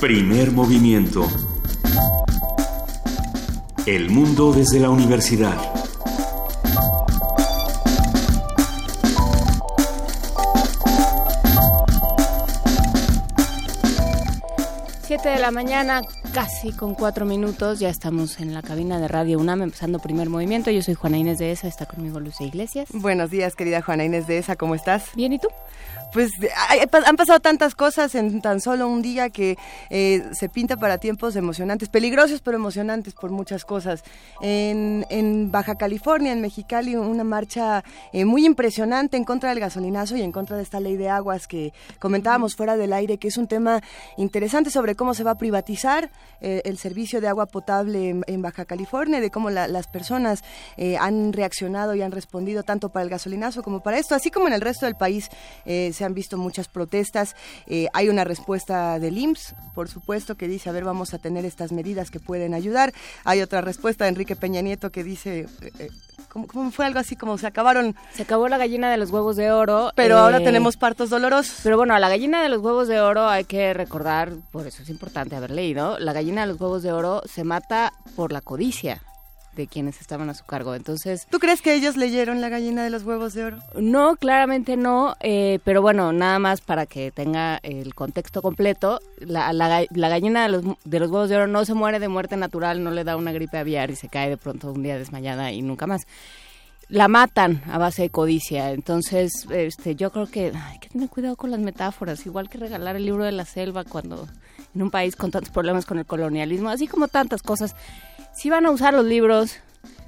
Primer movimiento. El mundo desde la universidad. Siete de la mañana, casi con cuatro minutos, ya estamos en la cabina de Radio UNAM empezando primer movimiento. Yo soy Juana Inés de ESA, está conmigo Lucia Iglesias. Buenos días, querida Juana Inés de ESA, ¿cómo estás? Bien, ¿y tú? Pues han pasado tantas cosas en tan solo un día que eh, se pinta para tiempos emocionantes, peligrosos pero emocionantes por muchas cosas. En, Baja California, en Mexicali, una marcha eh, muy impresionante en contra del gasolinazo y en contra de esta ley de aguas que comentábamos fuera del aire, que es un tema interesante sobre cómo se va a privatizar eh, el servicio de agua potable en, Baja California, de cómo las personas han reaccionado y han respondido tanto para el gasolinazo como para esto, así como en el resto del país se han visto muchas protestas. Eh, hay una respuesta del IMSS, por supuesto, que dice, a ver, vamos a tener estas medidas que pueden ayudar. Hay otra respuesta de Enrique Peña Nieto que dice... Eh, eh, ¿Cómo, fue algo así como se acabaron? Se acabó la gallina de los huevos de oro. Pero ahora tenemos partos dolorosos. Pero bueno, a la gallina de los huevos de oro hay que recordar, por eso es importante haber leído, la gallina de los huevos de oro se mata por la codicia de quienes estaban a su cargo. Entonces, ¿tú crees que ellos leyeron La gallina de los huevos de oro? No, claramente no, eh, pero bueno, nada más para que tenga el contexto completo, la, la, gallina de los, de los huevos de oro no se muere de muerte natural, no le da una gripe aviar y se cae de pronto un día desmayada y nunca más. La matan a base de codicia, entonces este, yo creo que hay que tener cuidado con las metáforas, igual que regalar el libro de la selva cuando en un país con tantos problemas con el colonialismo, así como tantas cosas si van a usar los libros,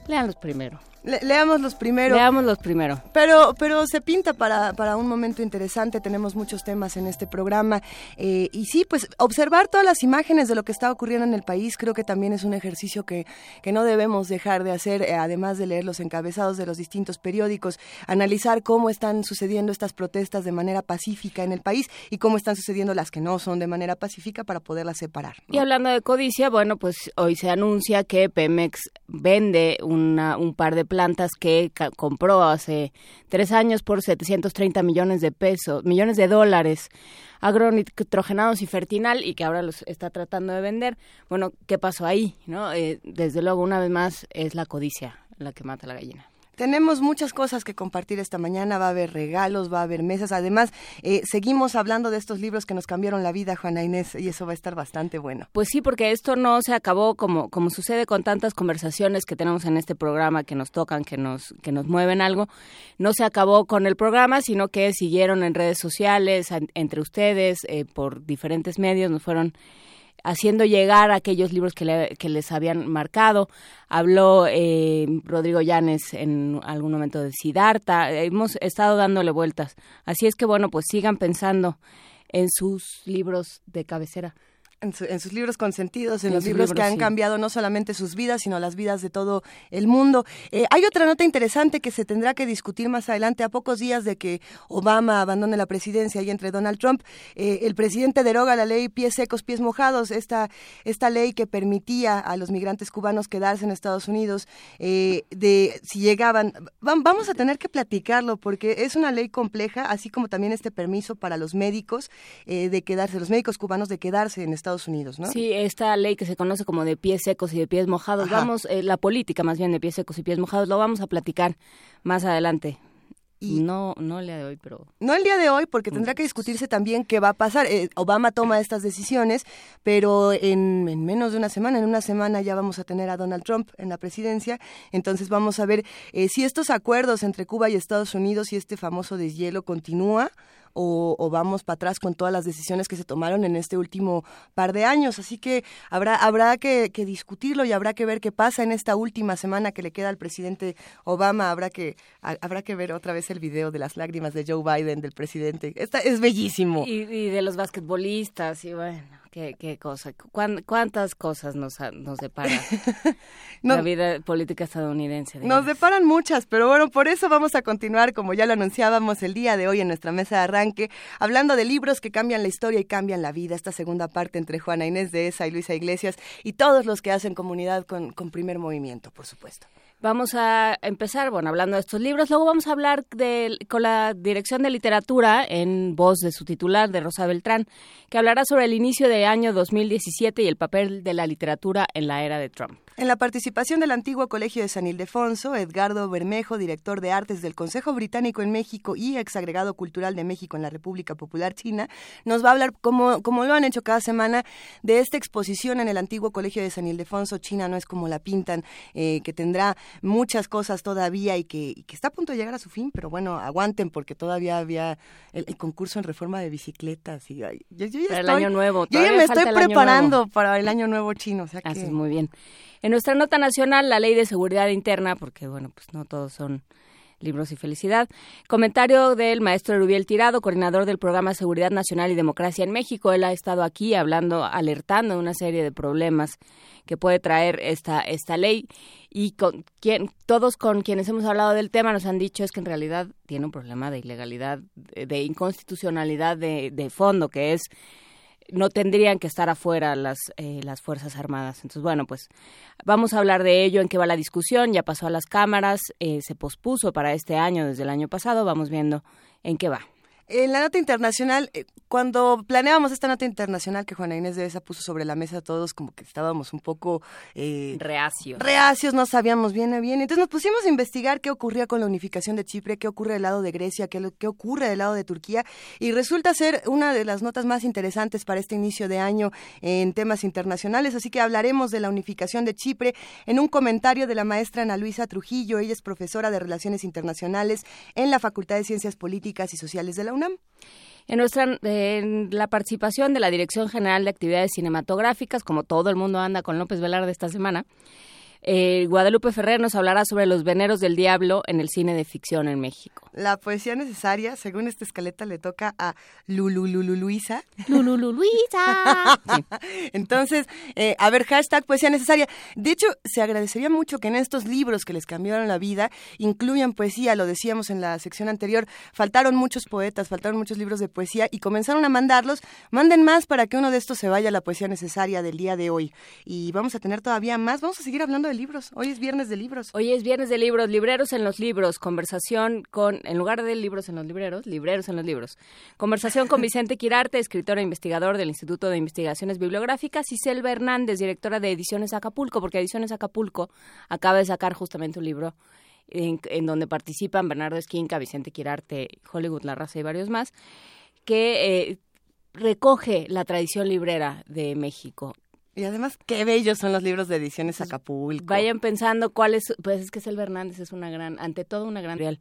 léanlos primero leamos los primero. Leamos los primero. Pero, pero se pinta para, para un momento interesante. Tenemos muchos temas en este programa. Eh, y sí, pues observar todas las imágenes de lo que está ocurriendo en el país creo que también es un ejercicio que, que no debemos dejar de hacer, eh, además de leer los encabezados de los distintos periódicos, analizar cómo están sucediendo estas protestas de manera pacífica en el país y cómo están sucediendo las que no son de manera pacífica para poderlas separar. Y hablando de codicia, bueno, pues hoy se anuncia que Pemex vende una, un par de plantas que compró hace tres años por 730 millones de pesos, millones de dólares, agronitrogenados y fertinal y que ahora los está tratando de vender. Bueno, ¿qué pasó ahí? ¿No? Eh, desde luego, una vez más, es la codicia la que mata a la gallina. Tenemos muchas cosas que compartir esta mañana, va a haber regalos, va a haber mesas, además eh, seguimos hablando de estos libros que nos cambiaron la vida, Juana Inés, y eso va a estar bastante bueno. Pues sí, porque esto no se acabó como, como sucede con tantas conversaciones que tenemos en este programa que nos tocan, que nos, que nos mueven algo, no se acabó con el programa, sino que siguieron en redes sociales, entre ustedes, eh, por diferentes medios, nos fueron haciendo llegar aquellos libros que, que les habían marcado. Habló eh, Rodrigo Llanes en algún momento de Siddhartha. Hemos estado dándole vueltas. Así es que, bueno, pues sigan pensando en sus libros de cabecera en, sus libros consentidos, en, los libros, que han cambiado no solamente sus vidas, sino las vidas de todo el mundo. Eh, hay otra nota interesante que se tendrá que discutir más adelante, a pocos días de que Obama abandone la presidencia y entre Donald Trump. Eh, el presidente deroga la ley pies secos, pies mojados, esta, esta ley que permitía a los migrantes cubanos quedarse en Estados Unidos, eh, de si llegaban. vamos a tener que platicarlo porque es una ley compleja, así como también este permiso para los médicos de quedarse, los médicos cubanos de quedarse en Estados Unidos, ¿no? Sí, esta ley que se conoce como de pies secos y de pies mojados, vamos, eh, la política más bien de pies secos y pies mojados, lo vamos a platicar más adelante. Y no, no el día de hoy, pero... No el día de hoy, porque tendrá que discutirse también qué va a pasar. Eh, Obama toma estas decisiones, pero en, en, menos de una semana, en una semana ya vamos a tener a Donald Trump en la presidencia. Entonces vamos a ver eh, si estos acuerdos entre Cuba y Estados Unidos y este famoso deshielo continúa o, vamos para atrás con todas las decisiones que se tomaron en este último par de años. Así que habrá, habrá que, discutirlo y habrá que ver qué pasa en esta última semana que le queda al presidente Obama. Habrá que, habrá que ver otra vez el video de las lágrimas de Joe Biden, del presidente. Esta es bellísimo. Y, y de los basquetbolistas, y bueno. Qué, qué cosa, cuántas cosas nos, nos depara la vida política estadounidense. Nos deparan muchas, pero bueno, por eso vamos a continuar, como ya lo anunciábamos el día de hoy en nuestra mesa de arranque, hablando de libros que cambian la historia y cambian la vida. Esta segunda parte entre Juana Inés de Esa y Luisa Iglesias y todos los que hacen comunidad con, con primer movimiento, por supuesto. Vamos a empezar, bueno, hablando de estos libros. Luego vamos a hablar de, con la Dirección de Literatura en voz de su titular, de Rosa Beltrán, que hablará sobre el inicio del año 2017 y el papel de la literatura en la era de Trump. En la participación del antiguo Colegio de San Ildefonso, Edgardo Bermejo, director de artes del Consejo Británico en México y exagregado cultural de México en la República Popular China, nos va a hablar, como, como lo han hecho cada semana, de esta exposición en el antiguo Colegio de San Ildefonso. China no es como la pintan, eh, que tendrá muchas cosas todavía y que, está a punto de llegar a su fin, pero bueno, aguanten porque todavía había el, concurso en reforma de bicicletas. Y, yo, ya el año nuevo. Yo ya me estoy preparando para el año nuevo chino. O sea que... muy bien. En nuestra nota nacional, la ley de seguridad interna, porque bueno, pues no todos son libros y felicidad. Comentario del maestro Rubiel Tirado, coordinador del programa Seguridad Nacional y Democracia en México. Él ha estado aquí hablando, alertando de una serie de problemas que puede traer esta, esta ley y con quien, todos con quienes hemos hablado del tema nos han dicho es que en realidad tiene un problema de ilegalidad, de, inconstitucionalidad de, de fondo, que es no tendrían que estar afuera las, eh, las Fuerzas Armadas. Entonces, bueno, pues vamos a hablar de ello, en qué va la discusión, ya pasó a las cámaras, eh, se pospuso para este año desde el año pasado, vamos viendo en qué va. En la nota internacional, eh, cuando planeábamos esta nota internacional que Juana Inés de esa puso sobre la mesa, todos como que estábamos un poco... Eh, reacios. Reacios, no sabíamos bien a bien. Entonces nos pusimos a investigar qué ocurría con la unificación de Chipre, qué ocurre del lado de Grecia, qué, qué ocurre del lado de Turquía. Y resulta ser una de las notas más interesantes para este inicio de año en temas internacionales. Así que hablaremos de la unificación de Chipre en un comentario de la maestra Ana Luisa Trujillo. Ella es profesora de Relaciones Internacionales en la Facultad de Ciencias Políticas y Sociales de la UNAM. En nuestra en la participación de la Dirección General de Actividades Cinematográficas, como todo el mundo anda con López Velarde esta semana, eh, Guadalupe Ferrer nos hablará sobre los veneros del diablo en el cine de ficción en México. La poesía necesaria, según esta escaleta, le toca a Lulu Luisa. Entonces, eh, a ver, hashtag poesía necesaria. De hecho, se agradecería mucho que en estos libros que les cambiaron la vida incluyan poesía. Lo decíamos en la sección anterior. Faltaron muchos poetas, faltaron muchos libros de poesía y comenzaron a mandarlos. Manden más para que uno de estos se vaya a la poesía necesaria del día de hoy. Y vamos a tener todavía más. Vamos a seguir hablando de libros. Hoy es viernes de libros. Hoy es viernes de libros, libreros en los libros, conversación con, en lugar de libros en los libreros, libreros en los libros. Conversación con Vicente Quirarte, escritor e investigador del Instituto de Investigaciones Bibliográficas, y Selva Hernández, directora de Ediciones Acapulco, porque Ediciones Acapulco acaba de sacar justamente un libro en, donde participan Bernardo Esquinca, Vicente Quirarte, Hollywood La Raza y varios más, que eh, recoge la tradición librera de México y además, qué bellos son los libros de ediciones pues, Acapulco. Vayan pensando cuál es, pues es que Selva Hernández es una gran, ante todo una gran real,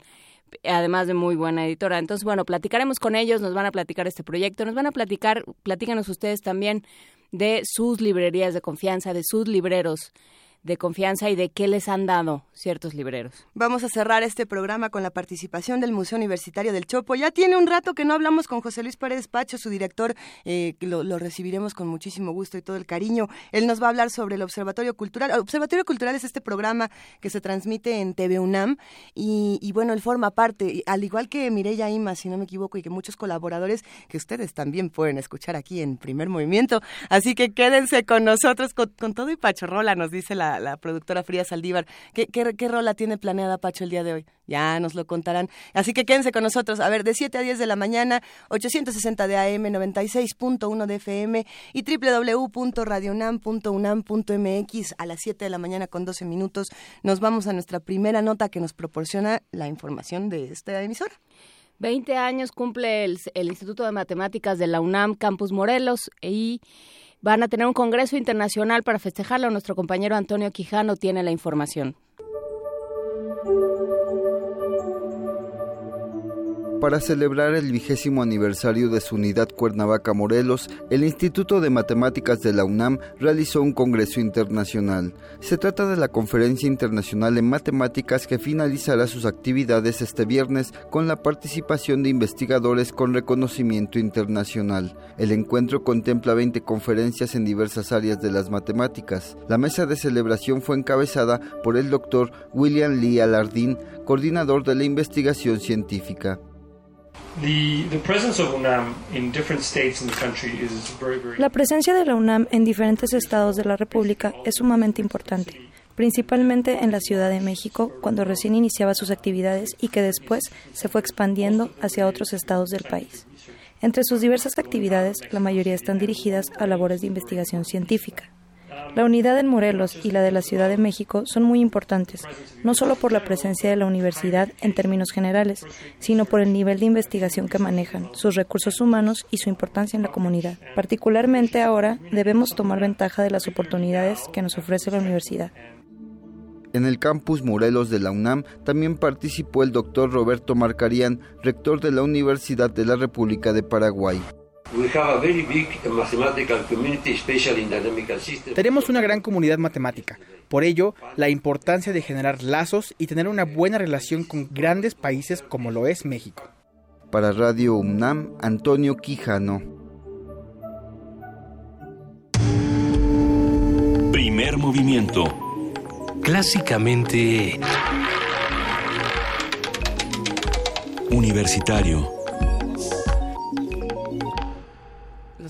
además de muy buena editora. Entonces, bueno, platicaremos con ellos, nos van a platicar este proyecto, nos van a platicar, platícanos ustedes también de sus librerías de confianza, de sus libreros de confianza y de qué les han dado ciertos libreros. Vamos a cerrar este programa con la participación del Museo Universitario del Chopo. Ya tiene un rato que no hablamos con José Luis Pérez Pacho, su director, eh, lo, recibiremos con muchísimo gusto y todo el cariño. Él nos va a hablar sobre el Observatorio Cultural. El Observatorio Cultural es este programa que se transmite en TV UNAM y, bueno, él forma parte, al igual que Mireya Ima, si no me equivoco, y que muchos colaboradores que ustedes también pueden escuchar aquí en Primer Movimiento. Así que quédense con nosotros, con, con todo y Pachorrola, nos dice la la, productora Fría Saldívar. ¿Qué, ¿Qué, rola tiene planeada Pacho el día de hoy? Ya nos lo contarán. Así que quédense con nosotros. A ver, de 7 a 10 de la mañana, 860 de AM, 96.1 de FM y www.radionam.unam.mx a las 7 de la mañana con 12 minutos. Nos vamos a nuestra primera nota que nos proporciona la información de esta emisora. 20 años cumple el Instituto de Matemáticas de la UNAM Campus Morelos y Van a tener un congreso internacional para festejarlo. Nuestro compañero Antonio Quijano tiene la información. Para celebrar el vigésimo aniversario de su unidad Cuernavaca Morelos, el Instituto de Matemáticas de la UNAM realizó un congreso internacional. Se trata de la Conferencia Internacional en Matemáticas que finalizará sus actividades este viernes con la participación de investigadores con reconocimiento internacional. El encuentro contempla 20 conferencias en diversas áreas de las matemáticas. La mesa de celebración fue encabezada por el doctor William Lee Alardín, coordinador de la investigación científica. La presencia de la UNAM en diferentes estados de la República es sumamente importante. principalmente en la Ciudad de México cuando recién iniciaba sus actividades y que después se fue expandiendo hacia otros estados del país. Entre sus diversas actividades, la mayoría están dirigidas a labores de investigación científica. La unidad en Morelos y la de la Ciudad de México son muy importantes, no solo por la presencia de la universidad en términos generales, sino por el nivel de investigación que manejan, sus recursos humanos y su importancia en la comunidad. Particularmente ahora debemos tomar ventaja de las oportunidades que nos ofrece la universidad. En el campus Morelos de la UNAM también participó el doctor Roberto Marcarián, rector de la Universidad de la República de Paraguay. Tenemos una gran comunidad matemática. Por ello, la importancia de generar lazos y tener una buena relación con grandes países como lo es México. Para Radio UNAM, Antonio Quijano. Primer movimiento. Clásicamente... Universitario.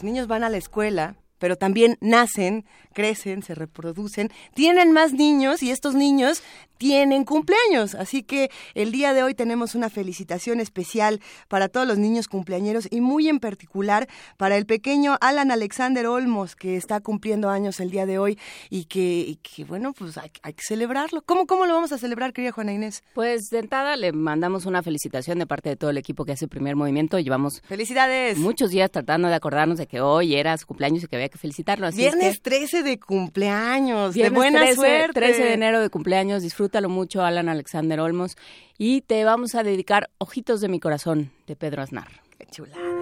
Los niños van a la escuela, pero también nacen, crecen, se reproducen, tienen más niños y estos niños tienen cumpleaños. Así que el día de hoy tenemos una felicitación especial para todos los niños cumpleañeros y muy en particular para el pequeño Alan Alexander Olmos, que está cumpliendo años el día de hoy y que, bueno, pues hay, que celebrarlo. ¿Cómo, ¿Cómo lo vamos a celebrar, querida Juana Inés? Pues de entrada le mandamos una felicitación de parte de todo el equipo que hace el primer movimiento. Llevamos ¡Felicidades! muchos días tratando de acordarnos de que hoy era su cumpleaños y que había que felicitarlo. Así Viernes 13 de cumpleaños, de buena suerte. 13 de enero de cumpleaños, disfrútalo mucho, Alan Alexander Olmos. Y te vamos a dedicar Ojitos de mi corazón, de Pedro Aznar. Qué chulada.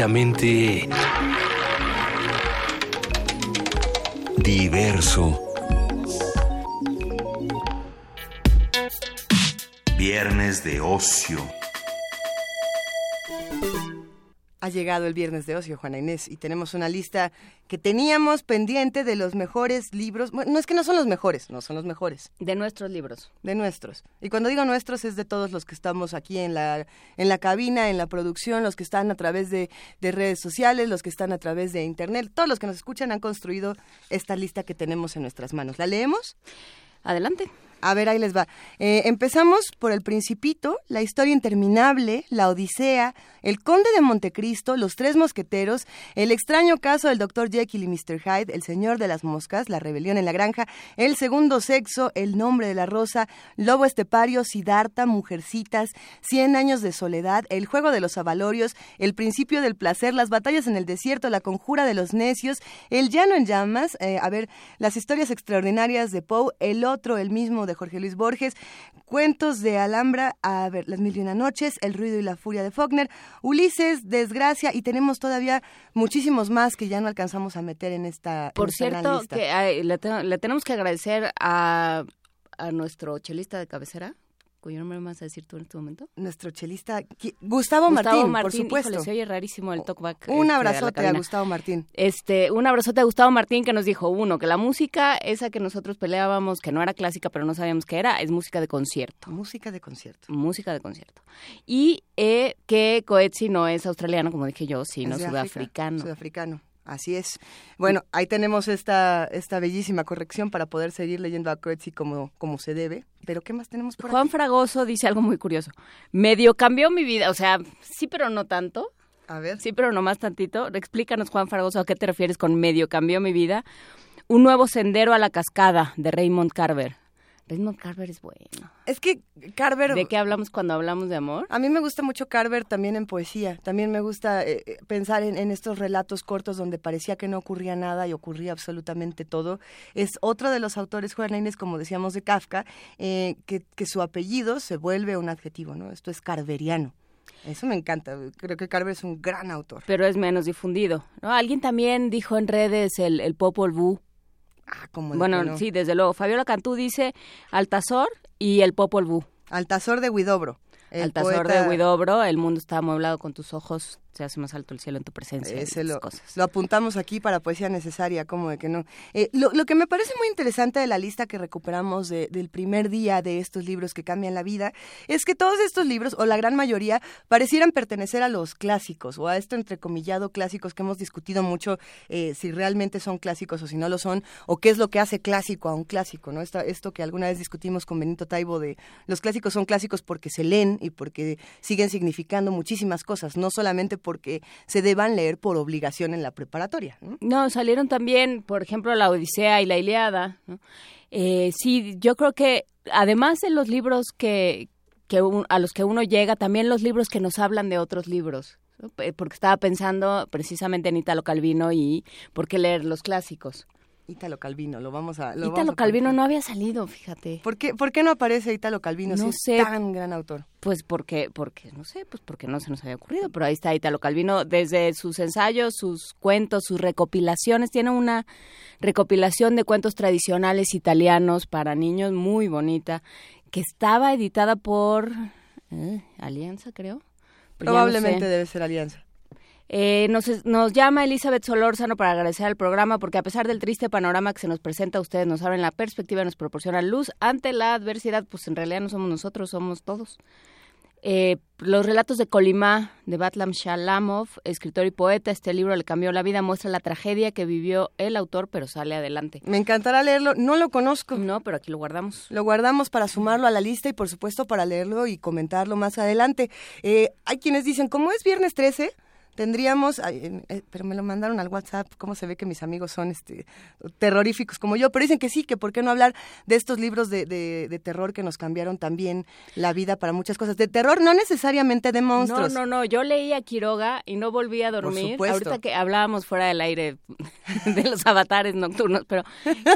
Clásicamente... llegado el viernes de ocio, Juana Inés, y tenemos una lista que teníamos pendiente de los mejores libros. Bueno, no es que no son los mejores, no son los mejores, De nuestros libros. de nuestros. Y cuando digo nuestros es de todos los que estamos aquí en la, en la cabina, en la producción, los que están a través de, de redes sociales, los que están a través de internet, todos los que nos escuchan han construido esta lista que tenemos en nuestras manos. ¿La leemos? Adelante. A ver, ahí les va. Eh, empezamos por el Principito, la historia interminable, la Odisea, el Conde de Montecristo, los Tres Mosqueteros, el extraño caso del Dr. Jekyll y Mr. Hyde, el Señor de las Moscas, la rebelión en la granja, el segundo sexo, el nombre de la rosa, Lobo Estepario, Siddhartha, Mujercitas, Cien años de soledad, el juego de los avalorios, el principio del placer, las batallas en el desierto, la conjura de los necios, el llano en llamas, eh, a ver, las historias extraordinarias de Poe, el otro, el mismo de Jorge Luis Borges, cuentos de Alhambra, a ver, Las Mil y Una Noches, El Ruido y la Furia de Faulkner, Ulises, Desgracia, y tenemos todavía muchísimos más que ya no alcanzamos a meter en esta en Por gran cierto, lista. que ay, le, te- le tenemos que agradecer a, a nuestro chelista de cabecera, cuyo nombre me vas a decir tú en este momento. Nuestro chelista, Gustavo, Gustavo Martín, por supuesto. híjole, se oye rarísimo el talkback. Un este, abrazote a. Gustavo Martín. Este, un abrazote a Gustavo Martín que nos dijo, uno, que la música, esa que nosotros peleábamos, que no era clásica, pero no sabíamos qué era, es música de concierto. Música de concierto. Música de concierto. Y eh, que Coetzee no es australiano, como dije yo, sino Es África, sudafricano. Así es. Bueno, ahí tenemos esta, esta bellísima corrección para poder seguir leyendo a Coetzee como, como se debe. Pero ¿qué más tenemos por Juan aquí? Fragoso dice algo muy curioso. Medio cambió mi vida, o sea, sí, pero no tanto. A ver. Sí, pero no más tantito. Explícanos, Juan Fragoso, a qué te refieres con medio cambió mi vida. Un nuevo sendero a la cascada de Raymond Carver. Raymond Carver es bueno. Es que Carver... ¿De qué hablamos cuando hablamos de amor? A mí me gusta mucho Carver también en poesía. También me gusta eh, eh, pensar en, en estos relatos cortos donde parecía que no ocurría nada y ocurría absolutamente todo. Es otro de los autores juvenines, como decíamos de Kafka, eh, que, que su apellido se vuelve un adjetivo, ¿no? Esto es carveriano. Eso me encanta. Creo que Carver es un gran autor. Pero es menos difundido. ¿no? Alguien también dijo en redes el, el Popol Vuh. Ah, como Bueno, no. sí, desde luego. Fabiola Cantú dice Altazor y el Popol Vuh. Altazor de Huidobro. Altazor poeta- de Huidobro, el mundo está amueblado con tus ojos, se hace más alto el cielo en tu presencia. Ese lo, cosas. lo apuntamos aquí para poesía necesaria, como de que no. Eh, lo, lo que me parece muy interesante de la lista que recuperamos de- del primer día de estos libros que cambian la vida es que todos estos libros, o la gran mayoría, parecieran pertenecer a los clásicos o a esto entrecomillado clásicos que hemos discutido mucho eh, si realmente son clásicos o si no lo son, o qué es lo que hace clásico a un clásico, ¿no? Esta- esto que alguna vez discutimos con Benito Taibo de los clásicos son clásicos porque se leen y porque siguen significando muchísimas cosas, no solamente porque se deban leer por obligación en la preparatoria. ¿no? Salieron también, por ejemplo, la Odisea y la Iliada. Eh, sí, yo creo que además de los libros que, que a los que uno llega, también los libros que nos hablan de otros libros. Pe- Porque estaba pensando precisamente en Italo Calvino y por qué leer los clásicos. Ítalo Calvino, lo vamos a... Lo vamos a Calvino no había salido, fíjate. ¿Por qué, ¿Por qué no aparece Ítalo Calvino si No es sé. tan gran autor? Pues porque, porque, no sé, pues porque no se nos había ocurrido, pero ahí está Italo Calvino, desde sus ensayos, sus cuentos, sus recopilaciones, tiene una recopilación de cuentos tradicionales italianos para niños muy bonita, que estaba editada por eh, Alianza, creo. No Probablemente sé. debe ser Alianza. Eh, nos, nos llama Elizabeth Solórzano para agradecer al programa porque a pesar del triste panorama que se nos presenta a ustedes, nos abren la perspectiva nos proporcionan luz ante la adversidad, pues en realidad no somos nosotros, somos todos. Eh, los relatos de Kolimá, de Batlam Shalamov, escritor y poeta, este libro le cambió la vida, muestra la tragedia que vivió el autor, pero sale adelante. Me encantará leerlo, no lo conozco. No, pero aquí lo guardamos. Lo guardamos para sumarlo a la lista y por supuesto para leerlo y comentarlo más adelante. Eh, hay quienes dicen, como es viernes 13, tendríamos, eh, pero me lo mandaron al WhatsApp, cómo se ve que mis amigos son este terroríficos como yo, pero dicen que sí, que por qué no hablar de estos libros de, de- de terror que nos cambiaron también la vida para muchas cosas. De terror, no necesariamente de monstruos. No, no, no, yo leí a Quiroga y no volví a dormir. supuesto. Ahorita que hablábamos fuera del aire de los avatares nocturnos, pero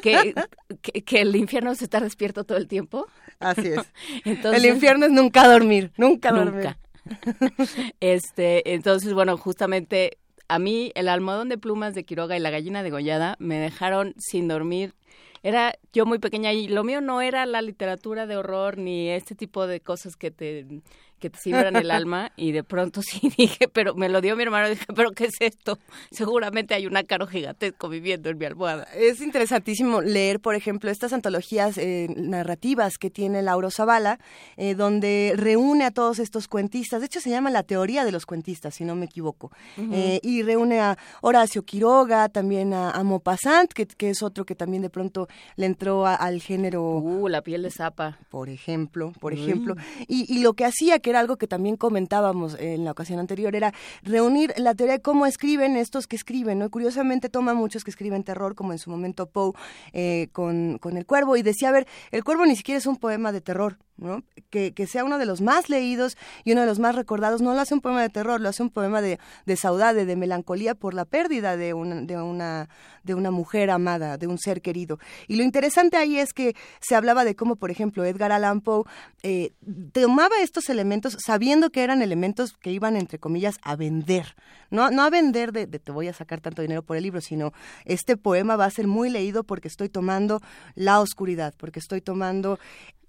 que, que, que el infierno se está despierto todo el tiempo. Así es. Entonces, El infierno es nunca dormir, nunca dormir. Nunca. este, entonces, bueno, justamente a mí el almohadón de plumas de Quiroga y la gallina degollada me dejaron sin dormir. Era yo muy pequeña y lo mío no era la literatura de horror ni este tipo de cosas que te que te siembran el alma y de pronto sí dije, pero me lo dio mi hermano dije, pero ¿qué es esto? Seguramente hay un ácaro gigantesco viviendo en mi almohada. Es interesantísimo leer, por ejemplo, estas antologías eh, narrativas que tiene Lauro Zavala, eh, donde reúne a todos estos cuentistas. De hecho, se llama La teoría de los cuentistas, si no me equivoco. Eh, y reúne a Horacio Quiroga, también a, a Maupassant, que, que es otro que también de pronto le entró a- al género Uh, la piel de zapa. por ejemplo, por ejemplo. Y, y lo que hacía, que algo que también comentábamos en la ocasión anterior, era reunir la teoría de cómo escriben estos que escriben, ¿no? Y curiosamente toma muchos que escriben terror, como en su momento Poe eh, con, con El Cuervo, y decía, a ver, El Cuervo ni siquiera es un poema de terror, Que, que sea uno de los más leídos y uno de los más recordados, no lo hace un poema de terror, lo hace un poema de, de saudade, de melancolía por la pérdida de una, de, una, de una mujer amada, de un ser querido. Y lo interesante ahí es que se hablaba de cómo, por ejemplo, Edgar Allan Poe eh, tomaba estos elementos sabiendo que eran elementos que iban, entre comillas, a vender. No, no a vender de, de te voy a sacar tanto dinero por el libro, sino este poema va a ser muy leído porque estoy tomando la oscuridad, porque estoy tomando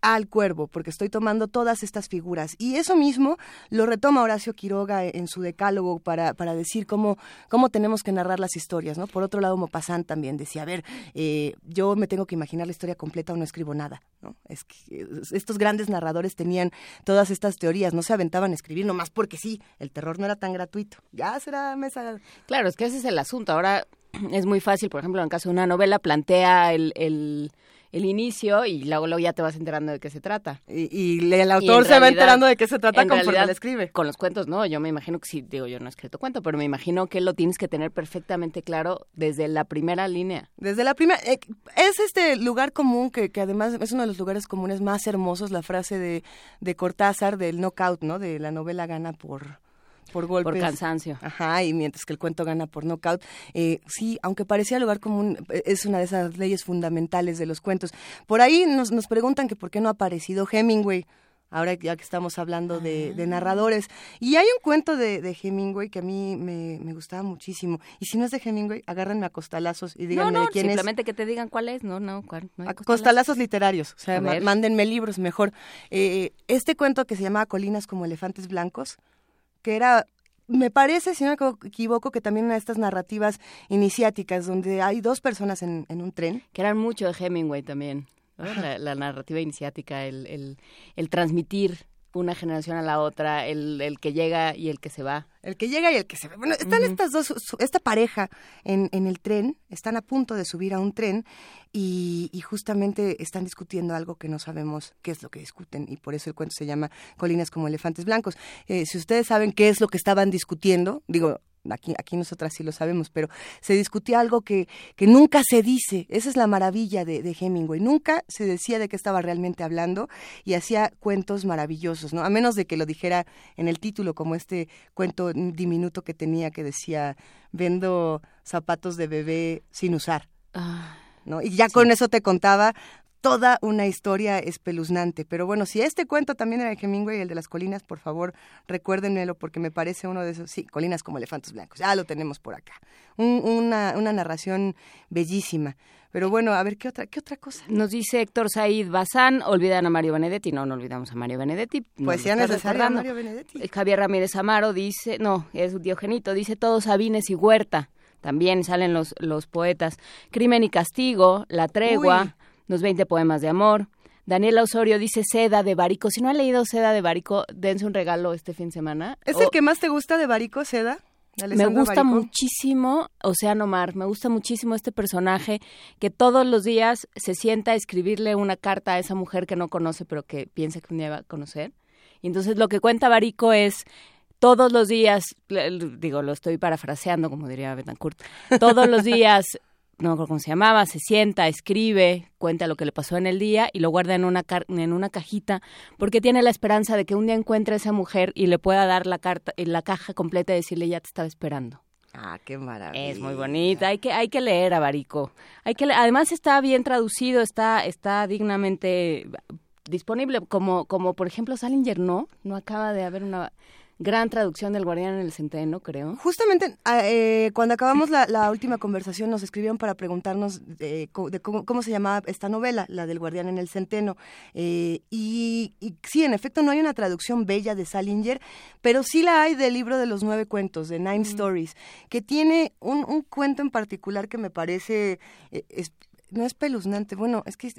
al cuervo, porque estoy tomando todas estas figuras. Y eso mismo lo retoma Horacio Quiroga en su decálogo para, para decir cómo, cómo tenemos que narrar las historias, ¿no? Por otro lado, Maupassant también decía, a ver, eh, yo me tengo que imaginar la historia completa o no escribo nada, ¿no? Es que estos grandes narradores tenían todas estas teorías, no se aventaban a escribir nomás porque sí, el terror no era tan gratuito. Ya será mesa... Claro, es que ese es el asunto. Ahora es muy fácil, por ejemplo, en caso de una novela, plantea el, el inicio y luego, luego ya te vas enterando de qué se trata. Y, y el autor se va enterando de qué se trata conforme realidad, la escribe. Con los cuentos, no, yo me imagino que sí, digo, yo no he escrito cuento, pero me imagino que lo tienes que tener perfectamente claro desde la primera línea. Desde la primera, eh, es este lugar común que, que además es uno de los lugares comunes más hermosos, la frase de, de Cortázar del knockout, ¿no? De la novela gana por por golpes. Por cansancio. Ajá, y mientras que el cuento gana por knockout. Eh, sí, aunque parecía lugar común, eh, es una de esas leyes fundamentales de los cuentos. Por ahí nos, nos preguntan que por qué no ha aparecido Hemingway. Ahora ya que estamos hablando de, de narradores. Y hay un cuento de, de Hemingway que a mí me, me gustaba muchísimo. Y si no es de Hemingway, agárrenme a costalazos y No, díganme no, de quién es. simplemente que te digan cuál es, no, no, cuál, no hay costalazos. costalazos literarios, o sea, mándenme libros mejor. Eh, este cuento que se llama Colinas como elefantes blancos, que era, me parece, si no me equivo- equivoco, que también una de estas narrativas iniciáticas donde hay dos personas en, en un tren. Que eran mucho de Hemingway también, ¿no? la, la narrativa iniciática, el, el, el transmitir una generación a la otra, el, el que llega y el que se va. El que llega y el que se ve. Bueno, están estas dos, esta pareja en, en el tren, están a punto de subir a un tren y, y justamente están discutiendo algo que no sabemos qué es lo que discuten y por eso el cuento se llama Colinas como elefantes blancos. Eh, si ustedes saben qué es lo que estaban discutiendo, digo, aquí, aquí nosotras sí lo sabemos, pero se discutía algo que, que nunca se dice. Esa es la maravilla de, de Hemingway. Nunca se decía de qué estaba realmente hablando y hacía cuentos maravillosos, ¿no? A menos de que lo dijera en el título, como este cuento diminuto que tenía que decía, vendo zapatos de bebé sin usar. Ah, ¿no? Y ya con eso te contaba toda una historia espeluznante. Pero bueno, si este cuento también era de Hemingway, el de las colinas, por favor, recuérdenmelo porque me parece uno de esos, sí, colinas como elefantes blancos, ya lo tenemos por acá. Un- una, una narración bellísima. Pero bueno, a ver, ¿qué otra, qué otra cosa? Nos dice Héctor Said Bazán, olvidan a Mario Benedetti. No, no olvidamos a Mario Benedetti. necesaria. Mario Benedetti. Eh, Javier Ramírez Amaro dice, no, es Diogenito, dice todos Sabines y Huerta. También salen los, los poetas. Crimen y Castigo, La Tregua, Uy. los 20 poemas de amor. Daniela Osorio dice Seda de Barico. Si no han leído Seda de Barico, dense un regalo este fin de semana. ¿Es O- el que más te gusta de Barico, Seda? Me gusta muchísimo Océano Mar, me gusta muchísimo este personaje que todos los días se sienta a escribirle una carta a esa mujer que no conoce pero que piensa que un día va a conocer. Y entonces lo que cuenta Barico es todos los días, digo, lo estoy parafraseando como diría Betancourt, todos los días, no me acuerdo cómo se llamaba, se sienta, escribe, cuenta lo que le pasó en el día y lo guarda en una, en una cajita porque tiene la esperanza de que un día encuentre a esa mujer y le pueda dar la, carta, eh, la caja completa y decirle ya te estaba esperando. Ah, qué maravilla. Es muy bonita, hay que, hay que leer a Barico. Hay que le- además está bien traducido, está, está dignamente disponible, como, como por ejemplo Salinger no, no acaba de haber una gran traducción del Guardián en el Centeno, creo. Justamente ah, eh, cuando acabamos la, la última conversación nos escribieron para preguntarnos de, de cómo, cómo se llamaba esta novela, la del Guardián en el Centeno. Eh, y, y sí, en efecto no hay una traducción bella de Salinger, pero sí la hay del libro de los nueve cuentos, de Nine Stories, que tiene un, un cuento en particular que me parece... eh, es- no es peluznante, bueno, es que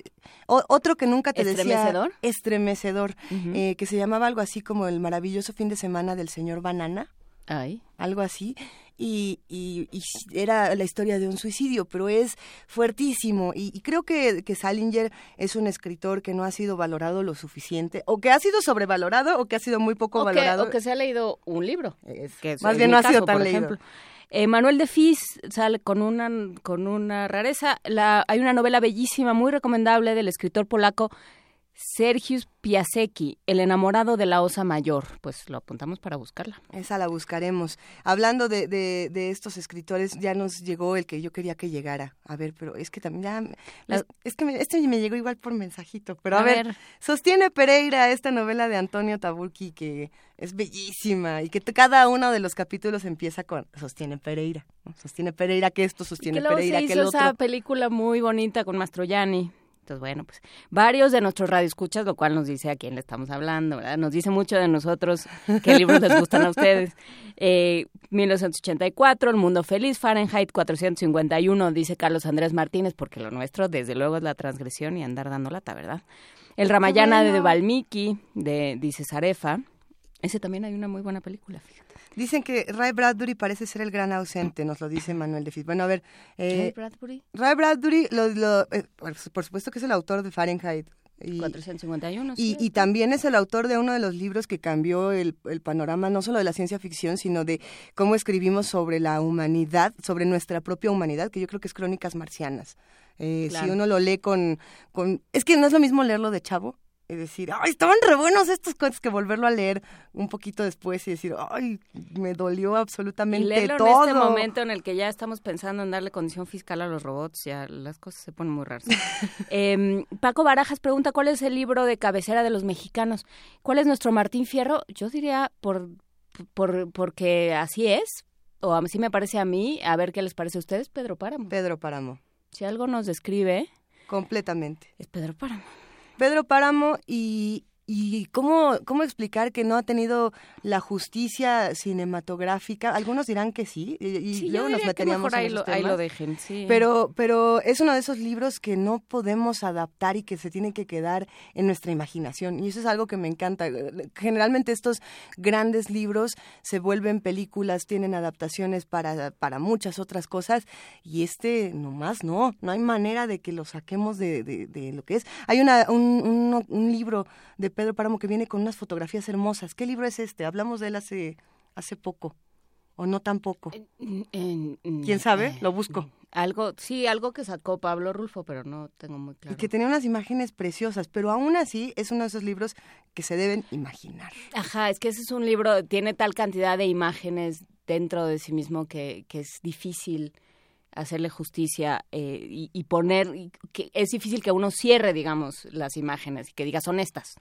o- otro que nunca te ¿Estremecedor? decía estremecedor, eh, que se llamaba algo así como el maravilloso fin de semana del señor Banana Ay. algo así, y, y- y era la historia de un suicidio, pero es fuertísimo, y, y creo que, que Salinger es un escritor que no ha sido valorado lo suficiente, o que ha sido sobrevalorado, o que ha sido muy poco O que, valorado. o que se ha leído un libro. Es- que más bien no ha sido tan leído. ejemplo. Eh, Manuel de Fis sale con una, con una rareza. La, hay una novela bellísima, muy recomendable, del escritor polaco Sergius Piasecki, El enamorado de la osa mayor. Pues lo apuntamos para buscarla. Esa la buscaremos. Hablando de, de, de estos escritores, ya nos llegó el que yo quería que llegara. A ver, pero es que también ya... La- es, es que me, este me llegó igual por mensajito. Pero a, A ver, ver. sostiene Pereira esta novela de Antonio Taburki que es bellísima y que cada uno de los capítulos empieza con sostiene Pereira. ¿no? Sostiene Pereira que esto, Y sostiene que luego Pereira se que el otro. esa película muy bonita con Mastroianni. Entonces, bueno, pues varios de nuestros radioescuchas, lo cual nos dice a quién le estamos hablando, ¿verdad? Nos dice mucho de nosotros qué libros les gustan a ustedes. Eh, 1984, El Mundo Feliz, Fahrenheit 451, dice Carlos Andrés Martínez, porque lo nuestro, desde luego, es la transgresión y andar dando lata, ¿verdad? El Ramayana de bueno. Valmiki, de, dice Zarefa. Ese también hay una muy buena película, fíjate. Dicen que Ray Bradbury parece ser el gran ausente, nos lo dice Manuel de Fis. Bueno, a ver, eh, Ray Bradbury, Ray Bradbury, lo, lo- eh, por supuesto que es el autor de Fahrenheit. Y, 451. Y, y también es el autor de uno de los libros que cambió el, el panorama no solo de la ciencia ficción, sino de cómo escribimos sobre la humanidad, sobre nuestra propia humanidad, que yo creo que es Crónicas Marcianas. Eh, Claro. Si uno lo lee con, con... Es que no es lo mismo leerlo de chavo, es decir, ¡ay, estaban re buenos estos cuentos! que volverlo a leer un poquito después y decir, ¡ay, me dolió Y absolutamente leerlo todo! en este momento en el que ya estamos pensando en darle condición fiscal a los robots, ya las cosas se ponen muy raras. Em, Paco Barajas pregunta, ¿cuál es el libro de cabecera de los mexicanos? ¿Cuál es nuestro Martín Fierro? Yo diría, por, por porque así es, o así me parece a mí, a ver qué les parece a ustedes, Pedro Páramo. Pedro Páramo, Si algo nos describe, completamente. es Pedro Páramo. Pedro Páramo y, y cómo, cómo explicar que no ha tenido la justicia cinematográfica. Algunos dirán que sí, y, y Sí, yo luego nos diría que meteríamos mejor en ahí lo, ahí lo temas. dejen, sí. Pero, pero es uno de esos libros que no podemos adaptar y que se tienen que quedar en nuestra imaginación. Y eso es algo que me encanta. Generalmente estos grandes libros se vuelven películas, tienen adaptaciones para, para muchas otras cosas. Y este nomás no, no hay manera de que lo saquemos de, de, de lo que es. Hay una, un, un, un libro de Pedro Páramo que viene con unas fotografías hermosas. ¿Qué libro es este? Hablamos de él hace, hace poco. O no tan poco. En- en- ¿Quién sabe? eh, Lo busco. Algo, sí, algo que sacó Pablo Rulfo, pero no tengo muy claro. Y que tenía unas imágenes preciosas, pero aún así es uno de esos libros que se deben imaginar. Ajá, es que ese es un libro, tiene tal cantidad de imágenes dentro de sí mismo que, que es difícil hacerle justicia eh, y, y poner, y que es difícil que uno cierre, digamos, las imágenes y que diga son estas.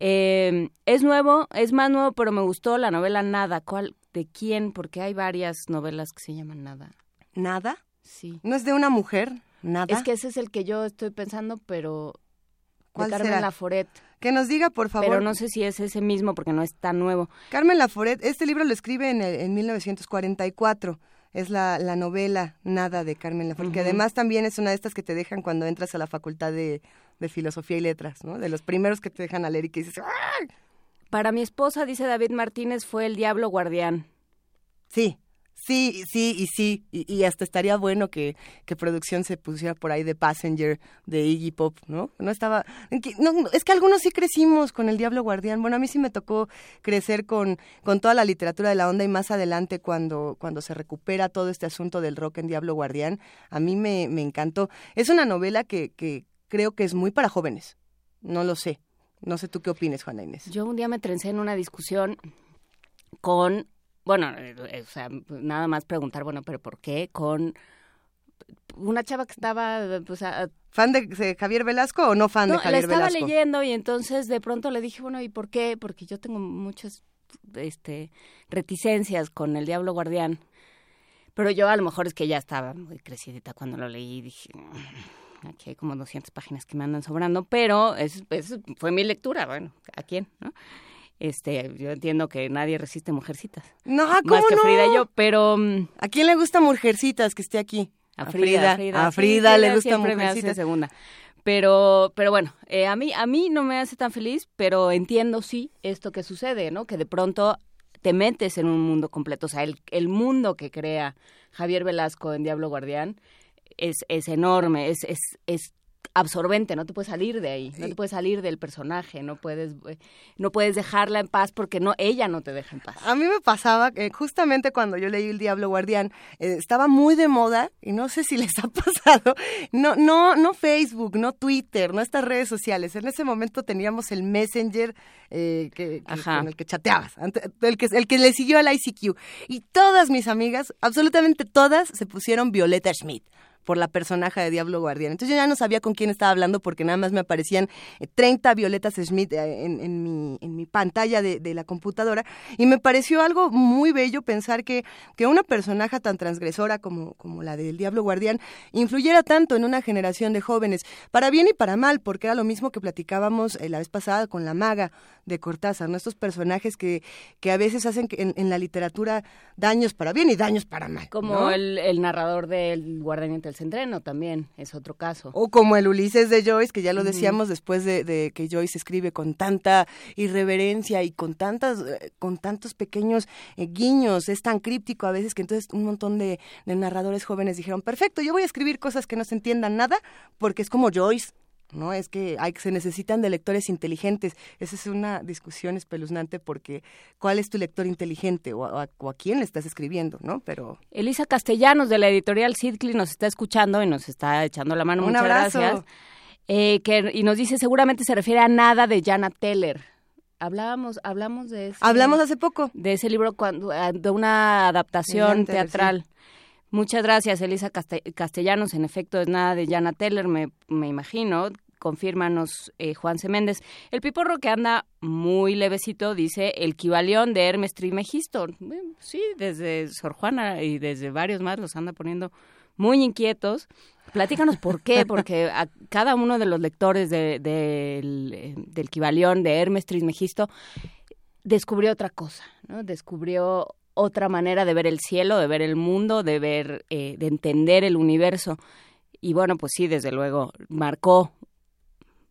Eh, es nuevo, es más nuevo, pero me gustó la novela Nada. ¿Cuál? ¿De quién? Porque hay varias novelas que se llaman Nada. ¿Nada? Sí. ¿No es de una mujer? ¿Nada? Es que ese es el que yo estoy pensando, pero de ¿Cuál Carmen será? Laforet. Que nos diga, por favor. Pero no sé si es ese mismo porque no es tan nuevo. Carmen Laforet, este libro lo escribe en, el- en 1944. Es la, la novela Nada de Carmen Laforet, que Ujú. además también es una de estas que te dejan cuando entras a la facultad de, de Filosofía y Letras, ¿no? De los primeros que te dejan a leer y que dices, ¡ah! Para mi esposa, dice David Martínez, fue el Diablo Guardián. Sí, sí, sí y sí. Y, y hasta estaría bueno que, que producción se pusiera por ahí de Passenger, de Iggy Pop, ¿no? No estaba... no, es que algunos sí crecimos con El Diablo Guardián. Bueno, a mí sí me tocó crecer con, con toda la literatura de la onda y más adelante cuando, cuando se recupera todo este asunto del rock en Diablo Guardián, a mí me, me encantó. Es una novela que, que creo que es muy para jóvenes. No lo sé. No sé tú qué opines, Juana Inés. Yo un día me trencé en una discusión con, bueno, eh, o sea, nada más preguntar, bueno, pero ¿por qué? Con una chava que estaba, pues, a- ¿Fan de, Javier Velasco o no fan no, de la Javier estaba Velasco? leyendo y entonces de pronto le dije, bueno, ¿y por qué? Porque yo tengo muchas este, reticencias con el Diablo Guardián. Pero yo a lo mejor es que ya estaba muy crecidita cuando lo leí y dije, "Mm, aquí hay como 200 páginas que me andan sobrando, pero es, es- fue mi lectura, bueno, ¿a quién? ¿no? Este, yo entiendo que nadie resiste mujercitas, No, ¿cómo más que no? Frida y yo, pero mm, ¿A quién le gusta Mujercitas que esté aquí? a Frida, Frida, A sí, Frida le gusta Mujercitas. segunda. Pero, pero bueno, eh, a mí, a mí no me hace tan feliz, pero entiendo sí esto que sucede, ¿no? Que de pronto te metes en un mundo completo, o sea, el, el mundo que crea Javier Velasco en Diablo Guardián es, es enorme, es, es, es absorbente, no te puedes salir de ahí, no te puedes salir del personaje, no puedes, eh, no puedes dejarla en paz porque no, ella no te deja en paz. A mí me pasaba que justamente cuando yo leí El Diablo Guardián, eh, estaba muy de moda, y no sé si les ha pasado, no, no, no Facebook, no Twitter, no estas redes sociales. En ese momento teníamos el Messenger eh, que, con el que chateabas, el que, el que le siguió al ICQ. Y todas mis amigas, absolutamente todas, se pusieron Violeta Schmidt por la personaje de Diablo Guardián. Entonces yo ya no sabía con quién estaba hablando porque nada más me aparecían eh, 30 Violetas Schmidt eh, en, en mi, en mi pantalla de, de la computadora y me pareció algo muy bello pensar que, que una personaje tan transgresora como, como la del Diablo Guardián influyera tanto en una generación de jóvenes, para bien y para mal, porque era lo mismo que platicábamos eh, la vez pasada con la maga de Cortázar, ¿no? estos personajes que, que a veces hacen en, en la literatura daños para bien y daños para mal. Como ¿no? el, el narrador del Guardián entre el Centreno también, es otro caso. O como el Ulises de Joyce, que ya lo decíamos después de, de que Joyce escribe con tanta irreverencia y con tantas, eh, con tantos pequeños eh, guiños, es tan críptico a veces que entonces un montón de, de narradores jóvenes dijeron, perfecto, yo voy a escribir cosas que no se entiendan nada, porque es como Joyce. No, es que hay, se necesitan de lectores inteligentes. Esa es una discusión espeluznante porque ¿cuál es tu lector inteligente o a, o a quién le estás escribiendo? ¿no? Pero Elisa Castellanos de la editorial Sidcli nos está escuchando y nos está echando la mano. Un Muchas abrazo. gracias. Eh, que, y nos dice seguramente se refiere a nada de Jana Teller. Hablábamos, hablamos de ese, hablamos hace poco. de ese libro cuando, de una adaptación teatral. Muchas gracias, Elisa Caste- Castellanos. En efecto, es nada de Jana Teller, me, me imagino. Confírmanos, eh, Juan C. Méndez. El piporro que anda muy levecito dice el Kibalión de Hermes Trismegisto. Eh, Sí, desde Sor Juana y desde varios más los anda poniendo muy inquietos. Platícanos por qué, porque a cada uno de los lectores de- del, del Kibalión de Hermes Trismegisto descubrió otra cosa, ¿no? Descubrió otra manera de ver el cielo, de ver el mundo, de ver, eh, de entender el universo. Y bueno, pues sí, desde luego, marcó,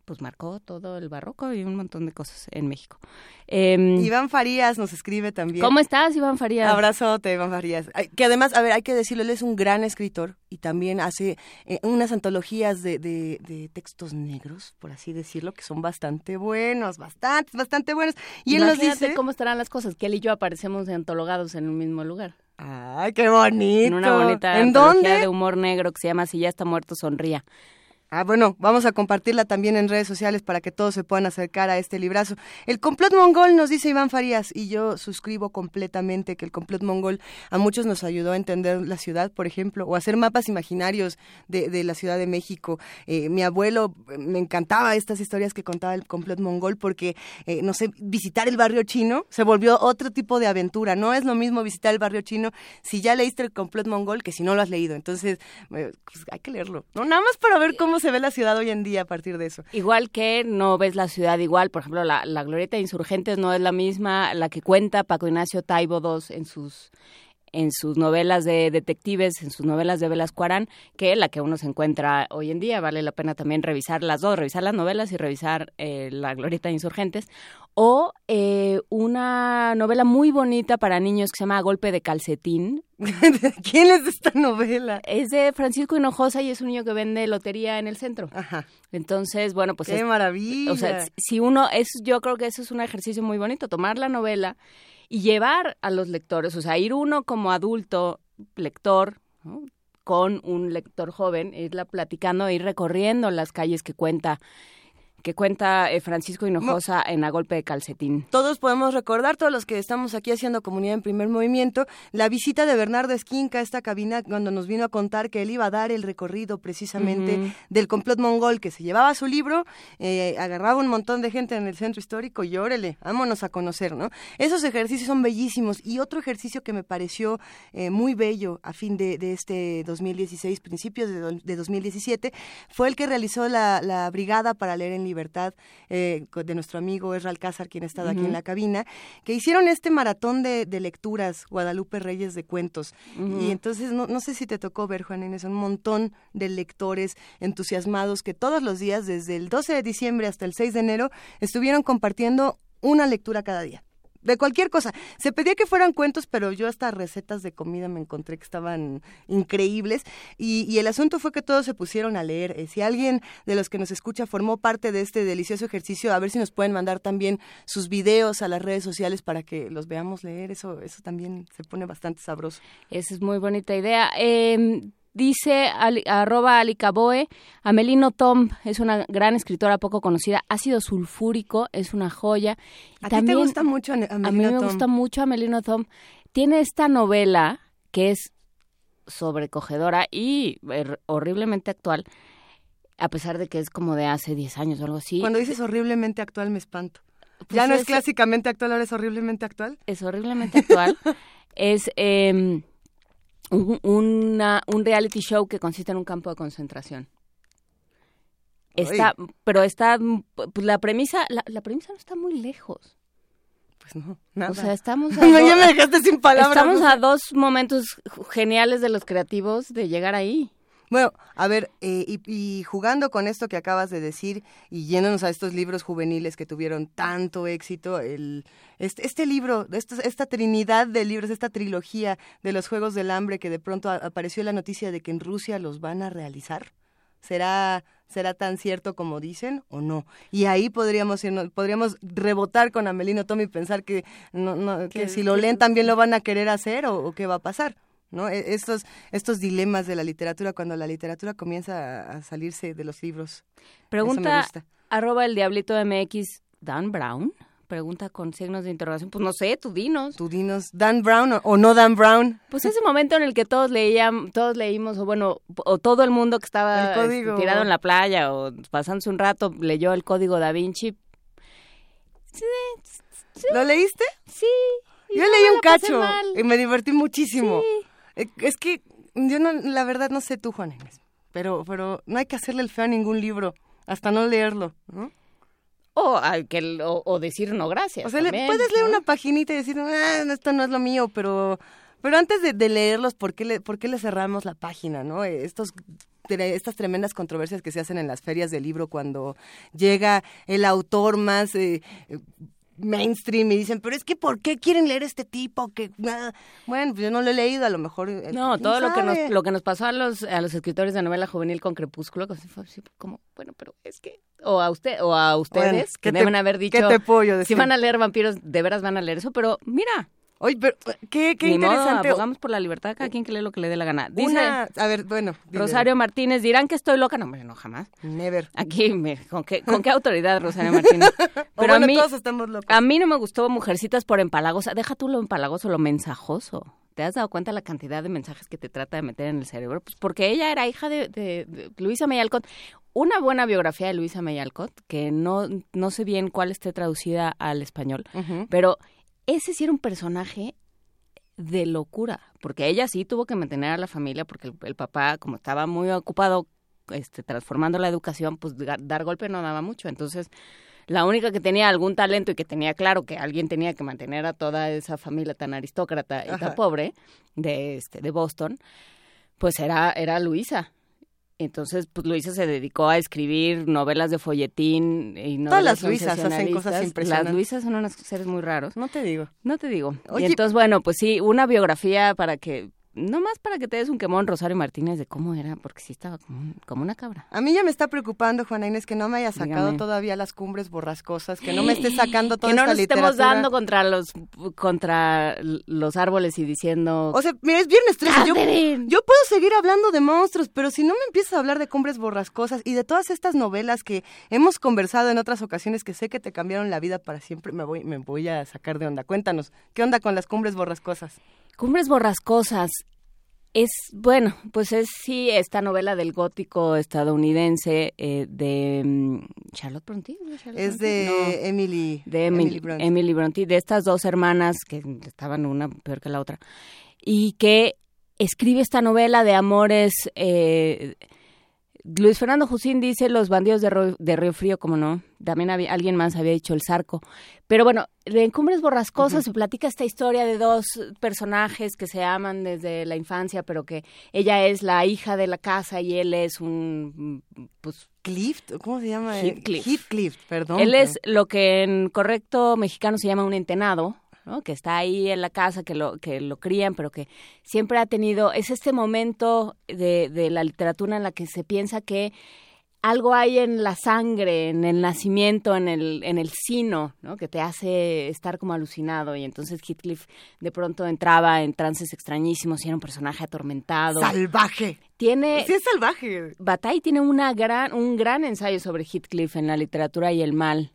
pues marcó todo el barroco y un montón de cosas en México. Em, Iván Farías nos escribe también. ¿Cómo estás, Iván Farías? Abrazote, Iván Farías. Que además, a ver, hay que decirlo, él es un gran escritor y también hace eh, unas antologías de, de- de textos negros, por así decirlo, que son bastante buenos, bastante, bastante buenos. Y él nos dice... cómo estarán las cosas, que él y yo aparecemos antologados en un mismo lugar. ¡Ay, qué bonito! En una bonita ¿En dónde? de humor negro que se llama Si ya está muerto, sonría. Ah, bueno, vamos a compartirla también en redes sociales para que todos se puedan acercar a este librazo. El complot mongol, nos dice Iván Farías, y yo suscribo completamente que el complot mongol a muchos nos ayudó a entender la ciudad, por ejemplo, o hacer mapas imaginarios de, de la Ciudad de México. Eh, mi abuelo eh, me encantaba estas historias que contaba el complot mongol porque, eh, no sé, visitar el barrio chino se volvió otro tipo de aventura. No es lo mismo visitar el barrio chino si ya leíste el complot mongol que si no lo has leído. Entonces, eh, pues, hay que leerlo. No, nada más para ver cómo se ve la ciudad hoy en día a partir de eso. Igual que no ves la ciudad igual, por ejemplo, la, la glorieta de insurgentes no es la misma, la que cuenta Paco Ignacio Taibo II en sus en sus novelas de detectives, en sus novelas de Velasco Arán, que la que uno se encuentra hoy en día. Vale la pena también revisar las dos, revisar las novelas y revisar eh, la glorieta de insurgentes. O eh, una novela muy bonita para niños que se llama Golpe de calcetín. ¿Quién es esta novela? Es de Francisco Hinojosa y es un niño que vende lotería en el centro. Ajá. Entonces, bueno, pues ¡Qué es- maravilla! o sea, si uno, es, yo creo que eso es un ejercicio muy bonito, tomar la novela y llevar a los lectores, o sea, ir uno como adulto lector, ¿no? con un lector joven, irla platicando, ir recorriendo las calles que cuenta que cuenta eh, Francisco Hinojosa en A Golpe de Calcetín. Todos podemos recordar, todos los que estamos aquí haciendo comunidad en primer movimiento, la visita de Bernardo Esquinca a esta cabina cuando nos vino a contar que él iba a dar el recorrido precisamente del complot mongol, que se llevaba su libro, eh, agarraba un montón de gente en el centro histórico y órale, vámonos a conocer, ¿no? Esos ejercicios son bellísimos. Y otro ejercicio que me pareció eh, muy bello a fin de, de este 2016, principios de, de 2017, fue el que realizó la, la Brigada para Leer en Libertad eh, de nuestro amigo Ezra Alcázar, quien ha estado aquí en la cabina, que hicieron este maratón de, de lecturas, Guadalupe Reyes de Cuentos. Y entonces, no, no sé si te tocó ver, Juan Inés, un montón de lectores entusiasmados que todos los días, desde el 12 de diciembre hasta el 6 de enero, estuvieron compartiendo una lectura cada día. De cualquier cosa. Se pedía que fueran cuentos, pero yo hasta recetas de comida me encontré que estaban increíbles. Y, y el asunto fue que todos se pusieron a leer. Eh, si alguien de los que nos escucha formó parte de este delicioso ejercicio, a ver si nos pueden mandar también sus videos a las redes sociales para que los veamos leer. Eso, eso también se pone bastante sabroso. Esa es muy bonita idea. Eh, dice ali- arroba alicaboe, Amelino Tom es una gran escritora poco conocida, ácido sulfúrico, es una joya. ¿A ti te gusta mucho Ane- A mí Amelino me Tom? gusta mucho Amelino Tom. Tiene esta novela que es sobrecogedora y er- horriblemente actual, a pesar de que es como de hace 10 años o algo así. Cuando dices horriblemente actual me espanto. Pues ya no es es- clásicamente actual, ahora es horriblemente actual. es horriblemente actual. es eh, un, una- un reality show que consiste en un campo de concentración. Está, pero está, pues la premisa, la, la premisa no está muy lejos. Pues no, nada. O sea, estamos a, No, do- ya me dejaste sin palabras. estamos a dos momentos geniales de los creativos de llegar ahí. Bueno, a ver, eh, y, y jugando con esto que acabas de decir y yéndonos a estos libros juveniles que tuvieron tanto éxito, el, este, este libro, esta, esta trinidad de libros, esta trilogía de los Juegos del Hambre que de pronto apareció la noticia de que en Rusia los van a realizar, ¿será, será tan cierto como dicen o no? Y ahí podríamos irnos- podríamos rebotar con Amelino Tommy y pensar que, no, no, que si lo leen también lo van a querer hacer o, o qué va a pasar. ¿No? E- Estos, estos dilemas de la literatura, cuando la literatura comienza a, salirse de los libros. Pregunta arroba el diablito MX, Dan Brown. Pregunta con signos de interrogación. Pues no sé, tú dinos. Tú dinos, Dan Brown o, o no Dan Brown. Pues ese momento en el que todos leían, todos leímos, o bueno, o todo el mundo que estaba tirado en la playa o pasándose un rato leyó el código da Vinci. ¿Lo leíste? Sí. Yo no leí un cacho y me divertí muchísimo. Sí. Eh, Es que yo no, la verdad no sé tú, Juan Inés, pero, pero no hay que hacerle el feo a ningún libro hasta no leerlo. ¿no? O, que, o, o decir no gracias. O sea, le- puedes leer ¿no? una paginita y decir, ah, esto no es lo mío, pero, pero antes de, de leerlos, ¿por qué, le, ¿por qué le cerramos la página? ¿no? Eh, Estos, estas tremendas controversias que se hacen en las ferias del libro cuando llega el autor más eh, mainstream y dicen, pero es que ¿por qué quieren leer este tipo? que ah?". Bueno, pues yo no lo he leído, a lo mejor... eh, No, ¿quién todo lo que nos lo que nos pasó a los a los escritores de novela juvenil con Crepúsculo, como, bueno, pero es que o a usted o a ustedes Bueno, que ¿qué te- deben haber dicho ¿Qué te si van a leer vampiros, de veras van a leer eso, pero mira, Oye, pero qué, qué ni modo, interesante. abogamos por la libertad, cada quien que lee lo que le dé la gana. Dice Una, a ver, bueno. dile. Rosario Martínez, dirán que estoy loca, no, hombre, no jamás. Never. Aquí, me- ¿con qué, ¿con qué autoridad, Rosario Martínez? Pero bueno, a mí, todos estamos locos. a mí no me gustó Mujercitas por empalagosa. Deja tú lo empalagoso, lo mensajoso. ¿Te has dado cuenta la cantidad de mensajes que te trata de meter en el cerebro? Pues porque ella era hija de, de- de Luisa May Alcott. Una buena biografía de Luisa May Alcott, que no, no sé bien cuál esté traducida al español, pero ese sí era un personaje de locura, porque ella sí tuvo que mantener a la familia, porque el, el papá, como estaba muy ocupado este, transformando la educación, pues dar golpe no daba mucho. Entonces, la única que tenía algún talento y que tenía claro que alguien tenía que mantener a toda esa familia tan aristócrata y Ajá. tan pobre de, este, de Boston, pues era, era Luisa. Entonces, pues Luisa se dedicó a escribir novelas de folletín y novelas Todas las Luisas hacen cosas impresionantes. Las Luisas son unos seres muy raros. No te digo. No te digo. Oye- y entonces, bueno, pues sí, una biografía para que no más para que te des un quemón, Rosario Martínez, de cómo era, porque sí estaba como, un- como una cabra. A mí ya me está preocupando, Juana Inés, que no me haya sacado Dígame. todavía las cumbres borrascosas, que no me esté sacando toda que no esta nos estemos dando contra los contra los árboles y diciendo O sea, mira, es viernes 13. Yo, yo puedo seguir hablando de monstruos, pero si no me empiezas a hablar de cumbres borrascosas y de todas estas novelas que hemos conversado en otras ocasiones que sé que te cambiaron la vida para siempre, me voy, me voy a sacar de onda. Cuéntanos, ¿qué onda con las cumbres borrascosas? Cumbres borrascosas. Es, bueno, pues es sí esta novela del gótico estadounidense eh, de mm, Charlotte Bronte. Es de Emily, de Emily, Emily Bronte. Emily Bronte, de estas dos hermanas que estaban una peor que la otra, y que escribe esta novela de amores. eh, Luis Fernando Jusín dice Los bandidos de, Ro- de Río Frío, como no. También había, alguien más había dicho El Zarco. Pero bueno, en Cumbres Borrascosas se platica esta historia de dos personajes que se aman desde la infancia, pero que ella es la hija de la casa y él es un, pues, Cliff, ¿cómo se llama? Heathcliff. Heathcliff, perdón. él es lo que en correcto mexicano se llama un entenado, ¿no? Que está ahí en la casa, que lo, que lo crían, pero que siempre ha tenido, es este momento de, de la literatura en la que se piensa que algo hay en la sangre, en el nacimiento, en el, en el sino, ¿no? Que te hace estar como alucinado. Y entonces Heathcliff de pronto entraba en trances extrañísimos y era un personaje atormentado. salvaje. Tiene, Sí, es salvaje. Bataille tiene una gran, un gran ensayo sobre Heathcliff en la literatura y el mal,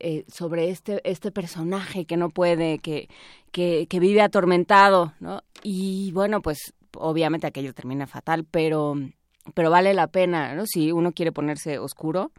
eh, sobre este, este personaje que no puede, que, que, que vive atormentado, ¿no? Y bueno, pues obviamente aquello termina fatal, pero, pero vale la pena, ¿no? Si uno quiere ponerse oscuro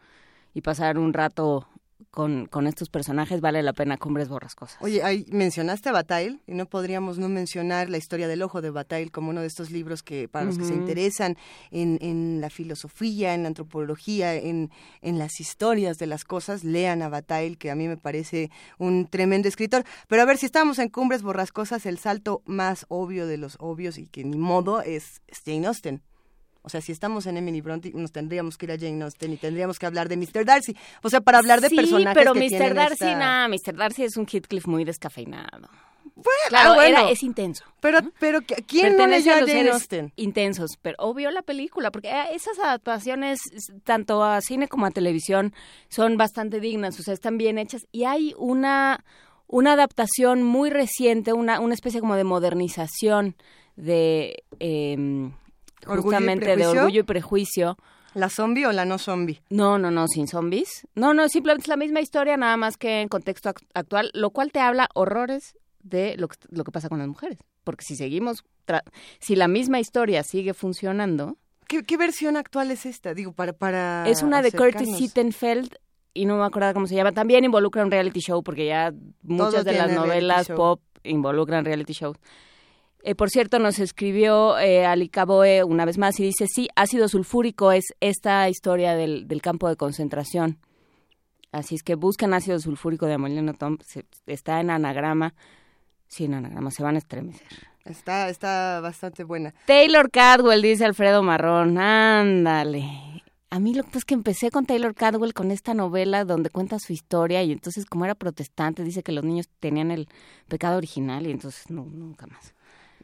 y pasar un rato con, con estos personajes, vale la pena Cumbres Borrascosas. Oye, ahí mencionaste a Bataille y no podríamos no mencionar la historia del ojo de Bataille como uno de estos libros que para los que se interesan en, en la filosofía, en la antropología, en, en las historias de las cosas, lean a Bataille, que a mí me parece un tremendo escritor. Pero a ver, si estamos en Cumbres Borrascosas, el salto más obvio de los obvios y que ni modo es, es Jane Austen. O sea, si estamos en Emily Bronte, nos tendríamos que ir a Jane Austen y tendríamos que hablar de Mr. Darcy. O sea, para hablar de sí, personajes pero que Mr. tienen Darcy, esta- nada, Mr. Darcy es un Heathcliff muy descafeinado. Bueno, Claro, ah, bueno. era, es intenso. Pero, pero ¿qui- ¿quién no leyó a los Jane Austen? intensos, pero obvio la película, porque eh, esas adaptaciones, tanto a cine como a televisión, son bastante dignas, o sea, están bien hechas. Y hay una, una adaptación muy reciente, una, una especie como de modernización de em, ¿Orgullo y justamente de? Orgullo y Prejuicio. ¿La zombie o la no zombie? No, no, no, sin zombies. No, no, simplemente es la misma historia, nada más que en contexto ac- actual, lo cual te habla horrores de lo que, lo que pasa con las mujeres. Porque si seguimos, tra- si la misma historia sigue funcionando, ¿Qué, qué versión actual es esta? Digo, para... para es una de Curtis. Sittenfeld y no me acuerdo cómo se llama. También involucra un reality show porque ya muchas de las novelas pop involucran reality shows. Eh, por cierto, nos escribió eh, Ali Caboe una vez más y dice, sí, ácido sulfúrico es esta historia del, del campo de concentración. Así es que buscan ácido sulfúrico de Amelino Tom, se- está en anagrama. Sí, en anagrama, se van a estremecer. Está, está bastante buena. Taylor Cadwell, dice Alfredo Marrón. Ándale. A mí lo que pasa es que empecé con Taylor Cadwell con esta novela donde cuenta su historia y entonces como era protestante dice que los niños tenían el pecado original y entonces no, nunca más.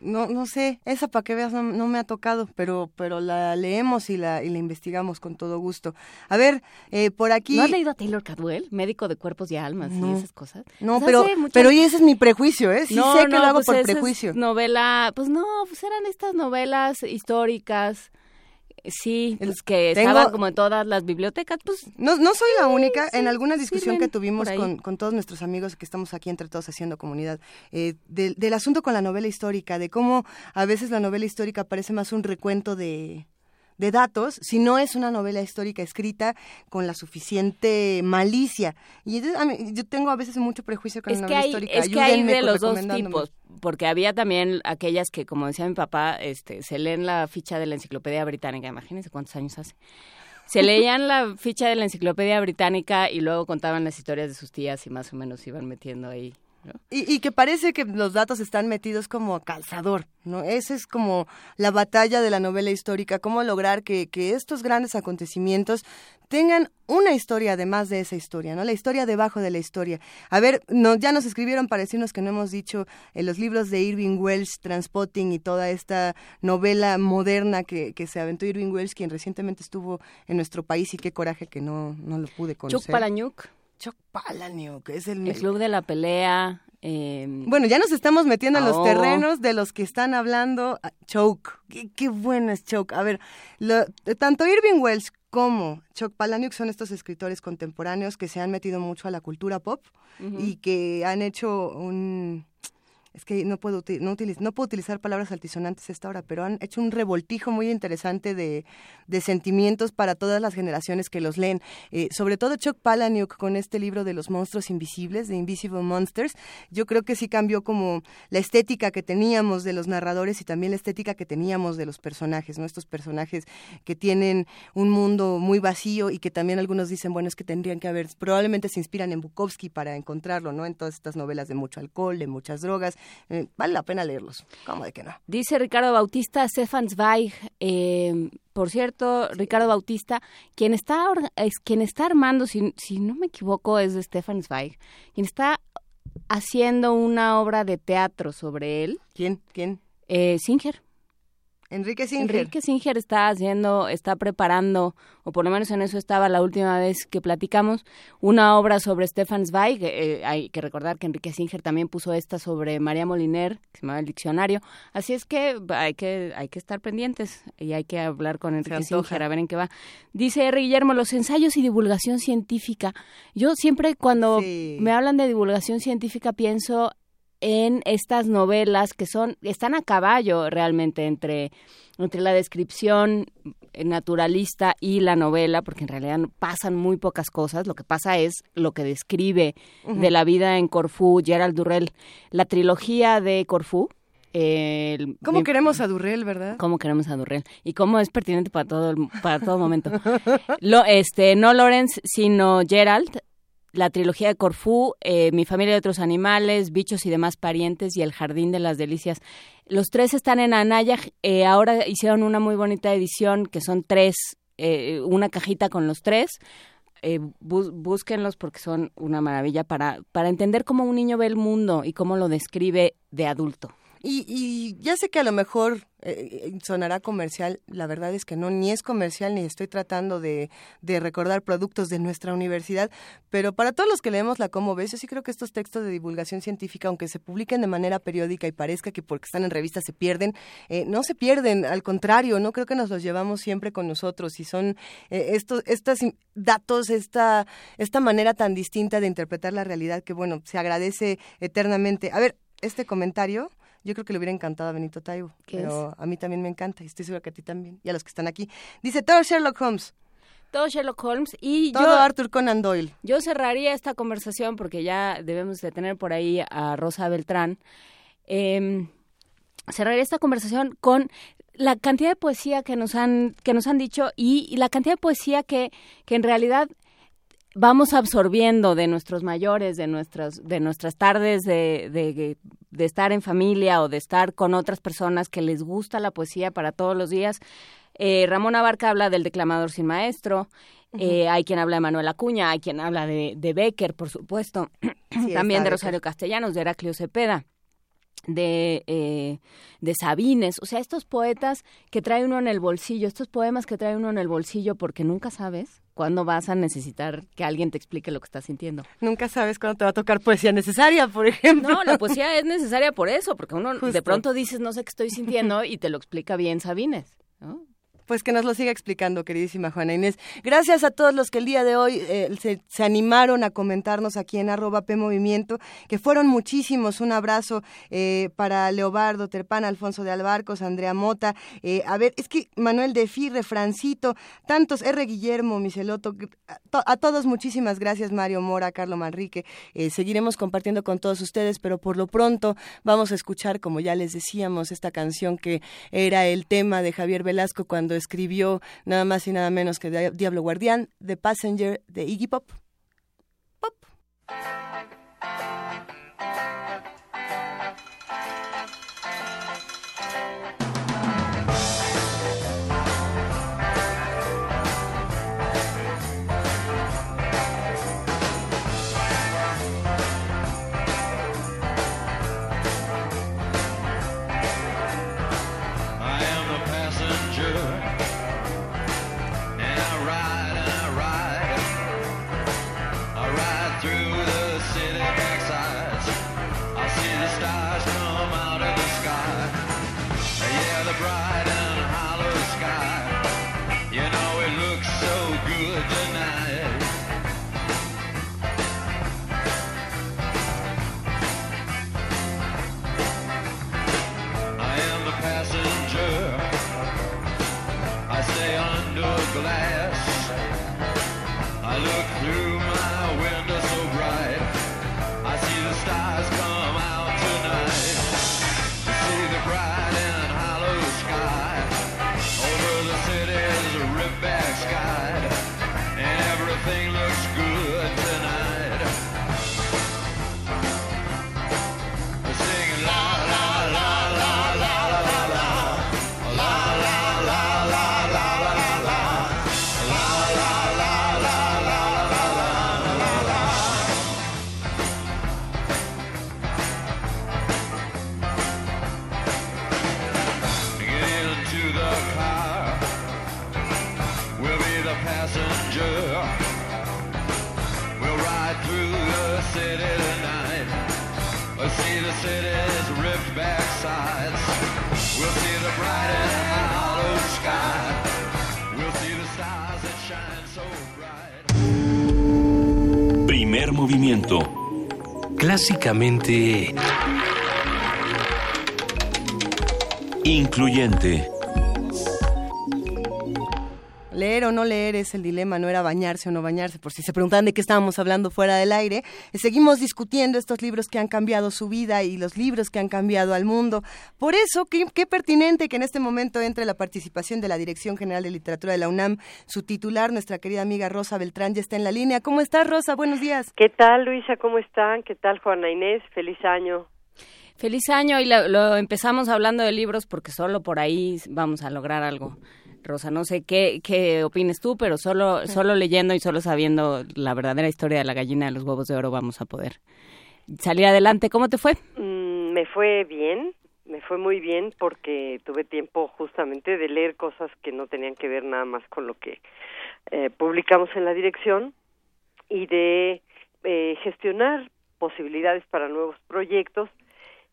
No, no sé, esa para que veas no, no me ha tocado, pero, pero la leemos y la, y la investigamos con todo gusto. A ver, eh, por aquí... ¿No has leído a Taylor Cadwell? Médico de cuerpos y almas No. y esas cosas. No, Pues pero, muchas- pero oye, ese es mi prejuicio, ¿eh? Sí sé que lo hago pues por prejuicio. novela, pues no, pues eran estas novelas históricas, sí, pues que tengo- estaban como en todas las bibliotecas, pues No, no soy la única. sí, en alguna discusión que tuvimos con, con todos nuestros amigos que estamos aquí entre todos haciendo comunidad, eh, del, del asunto con la novela histórica, de cómo a veces la novela histórica parece más un recuento de, de datos, si no es una novela histórica escrita con la suficiente malicia. Y yo, a mí- yo tengo a veces mucho prejuicio con es la que novela hay, histórica. es que hay de los dos tipos, porque había también aquellas que, como decía mi papá, este, se leen la ficha de la enciclopedia británica, imagínense cuántos años hace. Se leían la ficha de la enciclopedia británica y luego contaban las historias de sus tías y más o menos iban metiendo ahí Y, y que parece que los datos están metidos como calzador, ¿no? Esa es como la batalla de la novela histórica, cómo lograr que, que estos grandes acontecimientos tengan una historia además de esa historia, ¿no? La historia debajo de la historia. A ver, no, ya nos escribieron para decirnos que no hemos dicho en los libros de Irving Welsh, Transpotting y toda esta novela moderna que, que se aventó Irving Welsh, quien recientemente estuvo en nuestro país y qué coraje que no, no lo pude conocer. Chuck Palahniuk, Chuck Palahniuk, es el, el club de la pelea. eh, Bueno, ya nos estamos metiendo en los Oh. terrenos de los que están hablando. Ah, Choke, qué, qué bueno es Choke. A ver, lo- tanto Irving Welsh como Chuck Palahniuk son estos escritores contemporáneos que se han metido mucho a la cultura pop y que han hecho un... Es que no puedo, no, utiliz- no puedo utilizar palabras altisonantes esta hora, pero han hecho un revoltijo muy interesante de, de sentimientos para todas las generaciones que los leen. Eh, sobre todo Chuck Palahniuk con este libro de los monstruos invisibles, de Invisible Monsters, yo creo que sí cambió como la estética que teníamos de los narradores y también la estética que teníamos de los personajes, ¿no? Estos personajes que tienen un mundo muy vacío y que también algunos dicen, bueno, es que tendrían que haber, probablemente se inspiran en Bukowski para encontrarlo, ¿no? En todas estas novelas de mucho alcohol, de muchas drogas, eh, vale la pena leerlos, ¿cómo de que no? Dice Ricardo Bautista, Stefan Zweig, eh, por cierto, Ricardo Bautista, quien está, es, quien está armando, si, si no me equivoco, es de Stefan Zweig, quien está haciendo una obra de teatro sobre él, ¿Quién? ¿Quién? eh, Singer. Enrique Singer. Enrique Singer está haciendo, está preparando, o por lo menos en eso estaba la última vez que platicamos, una obra sobre Stefan Zweig. Eh, hay que recordar que Enrique Singer también puso esta sobre María Moliner, que se llama El Diccionario. Así es que hay que, hay que estar pendientes y hay que hablar con Enrique. Singer a ver en qué va. Dice R. Guillermo, los ensayos y divulgación científica. Yo siempre cuando Sí. me hablan de divulgación científica pienso en estas novelas que son están a caballo realmente entre entre la descripción naturalista y la novela porque en realidad pasan muy pocas cosas lo que pasa es lo que describe de la vida en Corfú Gerald Durrell la trilogía de Corfú el- ¿Cómo mi- queremos a Durrell, verdad? cómo queremos a Durrell y cómo es pertinente para todo el- para todo momento. Lo, este, no Lawrence, sino Gerald, la trilogía de Corfú, eh, Mi familia de otros animales, Bichos y demás parientes y El jardín de las delicias. Los tres están en Anaya. eh, ahora hicieron una muy bonita edición que son tres, eh, una cajita con los tres. Eh, bú- búsquenlos porque son una maravilla para, para entender cómo un niño ve el mundo y cómo lo describe de adulto. Y, y ya sé que a lo mejor eh, sonará comercial, la verdad es que no, ni es comercial, ni estoy tratando de, de recordar productos de nuestra universidad, pero para todos los que leemos la Como ves, yo sí creo que estos textos de divulgación científica, aunque se publiquen de manera periódica y parezca que porque están en revistas se pierden, eh, no se pierden, al contrario, no creo que nos los llevamos siempre con nosotros y son eh, estos, estos datos, esta, esta manera tan distinta de interpretar la realidad que, bueno, se agradece eternamente. A ver, este comentario... Yo creo que le hubiera encantado a Benito Taibo, ¿Qué pero a mí también me encanta y estoy segura que a ti también y a los que están aquí. Dice todo Sherlock Holmes, Todo Sherlock Holmes y todo yo... Arthur Conan Doyle. Yo cerraría esta conversación porque ya debemos de tener por ahí a Rosa Beltrán. Eh, cerraría esta conversación con la cantidad de poesía que nos han que nos han dicho y, y la cantidad de poesía que, que en realidad vamos absorbiendo de nuestros mayores, de nuestras, de nuestras tardes de, de, de estar en familia o de estar con otras personas que les gusta la poesía para todos los días. Eh, Ramón Abarca habla del declamador sin maestro, eh, hay quien habla de Manuel Acuña, hay quien habla de, de Becker, por supuesto, Sí, también de Rosario Castellanos, de Heraclio Cepeda de, eh, de Sabines, o sea, estos poetas que trae uno en el bolsillo, estos poemas que trae uno en el bolsillo porque nunca sabes cuándo vas a necesitar que alguien te explique lo que estás sintiendo. Nunca sabes cuándo te va a tocar poesía necesaria, por ejemplo. No, la poesía es necesaria por eso, porque uno de pronto dices no sé qué estoy sintiendo y te lo explica bien Sabines. ¿no? Pues que nos lo siga explicando, queridísima Juana Inés. Gracias a todos los que el día de hoy eh, se, se animaron a comentarnos aquí en arroba P Movimiento, que fueron muchísimos. Un abrazo eh, para Leobardo Terpán, Alfonso de Albarcos, Andrea Mota. Eh, a ver, es que Manuel de Firre, Francito, tantos, R. Guillermo, Miceloto, a, a todos muchísimas gracias, Mario Mora, Carlo Manrique. Seguiremos compartiendo con todos ustedes, pero por lo pronto vamos a escuchar, como ya les decíamos, esta canción que era el tema de Javier Velasco cuando escribió nada más y nada menos que Dia- Diablo Guardián, The Passenger de Iggy Pop. Pop. Movimiento. Clásicamente Incluyente. Leer o no leer es el dilema, no era bañarse o no bañarse, por si se preguntan de qué estábamos hablando fuera del aire. Eh, Seguimos discutiendo estos libros que han cambiado su vida y los libros que han cambiado al mundo. Por eso, qué, qué pertinente que en este momento entre la participación de la Dirección General de Literatura de la UNAM, su titular, nuestra querida amiga Rosa Beltrán, ya está en la línea. ¿Cómo estás, Rosa? Buenos días. ¿Qué tal, Luisa? ¿Cómo están? ¿Qué tal, Juana Inés? Feliz año. Feliz año y lo, lo empezamos hablando de libros porque solo por ahí vamos a lograr algo. Rosa, no sé qué, qué opines tú, pero solo, solo leyendo y solo sabiendo la verdadera historia de la gallina de los huevos de oro vamos a poder salir adelante. ¿Cómo te fue? Mm, me fue bien, me fue muy bien porque tuve tiempo justamente de leer cosas que no tenían que ver nada más con lo que eh, publicamos en la dirección y de eh, gestionar posibilidades para nuevos proyectos.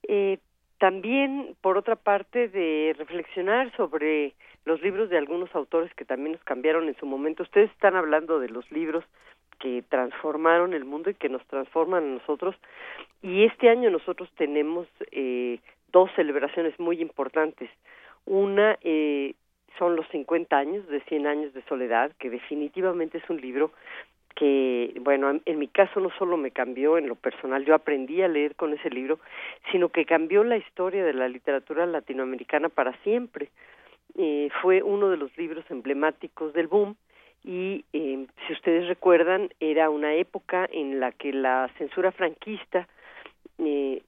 Eh, también, por otra parte, de reflexionar sobre los libros de algunos autores que también nos cambiaron en su momento. Ustedes están hablando de los libros que transformaron el mundo y que nos transforman a nosotros. Y este año nosotros tenemos eh, dos celebraciones muy importantes. Una eh, son los 50 años de 100 años de soledad, que definitivamente es un libro que, bueno, en, en mi caso no solo me cambió en lo personal, yo aprendí a leer con ese libro, sino que cambió la historia de la literatura latinoamericana para siempre. Eh, fue uno de los libros emblemáticos del boom y eh, si ustedes recuerdan era una época en la que la censura franquista eh,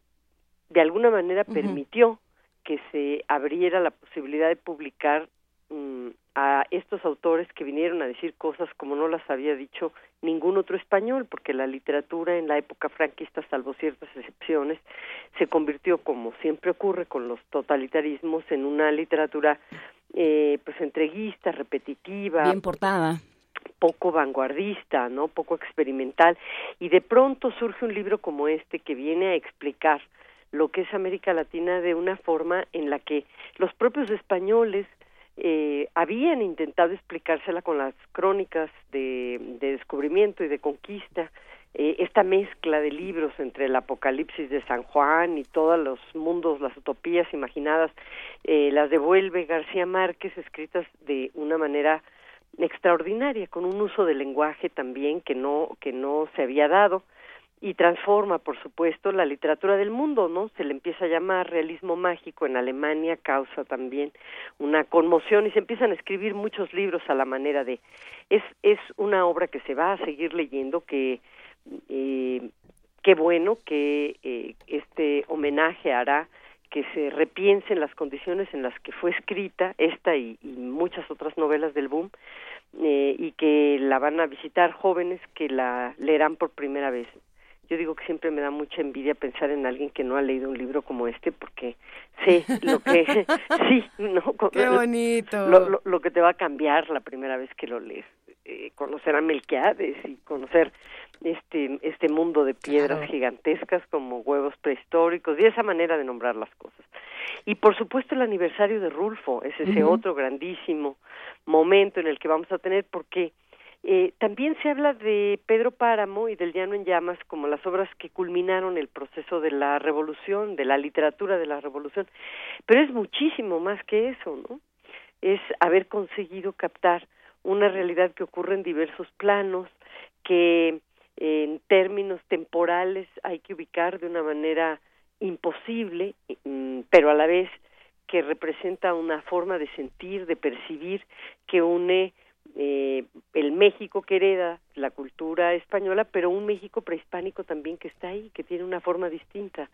de alguna manera permitió que se abriera la posibilidad de publicar mm, a estos autores que vinieron a decir cosas como no las había dicho ningún otro español, porque la literatura en la época franquista, salvo ciertas excepciones, se convirtió, como siempre ocurre con los totalitarismos, en una literatura eh, pues entreguista, repetitiva, Bien portada. poco vanguardista, ¿no? Poco experimental y de pronto surge un libro como este que viene a explicar lo que es América Latina de una forma en la que los propios españoles eh, habían intentado explicársela con las crónicas de, de descubrimiento y de conquista, eh, esta mezcla de libros entre el Apocalipsis de San Juan y todos los mundos, las utopías imaginadas, eh, las devuelve García Márquez escritas de una manera extraordinaria, con un uso del lenguaje también que no, que no se había dado y transforma, por supuesto, la literatura del mundo, ¿no? Se le empieza a llamar realismo mágico en Alemania, causa también una conmoción y se empiezan a escribir muchos libros a la manera de es es una obra que se va a seguir leyendo que eh, qué bueno que eh, este homenaje hará que se repiensen las condiciones en las que fue escrita esta y, muchas otras novelas del boom eh, y que la van a visitar jóvenes que la leerán por primera vez. Yo digo que siempre me da mucha envidia pensar en alguien que no ha leído un libro como este porque sé lo que sí, no, Qué bonito. lo, lo, lo que te va a cambiar la primera vez que lo lees, eh, conocer a Melquiades y conocer este este mundo de piedras Claro. gigantescas como huevos prehistóricos y esa manera de nombrar las cosas. Y por supuesto el aniversario de Rulfo es ese otro grandísimo momento en el que vamos a tener porque eh, también se habla de Pedro Páramo y del Llano en Llamas como las obras que culminaron el proceso de la revolución, de la literatura de la revolución, pero es muchísimo más que eso, ¿no? Es haber conseguido captar una realidad que ocurre en diversos planos, que en términos temporales hay que ubicar de una manera imposible, mm, pero a la vez que representa una forma de sentir, de percibir, que une eh, el México que hereda la cultura española, pero un México prehispánico también que está ahí, que tiene una forma distinta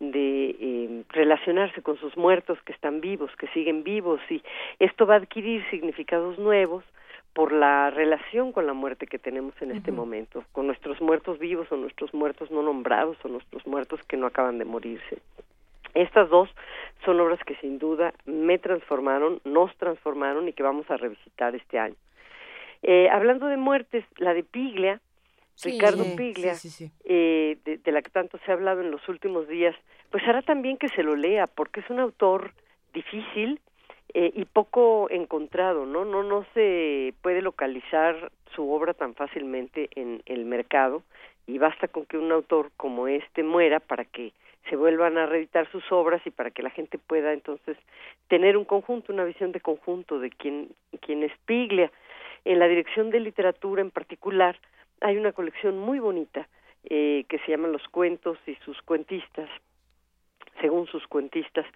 de eh, relacionarse con sus muertos que están vivos, que siguen vivos, y esto va a adquirir significados nuevos por la relación con la muerte que tenemos en este momento, con nuestros muertos vivos o nuestros muertos no nombrados o nuestros muertos que no acaban de morirse. Estas dos son obras que sin duda me transformaron, nos transformaron y que vamos a revisitar este año. Eh, hablando de muertes, la de Piglia Sí, Ricardo Piglia, sí, sí, sí. eh, de, de la que tanto se ha hablado en los últimos días, pues hará también que se lo lea, porque es un autor difícil eh, y poco encontrado, ¿no? No no se puede localizar su obra tan fácilmente en el mercado y basta con que un autor como este muera para que se vuelvan a reeditar sus obras y para que la gente pueda entonces tener un conjunto, una visión de conjunto de quién, quién es Piglia. En la dirección de literatura en particular hay una colección muy bonita eh, que se llama Los cuentos y sus cuentistas, según sus cuentistas,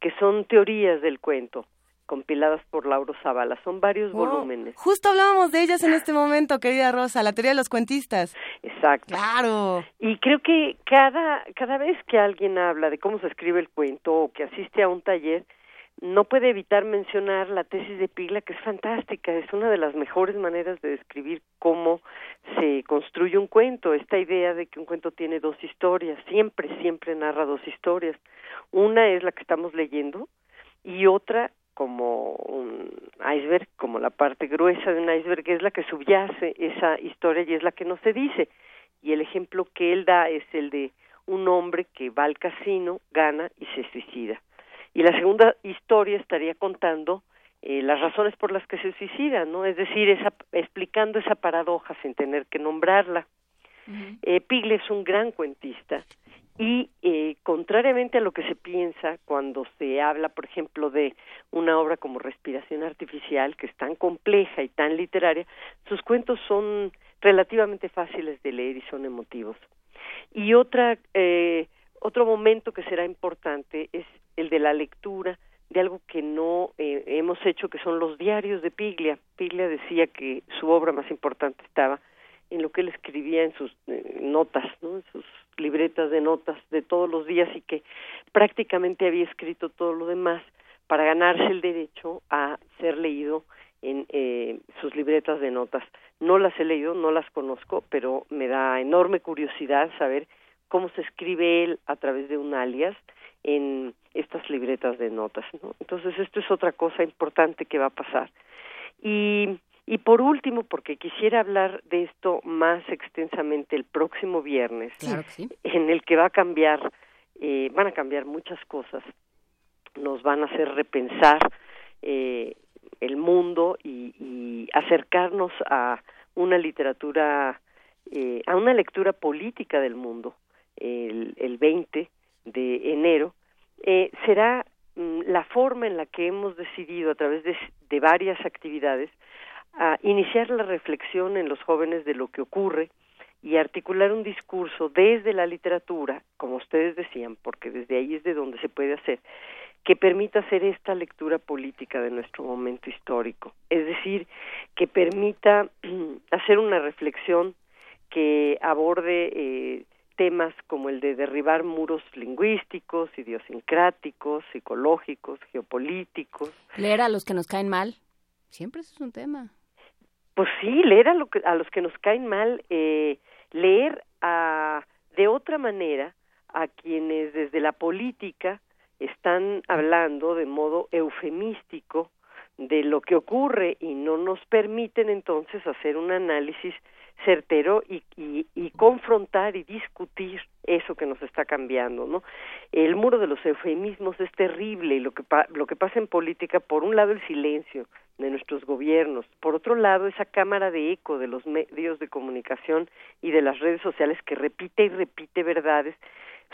que son teorías del cuento compiladas por Lauro Zavala. Son varios Wow. volúmenes. Justo hablábamos de ellas en este momento, querida Rosa, la teoría de los cuentistas. Exacto. Claro. Y creo que cada, cada vez que alguien habla de cómo se escribe el cuento o que asiste a un taller, no puede evitar mencionar la tesis de Piglia, que es fantástica, es una de las mejores maneras de describir cómo se construye un cuento, esta idea de que un cuento tiene dos historias, siempre, siempre narra dos historias. Una es la que estamos leyendo y otra como un iceberg, como la parte gruesa de un iceberg, es la que subyace esa historia y es la que no se dice. Y el ejemplo que él da es el de un hombre que va al casino, gana y se suicida. Y la segunda historia estaría contando eh, las razones por las que se suicida, ¿no? Es decir, esa, explicando esa paradoja sin tener que nombrarla. Eh, Piglia es un gran cuentista y eh, contrariamente a lo que se piensa cuando se habla, por ejemplo, de una obra como Respiración Artificial, que es tan compleja y tan literaria, sus cuentos son relativamente fáciles de leer y son emotivos. Y otra, eh, otro momento que será importante es el de la lectura de algo que no eh, hemos hecho, que son los diarios de Piglia. Piglia decía que su obra más importante estaba en lo que él escribía en sus eh, notas, ¿no? en sus libretas de notas de todos los días y que prácticamente había escrito todo lo demás para ganarse el derecho a ser leído en eh, sus libretas de notas. No las he leído, no las conozco, pero me da enorme curiosidad saber cómo se escribe él a través de un alias en estas libretas de notas. ¿no? Entonces, esto es otra cosa importante que va a pasar. Y, y por último, porque quisiera hablar de esto más extensamente el próximo viernes, Claro que sí. en el que va a cambiar, eh, van a cambiar muchas cosas, nos van a hacer repensar eh, el mundo y, y acercarnos a una literatura, eh, a una lectura política del mundo, el, el 20 de enero, eh, será mm, la forma en la que hemos decidido a través de, de varias actividades a iniciar la reflexión en los jóvenes de lo que ocurre y articular un discurso desde la literatura, como ustedes decían, porque desde ahí es de donde se puede hacer, que permita hacer esta lectura política de nuestro momento histórico. Es decir, que permita hacer una reflexión que aborde eh, temas como el de derribar muros lingüísticos, idiosincráticos, psicológicos, geopolíticos, Leer a los que nos caen mal. Siempre eso es un tema. Pues sí, leer a, lo que, a los que nos caen mal, eh, leer a, de otra manera a quienes desde la política están hablando de modo eufemístico de lo que ocurre y no nos permiten entonces hacer un análisis certero y, y, y confrontar y discutir eso que nos está cambiando, ¿no? El muro de los eufemismos es terrible y lo que pa- lo que pasa en política, por un lado el silencio de nuestros gobiernos, por otro lado esa cámara de eco de los medios de comunicación y de las redes sociales que repite y repite verdades,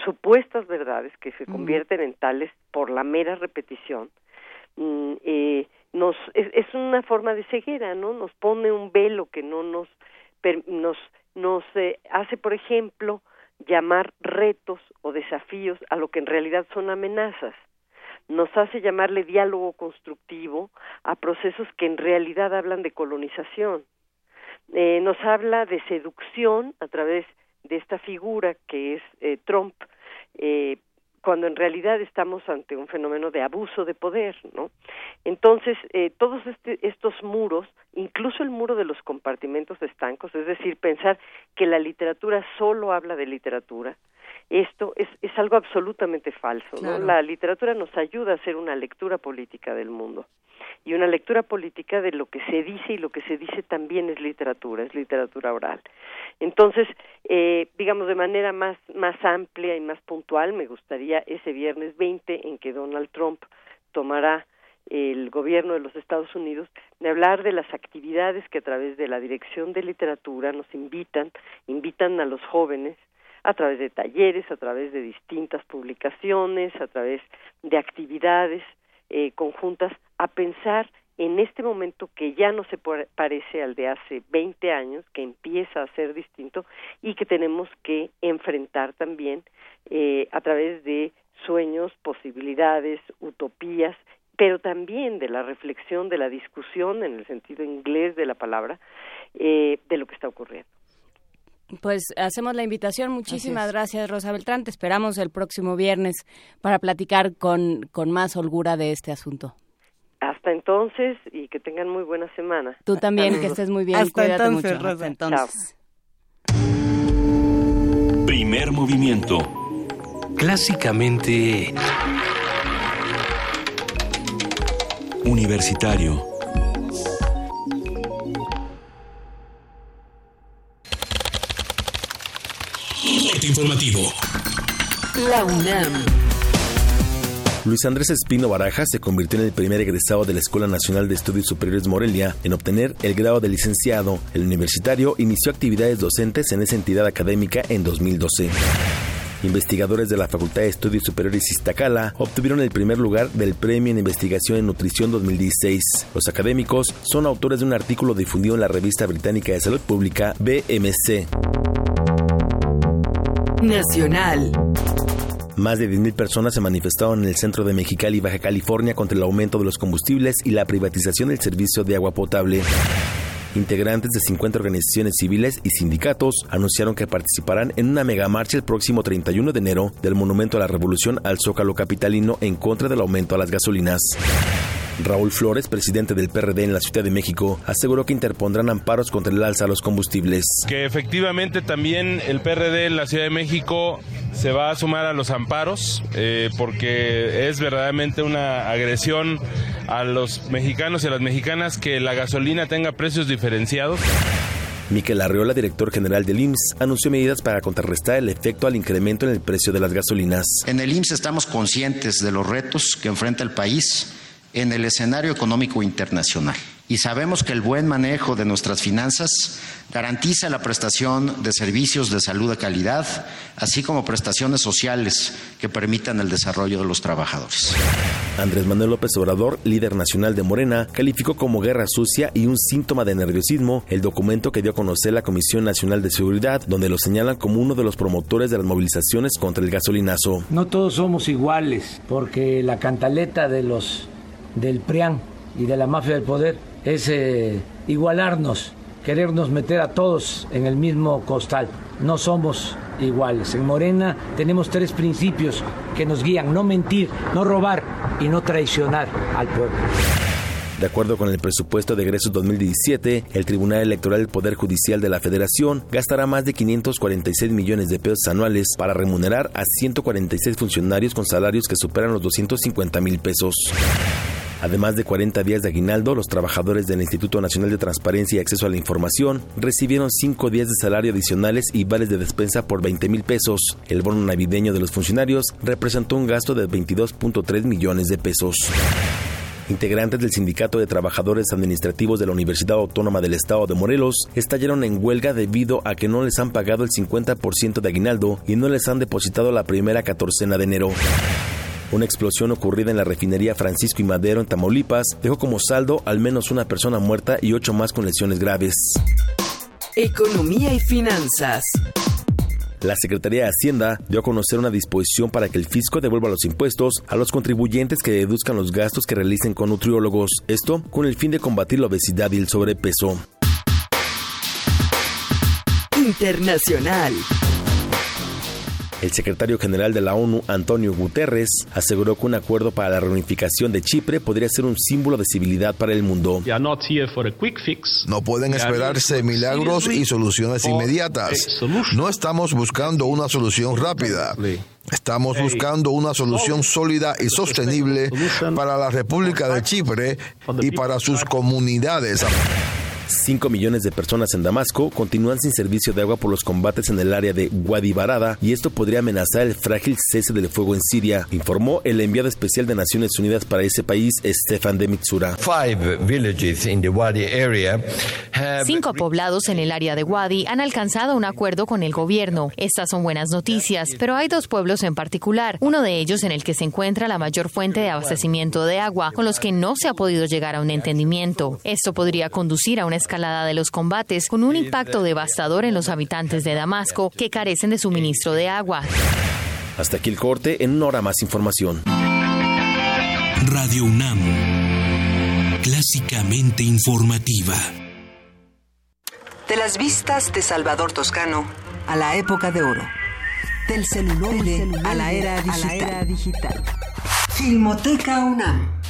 supuestas verdades que se convierten en tales por la mera repetición. Mm, eh, nos es, es una forma de ceguera, ¿no? Nos pone un velo que no nos per- nos nos eh, hace, por ejemplo, llamar retos o desafíos a lo que en realidad son amenazas. Nos hace llamarle diálogo constructivo a procesos que en realidad hablan de colonización. Eh, nos habla de seducción a través de esta figura que es eh, Trump, eh, cuando en realidad estamos ante un fenómeno de abuso de poder, ¿no? Entonces, eh, todos este- estos muros, incluso el muro de los compartimentos estancos, es decir, pensar que la literatura solo habla de literatura, esto es, es algo absolutamente falso. ¿no? La literatura nos ayuda a hacer una lectura política del mundo y una lectura política de lo que se dice y lo que se dice también es literatura, es literatura oral. Entonces, eh, digamos de manera más, más amplia y más puntual, me gustaría ese viernes 20 en que Donald Trump tomará el gobierno de los Estados Unidos de hablar de las actividades que a través de la Dirección de Literatura nos invitan, invitan a los jóvenes a través de talleres, a través de distintas publicaciones, a través de actividades eh, conjuntas, a pensar en este momento que ya no se parece al de hace 20 años, que empieza a ser distinto y que tenemos que enfrentar también eh, a través de sueños, posibilidades, utopías, pero también de la reflexión, de la discusión, en el sentido inglés de la palabra, eh, de lo que está ocurriendo. Pues hacemos la invitación. Muchísimas gracias, Rosa Beltrán. Te esperamos el próximo viernes para platicar con, con más holgura de este asunto. Hasta entonces y que tengan muy buena semana. Tú también, que estés muy bien. Hasta Cuídate entonces, mucho. Rosa. Hasta entonces. Primer movimiento. Clásicamente Universitario. Informativo. La UNAM. Luis Andrés Espino Baraja se convirtió en el primer egresado de la Escuela Nacional de Estudios Superiores Morelia en obtener el grado de licenciado. El universitario inició actividades docentes en esa entidad académica en 2012. Investigadores de la Facultad de Estudios Superiores Iztacala obtuvieron el primer lugar del Premio en Investigación en Nutrición 2016. Los académicos son autores de un artículo difundido en la revista británica de salud pública BMC. Nacional. Más de 10.000 personas se manifestaron en el centro de Mexicali, Baja California, contra el aumento de los combustibles y la privatización del servicio de agua potable. Integrantes de 50 organizaciones civiles y sindicatos anunciaron que participarán en una megamarcha el próximo 31 de enero del Monumento a la Revolución al Zócalo Capitalino en contra del aumento a las gasolinas. Raúl Flores, presidente del PRD en la Ciudad de México, aseguró que interpondrán amparos contra el alza a los combustibles. que efectivamente también el PRD en la Ciudad de México se va a sumar a los amparos eh, porque es verdaderamente una agresión a los mexicanos y a las mexicanas que la gasolina tenga precios diferenciados. Miquel Arreola, director general del IMSS, anunció medidas para contrarrestar el efecto al incremento en el precio de las gasolinas. En el IMSS estamos conscientes de los retos que enfrenta el país en el escenario económico internacional y sabemos que el buen manejo de nuestras finanzas garantiza la prestación de servicios de salud de calidad, así como prestaciones sociales que permitan el desarrollo de los trabajadores. Andrés Manuel López Obrador, líder nacional de Morena, calificó como guerra sucia y un síntoma de nerviosismo el documento que dio a conocer la Comisión Nacional de Seguridad, donde lo señalan como uno de los promotores de las movilizaciones contra el gasolinazo. No todos somos iguales, porque la cantaleta de los del PRIAN y de la mafia del poder es eh, igualarnos, querernos meter a todos en el mismo costal. No somos iguales. En Morena tenemos tres principios que nos guían, no mentir, no robar y no traicionar al pueblo. De acuerdo con el presupuesto de egresos 2017, el Tribunal Electoral del Poder Judicial de la Federación gastará más de 546 millones de pesos anuales para remunerar a 146 funcionarios con salarios que superan los 250 mil pesos. Además de 40 días de aguinaldo, los trabajadores del Instituto Nacional de Transparencia y Acceso a la Información recibieron 5 días de salario adicionales y vales de despensa por 20 mil pesos. El bono navideño de los funcionarios representó un gasto de 22.3 millones de pesos. Integrantes del Sindicato de Trabajadores Administrativos de la Universidad Autónoma del Estado de Morelos estallaron en huelga debido a que no les han pagado el 50% de aguinaldo y no les han depositado la primera catorcena de enero. Una explosión ocurrida en la refinería Francisco y Madero en Tamaulipas dejó como saldo al menos una persona muerta y ocho más con lesiones graves. Economía y finanzas. La Secretaría de Hacienda dio a conocer una disposición para que el fisco devuelva los impuestos a los contribuyentes que deduzcan los gastos que realicen con nutriólogos. Esto con el fin de combatir la obesidad y el sobrepeso. Internacional. El secretario general de la ONU, Antonio Guterres, aseguró que un acuerdo para la reunificación de Chipre podría ser un símbolo de civilidad para el mundo. No pueden esperarse milagros y soluciones inmediatas. No estamos buscando una solución rápida. Estamos buscando una solución sólida y sostenible para la República de Chipre y para sus comunidades. 5 millones de personas en Damasco continúan sin servicio de agua por los combates en el área de Wadi Barada y esto podría amenazar el frágil cese del fuego en Siria, informó el enviado especial de Naciones Unidas para ese país, Stefan de Mitsura. Cinco poblados en el área de Wadi han alcanzado un acuerdo con el gobierno. Estas son buenas noticias, pero hay dos pueblos en particular, uno de ellos en el que se encuentra la mayor fuente de abastecimiento de agua, con los que no se ha podido llegar a un entendimiento. Esto podría conducir a una escalada de los combates con un impacto devastador en los habitantes de Damasco que carecen de suministro de agua. Hasta aquí el corte, en una hora más información. Radio UNAM. Clásicamente informativa. De las vistas de Salvador Toscano a la época de oro. Del celuloide a la era digital. Filmoteca UNAM.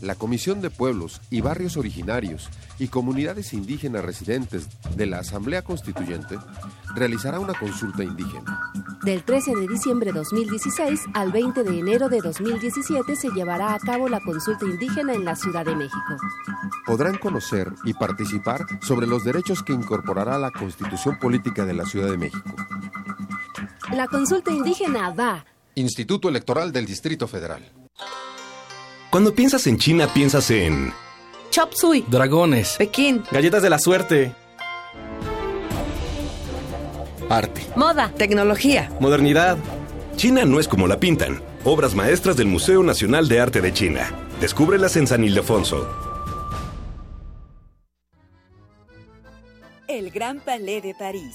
La Comisión de Pueblos y Barrios Originarios y Comunidades Indígenas Residentes de la Asamblea Constituyente realizará una consulta indígena. Del 13 de diciembre de 2016 al 20 de enero de 2017 se llevará a cabo la consulta indígena en la Ciudad de México. Podrán conocer y participar sobre los derechos que incorporará la Constitución Política de la Ciudad de México. La consulta indígena va. Instituto Electoral del Distrito Federal. Cuando piensas en China, piensas en Chop Suey, dragones, Pekín, galletas de la suerte, arte, moda, tecnología, modernidad. China no es como la pintan. Obras maestras del Museo Nacional de Arte de China. Descúbrelas en San Ildefonso. El Gran Palais de París,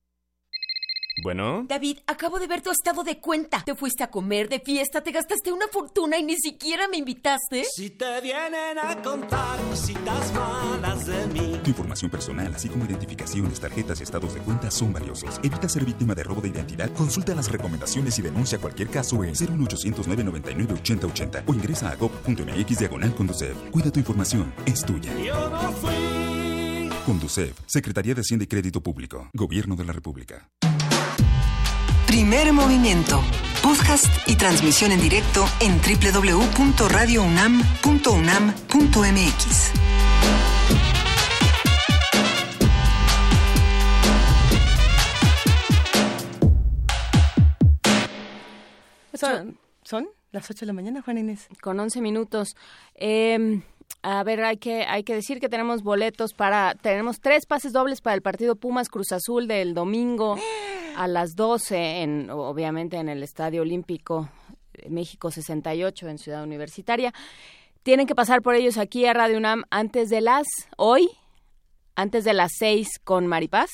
Bueno. David, acabo de ver tu estado de cuenta. Te fuiste a comer de fiesta, te gastaste una fortuna y ni siquiera me invitaste. Si te vienen a contar cositas malas de mí. Tu información personal, así como identificaciones, tarjetas y estados de cuenta son valiosos. Evita ser víctima de robo de identidad. Consulta las recomendaciones y denuncia cualquier caso en 01800 999 8080 o ingresa a gov.mx diagonal Conducef. Cuida tu información, es tuya. Yo no fui. Conducef, Secretaría de Hacienda y Crédito Público, Gobierno de la República. Primer movimiento. Podcast y transmisión en directo en www.radiounam.unam.mx. Son, son las 8 de la mañana, Juan Inés. Con 11 minutos. Eh, a ver, hay que, hay que decir que tenemos boletos para, tenemos tres pases dobles para el partido Pumas Cruz Azul del domingo a las 12, en, obviamente en el Estadio Olímpico México 68 en Ciudad Universitaria. Tienen que pasar por ellos aquí a Radio UNAM antes de las, hoy, antes de las 6 con Maripaz.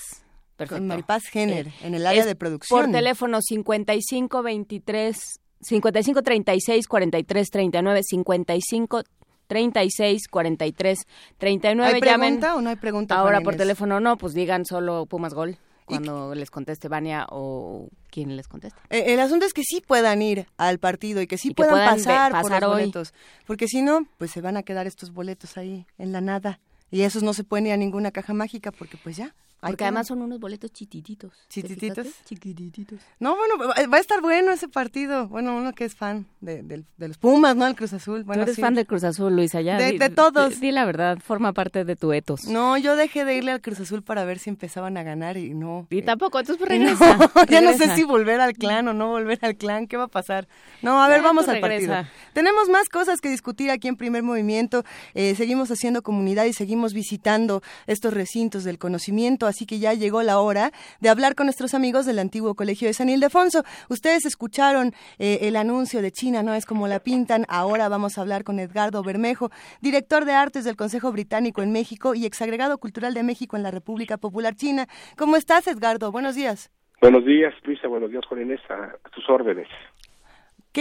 Perfecto. Con Maripaz Jenner, en el área de producción. Por teléfono 55 23 55 36 43 39 55 36 43 39 ¿Hay llamen pregunta o no hay pregunta? ahora por teléfono no pues digan solo Pumas Gol cuando les conteste Vania o quien les conteste Eh, El asunto es que sí puedan ir al partido y que sí Y que puedan, pasar, por los hoy. boletos. Porque si no, pues se van a quedar estos boletos ahí en la nada. Y esos no se pueden ir a ninguna caja mágica porque pues ya. Porque además son unos boletos chiquititos. ¿Chiquititos? Chiquititos. No, bueno, va a estar bueno ese partido. Bueno, uno que es fan de, los Pumas, ¿no? El Cruz Azul. Bueno, Tú eres fan del Cruz Azul, Luisa, ya. De, todos. Di, la verdad, forma parte de tu etos. No, yo dejé de irle al Cruz Azul para ver si empezaban a ganar y no. Y tampoco, entonces pues regresa. ya no sé si volver al clan o no volver al clan. ¿Qué va a pasar? No, a ver, vamos al partido. Tenemos más cosas que discutir aquí en Primer Movimiento. Eh, seguimos haciendo comunidad y seguimos visitando estos recintos del conocimiento, así que ya llegó la hora de hablar con nuestros amigos del antiguo Colegio de San Ildefonso. Ustedes escucharon eh, el anuncio de China, no es como la pintan. Ahora vamos a hablar con Edgardo Bermejo, director de artes del Consejo Británico en México y exagregado cultural de México en la República Popular China. ¿Cómo estás, Edgardo? Buenos días. Buenos días, Luisa. Buenos días, Juan Inés. A tus órdenes.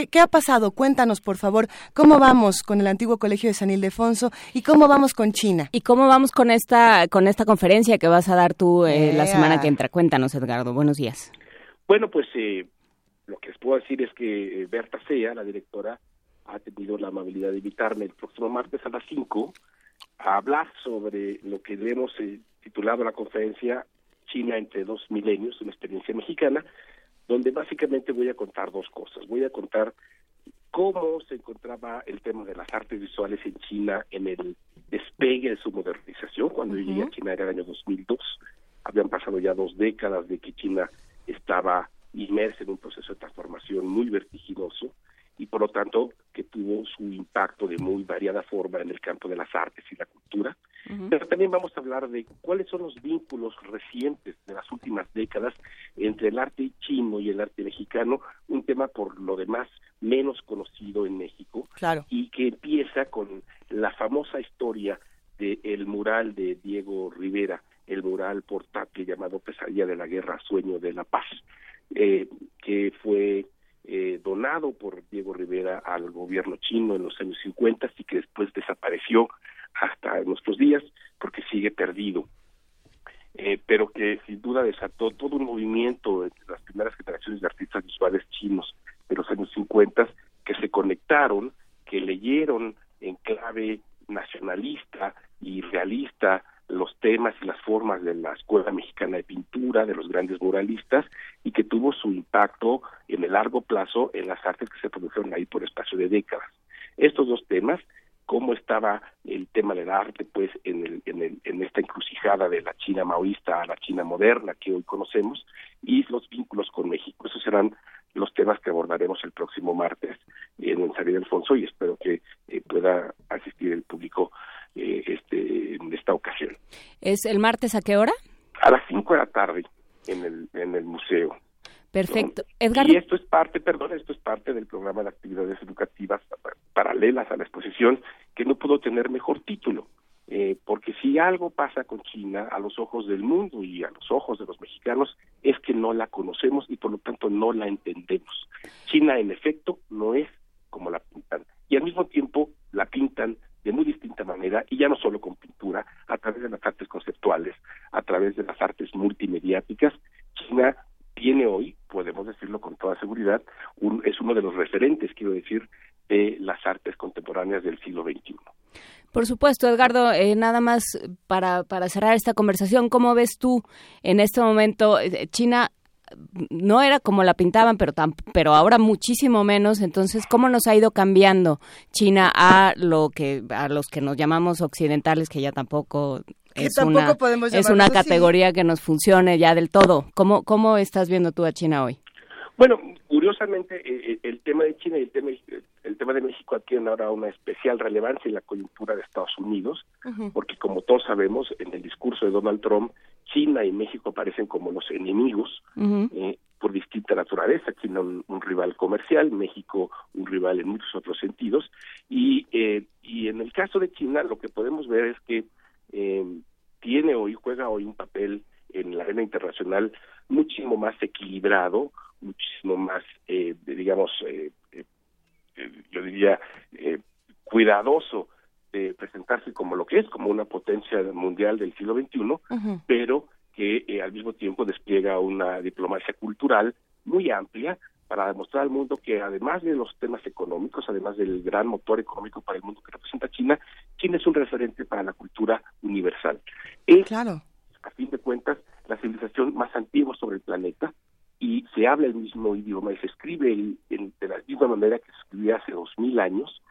¿Qué, ha pasado? Cuéntanos, por favor, cómo vamos con el antiguo colegio de San Ildefonso y cómo vamos con China. Y cómo vamos con esta, con esta conferencia que vas a dar tú eh, la semana que entra. Cuéntanos, Edgardo. Buenos días. Bueno, pues eh, lo que les puedo decir es que eh, Berta Sea, la directora, ha tenido la amabilidad de invitarme el próximo martes a las 5 a hablar sobre lo que hemos titulado la conferencia China entre dos milenios, una experiencia mexicana, donde básicamente voy a contar dos cosas. Voy a contar cómo se encontraba el tema de las artes visuales en China en el despegue de su modernización. Cuando yo llegué a China era el año 2002. Habían pasado ya dos décadas de que China estaba inmersa en un proceso de transformación muy vertiginoso y por lo tanto que tuvo su impacto de muy variada forma en el campo de las artes y la cultura. Pero también vamos a hablar de cuáles son los vínculos recientes de las últimas décadas entre el arte chino y el arte mexicano, un tema por lo demás menos conocido en México y que empieza con la famosa historia del mural de Diego Rivera, el mural portátil llamado Pesadilla de la Guerra, Sueño de la Paz, eh, que fue eh, donado por Diego Rivera al gobierno chino en los años 50 y que después desapareció hasta nuestros días porque sigue perdido. Eh, pero que sin duda desató todo un movimiento entre las primeras generaciones de artistas visuales chinos de los años 50 que se conectaron, que leyeron en clave nacionalista y realista los temas y las formas de la Escuela Mexicana de Pintura, de los grandes muralistas, y que tuvo su impacto en el largo plazo en las artes que se produjeron ahí por espacio de décadas. Estos dos temas, cómo estaba el tema del arte, pues, en, el, en, el, en esta encrucijada de la China maoísta a la China moderna que hoy conocemos, y los vínculos con México. Esos serán los temas que abordaremos el próximo martes en el San Alfonso y espero que eh, pueda asistir el público eh, este, en esta ocasión. ¿Es el martes a qué hora? A las 5 de la tarde en el, en el museo. Perfecto. Edgar... Y esto es parte, perdón, esto es parte del programa de actividades educativas paralelas a la exposición que no pudo tener mejor título. Eh, porque si algo pasa con China a los ojos del mundo y a los ojos de los mexicanos es que no la conocemos y por lo tanto no la entendemos. China en efecto no es como la pintan y al mismo tiempo la pintan de muy distinta manera y ya no solo con pintura, a través de las artes conceptuales, a través de las artes multimediáticas. China tiene hoy, podemos decirlo con toda seguridad, es uno de los referentes, quiero decir, de las artes contemporáneas del siglo XXI. Por supuesto, Edgardo, eh, nada más para, para cerrar esta conversación, ¿cómo ves tú en este momento? Eh, China no era como la pintaban, pero pero ahora muchísimo menos. Entonces, ¿cómo nos ha ido cambiando China a lo que a los que nos llamamos occidentales, que ya tampoco es una es una categoría que nos funcione ya del todo? ¿Cómo cómo estás viendo tú a China hoy? Bueno, curiosamente eh, eh, el tema de China y el tema el tema de México adquieren ahora una especial relevancia en la coyuntura de Estados Unidos, porque como todos sabemos, en el discurso de Donald Trump, China y México aparecen como los enemigos eh, por distinta naturaleza. China un, rival comercial, México un rival en muchos otros sentidos. Y, eh, y en el caso de China lo que podemos ver es que eh, tiene hoy, juega hoy un papel en la arena internacional muchísimo más equilibrado, muchísimo más, digamos, yo diría, cuidadoso presentarse como lo que es, como una potencia mundial del siglo XXI, pero que eh, al mismo tiempo despliega una diplomacia cultural muy amplia para demostrar al mundo que además de los temas económicos, además del gran motor económico para el mundo que representa China, China es un referente para la cultura universal. Es, claro. a fin de cuentas, la civilización más antigua sobre el planeta y se habla el mismo idioma y se escribe de la misma manera que se escribía hace dos mil años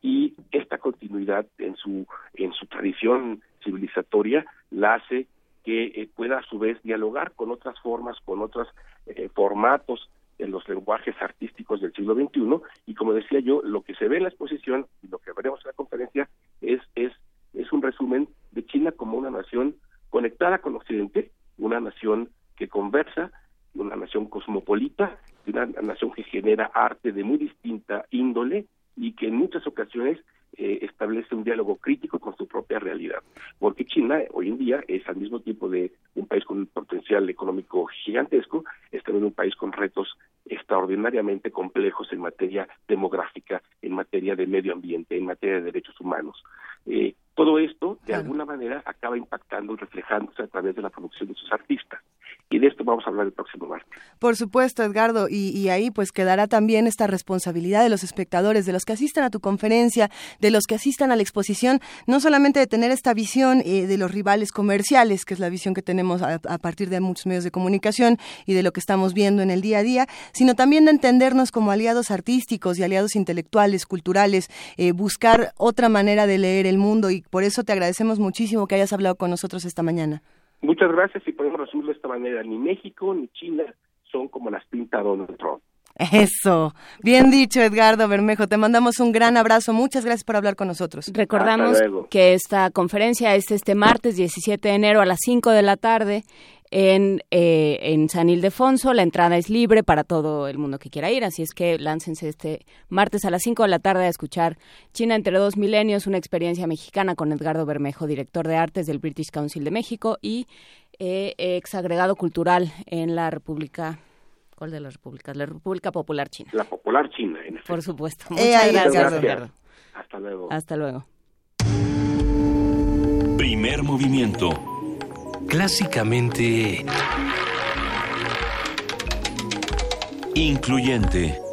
y esta continuidad en su en su tradición civilizatoria la hace que eh, pueda a su vez dialogar con otras formas, con otros eh, formatos en los lenguajes artísticos del siglo XXI y como decía yo, lo que se ve en la exposición y lo que veremos en la conferencia es es es un resumen de China como una nación conectada con Occidente, una nación que conversa, una nación cosmopolita, una nación que genera arte de muy distinta índole y que en muchas ocasiones eh, establece un diálogo crítico con su propia realidad. Porque China hoy en día es al mismo tiempo de un país con un potencial económico gigantesco, es también un país con retos extraordinariamente complejos en materia demográfica, en materia de medio ambiente, en materia de derechos humanos. Eh, todo esto, de alguna manera, acaba impactando y reflejándose a través de la producción de sus artistas. Y de esto vamos a hablar el próximo martes. Por supuesto, Edgardo, y, ahí pues quedará también esta responsabilidad de los espectadores, de los que asistan a tu conferencia, de los que asistan a la exposición, no solamente de tener esta visión eh, de los rivales comerciales, que es la visión que tenemos a, a, partir de muchos medios de comunicación y de lo que estamos viendo en el día a día, sino también de entendernos como aliados artísticos y aliados intelectuales, culturales, eh, buscar otra manera de leer el mundo y por eso te agradecemos muchísimo que hayas hablado con nosotros esta mañana. Muchas gracias y podemos resumirlo de esta manera. Ni México ni China son como las pinta Donald Trump. Eso, bien dicho Edgardo Bermejo, te mandamos un gran abrazo, muchas gracias por hablar con nosotros. Recordamos que esta conferencia es este martes 17 de enero a las 5 de la tarde en, eh, en San Ildefonso. La entrada es libre para todo el mundo que quiera ir, así es que láncense este martes a las 5 de la tarde a escuchar China entre dos milenios, una experiencia mexicana con Edgardo Bermejo, director de artes del British Council de México y eh, ex agregado cultural en la República ¿Cuál de las repúblicas? La República Popular China. La Popular China, en Por supuesto. Muchas gracias, Edgardo. Hasta luego. Hasta luego. Primer movimiento clásicamente incluyente.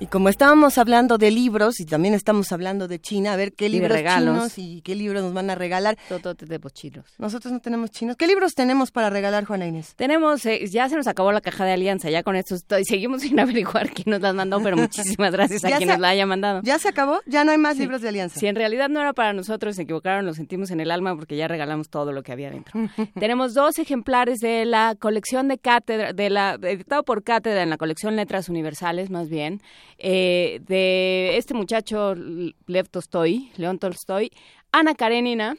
Y como estábamos hablando de libros y también estamos hablando de China, a ver qué libros chinos y qué libros nos van a regalar. Todo tenemos chinos. Nosotros no tenemos chinos. ¿Qué libros tenemos para regalar, Juana Inés? Tenemos, eh, ya se nos acabó la caja de alianza, ya con esto estoy, seguimos sin averiguar quién nos las mandó, pero muchísimas gracias a quien nos la haya mandado. ¿Ya se acabó? ¿Ya no hay más libros de alianza? Si en realidad no era para nosotros, se equivocaron, lo sentimos en el alma porque ya regalamos todo lo que había dentro. tenemos dos ejemplares de la colección de cátedra, de la, editado por cátedra en la colección Letras Universales, más bien eh, de este muchacho Lev Tolstoy, León Tolstoy, Ana Karenina,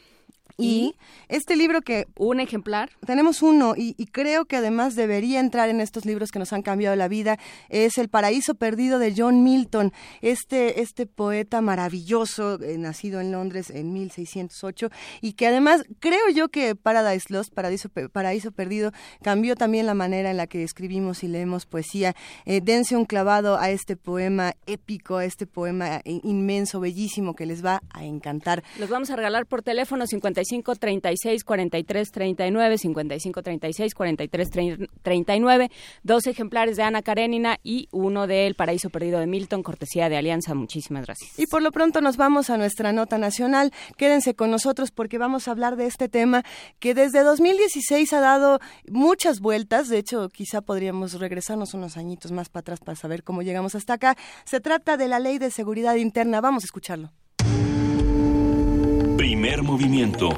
y este libro que... Un ejemplar. Tenemos uno y, creo que además debería entrar en estos libros que nos han cambiado la vida. Es El Paraíso Perdido de John Milton, este, este poeta maravilloso, eh, nacido en Londres en 1608 y que además creo yo que Paradise Lost, Paraíso, Paraíso Perdido, cambió también la manera en la que escribimos y leemos poesía. Eh, dense un clavado a este poema épico, a este poema inmenso, bellísimo que les va a encantar. Los vamos a regalar por teléfono 55 55 36 43 39, 55 36 43 39, dos ejemplares de Ana Karenina y uno de El Paraíso Perdido de Milton, cortesía de Alianza. Muchísimas gracias. Y por lo pronto nos vamos a nuestra nota nacional. Quédense con nosotros porque vamos a hablar de este tema que desde 2016 ha dado muchas vueltas. De hecho, quizá podríamos regresarnos unos añitos más para atrás para saber cómo llegamos hasta acá. Se trata de la Ley de Seguridad Interna. Vamos a escucharlo. Primer movimiento.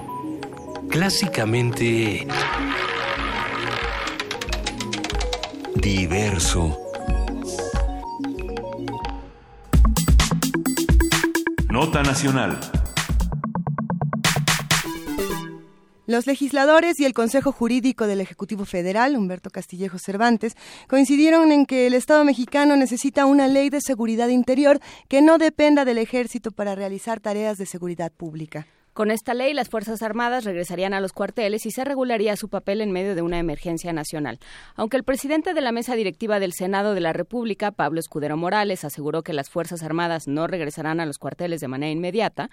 Clásicamente... Diverso. Nota Nacional. Los legisladores y el Consejo Jurídico del Ejecutivo Federal, Humberto Castillejo Cervantes, coincidieron en que el Estado mexicano necesita una ley de seguridad interior que no dependa del ejército para realizar tareas de seguridad pública. Con esta ley, las Fuerzas Armadas regresarían a los cuarteles y se regularía su papel en medio de una emergencia nacional. Aunque el presidente de la mesa directiva del Senado de la República, Pablo Escudero Morales, aseguró que las Fuerzas Armadas no regresarán a los cuarteles de manera inmediata,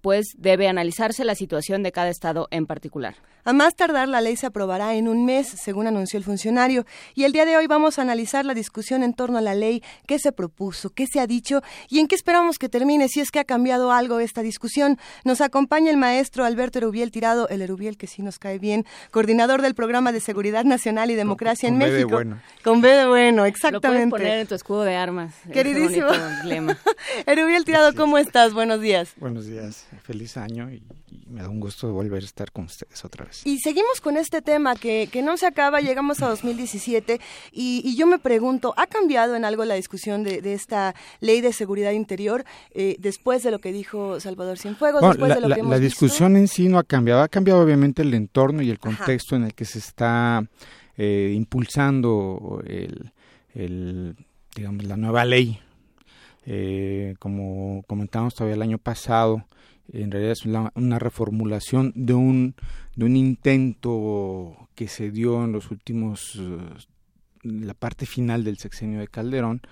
pues debe analizarse la situación de cada estado en particular. A más tardar, la ley se aprobará en un mes, según anunció el funcionario. Y el día de hoy vamos a analizar la discusión en torno a la ley, qué se propuso, qué se ha dicho y en qué esperamos que termine, si es que ha cambiado algo esta discusión. Nos acompaña el maestro Alberto Erubiel Tirado, el Erubiel que sí nos cae bien, coordinador del Programa de Seguridad Nacional y Democracia en México. B de bueno. Con B de bueno, exactamente. Lo puedes poner en tu escudo de armas. Queridísimo. Erubiel Tirado, ¿cómo estás? Buenos días. Buenos días. Feliz año y, me da un gusto volver a estar con ustedes otra vez. Y seguimos con este tema que, que no se acaba, llegamos a 2017 y, y, yo me pregunto, ¿ha cambiado en algo la discusión de, de esta ley de seguridad interior eh, después de lo que dijo Salvador Cienfuegos? Bueno, después la, de lo la, que hemos la discusión visto? en sí no ha cambiado, ha cambiado obviamente el entorno y el contexto Ajá. en el que se está eh, impulsando el, el, digamos, la nueva ley. Eh, como comentamos todavía el año pasado, en realidad es una, una, reformulación de un, de un intento que se dio en los últimos, uh, la parte final del sexenio de Calderón,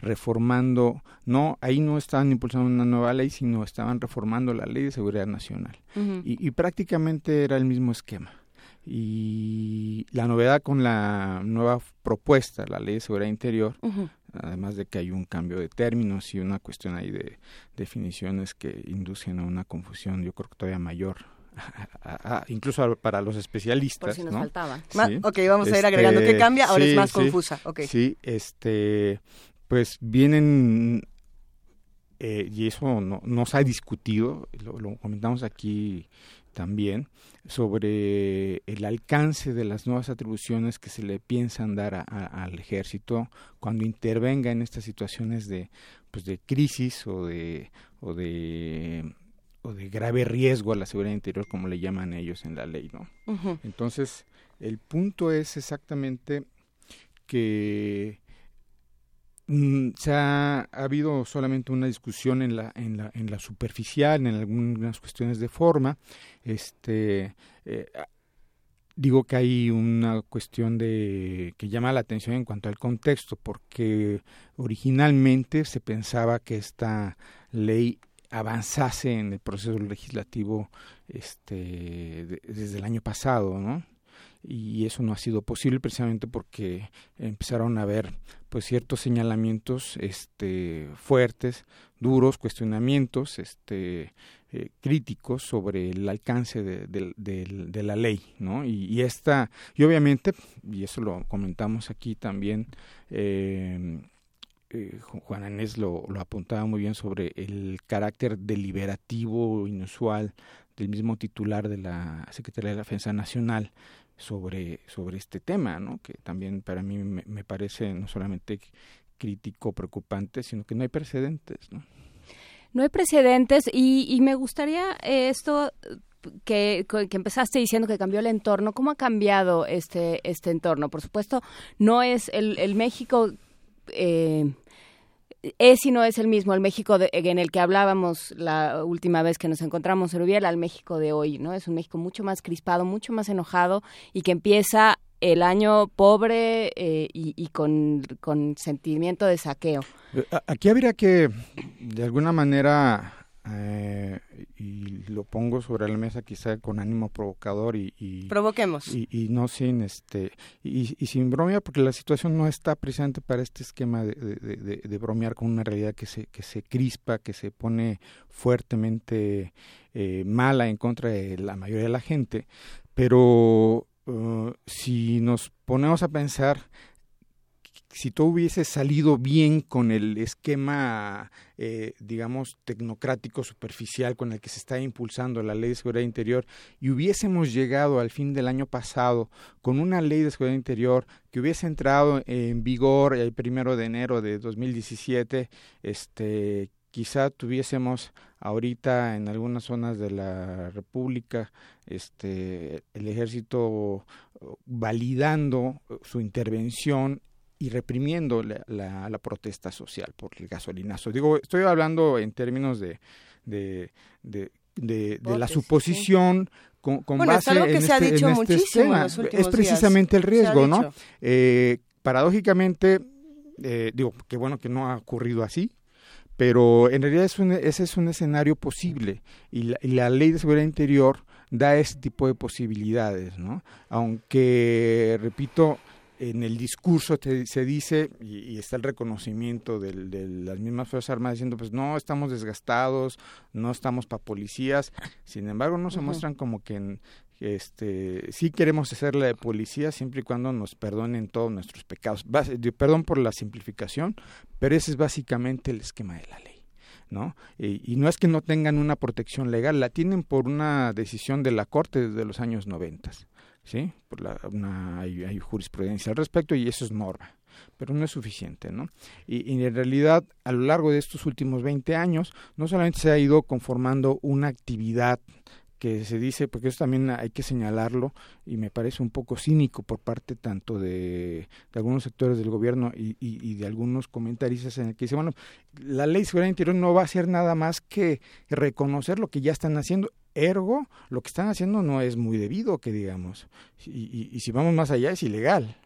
reformando, no, ahí no estaban impulsando una nueva ley, sino estaban reformando la ley de seguridad nacional. Uh -huh. y, y prácticamente era el mismo esquema. Y la novedad con la nueva propuesta, la ley de seguridad interior, uh -huh. Además de que hay un cambio de términos y una cuestión ahí de definiciones que inducen a una confusión, yo creo que todavía mayor. A, a, incluso para los especialistas. Por si nos ¿no? faltaba. Sí. Ok, vamos a ir agregando este, qué cambia, ahora sí, es más sí, confusa. Okay. Sí, este, pues vienen eh, y eso no, no, se ha discutido, lo, lo, comentamos aquí también, sobre el alcance de las nuevas atribuciones que se le piensan dar a, a, al ejército cuando intervenga en estas situaciones de, pues de crisis o de, o de o de grave riesgo a la seguridad interior, como le llaman ellos en la ley, ¿no? Uh -huh. Entonces, el punto es exactamente que Mm, se ha, ha, habido solamente una discusión en la, en la, en la superficial, en algunas cuestiones de forma. Este, eh, digo que hay una cuestión de que llama la atención en cuanto al contexto, porque originalmente se pensaba que esta ley avanzase en el proceso legislativo este, de, desde el año pasado, ¿no? Y eso no ha sido posible precisamente porque empezaron a haber pues ciertos señalamientos este fuertes duros cuestionamientos este eh, críticos sobre el alcance de, la ley no y, y, esta y obviamente y eso lo comentamos aquí también eh, eh, Juan Anés lo, lo apuntaba muy bien sobre el carácter deliberativo inusual del mismo titular de la Secretaría de la Defensa Nacional sobre, sobre este tema, ¿no? que también para mí me, parece no solamente crítico, preocupante, sino que no hay precedentes. No, no hay precedentes y, y me gustaría esto que, que, empezaste diciendo que cambió el entorno. ¿Cómo ha cambiado este, este entorno? Por supuesto, no es el, el México... Eh, es y no es el mismo el México de, en el que hablábamos la última vez que nos encontramos en Rubiel al México de hoy, ¿no? Es un México mucho más crispado, mucho más enojado y que empieza el año pobre eh, y, y con, con, sentimiento de saqueo. Aquí habría que, de alguna manera, eh, y lo pongo sobre la mesa quizá con ánimo provocador y, y provoquemos. y, y, no sin este y, y, sin bromear porque la situación no está precisamente para este esquema de, de, de, de, bromear con una realidad que se que se crispa que se pone fuertemente eh, mala en contra de la mayoría de la gente. Pero uh, si nos ponemos a pensar si todo hubiese salido bien con el esquema, eh, digamos, tecnocrático superficial con el que se está impulsando la ley de seguridad interior y hubiésemos llegado al fin del año pasado con una ley de seguridad interior que hubiese entrado en vigor el primero de enero de 2017, este, quizá tuviésemos ahorita en algunas zonas de la República este, el ejército validando su intervención y reprimiendo la, la, la, protesta social por el gasolinazo. Digo, estoy hablando en términos de, de, de, de, la suposición sí. con, con bueno, base es algo que en se este, ha dicho en este muchísimo es precisamente días. el riesgo, ¿no? Eh, paradójicamente, eh, digo, qué bueno que no ha ocurrido así, pero en realidad es un, ese es un escenario posible y la, y la ley de seguridad interior da ese tipo de posibilidades, ¿no? Aunque, repito, en el discurso se dice, y, está el reconocimiento de las mismas Fuerzas Armadas diciendo, pues no, estamos desgastados, no estamos para policías, sin embargo no se muestran como que este, sí queremos hacerla de policía siempre y cuando nos perdonen todos nuestros pecados. perdón por la simplificación, pero ese es básicamente el esquema de la ley. ¿no? Y, y, no es que no tengan una protección legal, la tienen por una decisión de la Corte desde los años 90. ¿Sí? Por la, una, hay, jurisprudencia al respecto y eso es norma, pero no es suficiente, ¿no? Y, y, en realidad, a lo largo de estos últimos 20 años, no solamente se ha ido conformando una actividad que se dice, porque eso también hay que señalarlo y me parece un poco cínico por parte tanto de, algunos sectores del gobierno y, y, de algunos comentaristas en el que dicen, bueno, la ley de seguridad interior no va a hacer nada más que reconocer lo que ya están haciendo, ergo, lo que están haciendo no es muy debido, que digamos, y, y si vamos más allá es ilegal.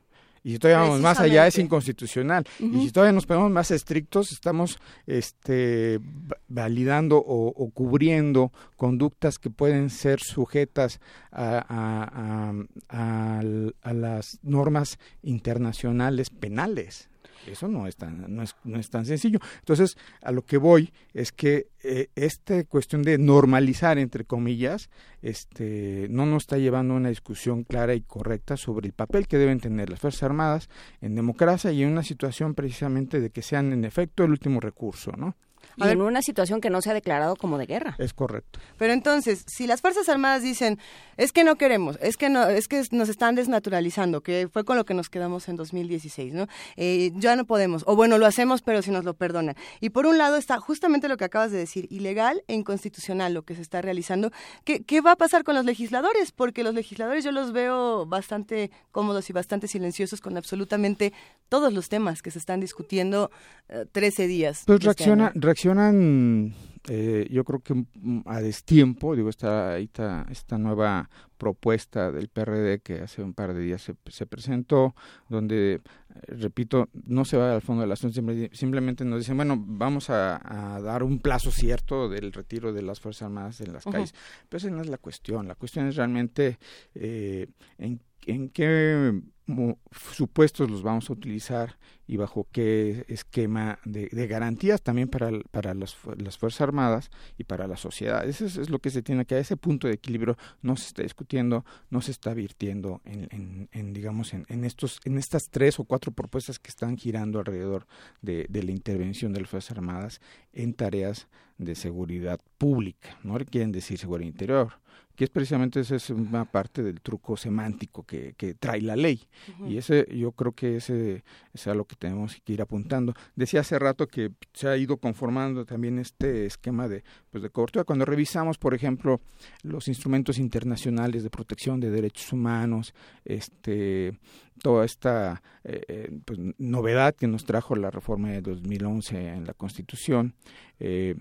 Y si todavía vamos más allá es inconstitucional. Y si todavía nos ponemos más estrictos, estamos este, validando o, cubriendo conductas que pueden ser sujetas a, a las normas internacionales penales. Eso no es tan, no es, no es tan sencillo. Entonces, a lo que voy es que eh, esta cuestión de normalizar, entre comillas, este, no nos está llevando a una discusión clara y correcta sobre el papel que deben tener las Fuerzas Armadas en democracia y en una situación precisamente de que sean en efecto el último recurso, ¿no? Y en una situación que no se ha declarado como de guerra. Es correcto. Pero entonces, si las Fuerzas Armadas dicen, es que no queremos, es que no, es que nos están desnaturalizando, que fue con lo que nos quedamos en 2016, ¿no? Eh, ya no podemos, o bueno, lo hacemos, pero si nos lo perdonan. Y por un lado está justamente lo que acabas de decir, ilegal e inconstitucional lo que se está realizando. ¿Qué, qué va a pasar con los legisladores? Porque los legisladores yo los veo bastante cómodos y bastante silenciosos con absolutamente todos los temas que se están discutiendo 13 eh, días. Pues reacciona, reaccionan, eh, yo creo que a destiempo, digo, esta, esta, esta nueva propuesta del PRD que hace un par de días se, se presentó, donde, eh, repito, no se va al fondo de la asunto, simplemente nos dicen, bueno, vamos a, dar un plazo cierto del retiro de las Fuerzas Armadas en las calles. Pero esa no es la cuestión, la cuestión es realmente eh, en, en qué supuestos los vamos a utilizar y bajo qué esquema de, garantías también para, para las Fuerzas Armadas y para la sociedad. Eso es, lo que se tiene que a ese punto de equilibrio no se está discutiendo, no se está virtiendo en, digamos en, estos en estas tres o cuatro propuestas que están girando alrededor de, de la intervención de las Fuerzas Armadas en tareas de seguridad pública. No quieren decir seguridad interior, que es precisamente esa es una parte del truco semántico que, que trae la ley. Y ese yo creo que ese es a lo que tenemos que ir apuntando. Decía hace rato que se ha ido conformando también este esquema de, pues, de cobertura. Cuando revisamos, por ejemplo, los instrumentos internacionales de protección de derechos humanos, este toda esta eh, eh, pues, novedad que nos trajo la reforma de 2011 en la Constitución, eh,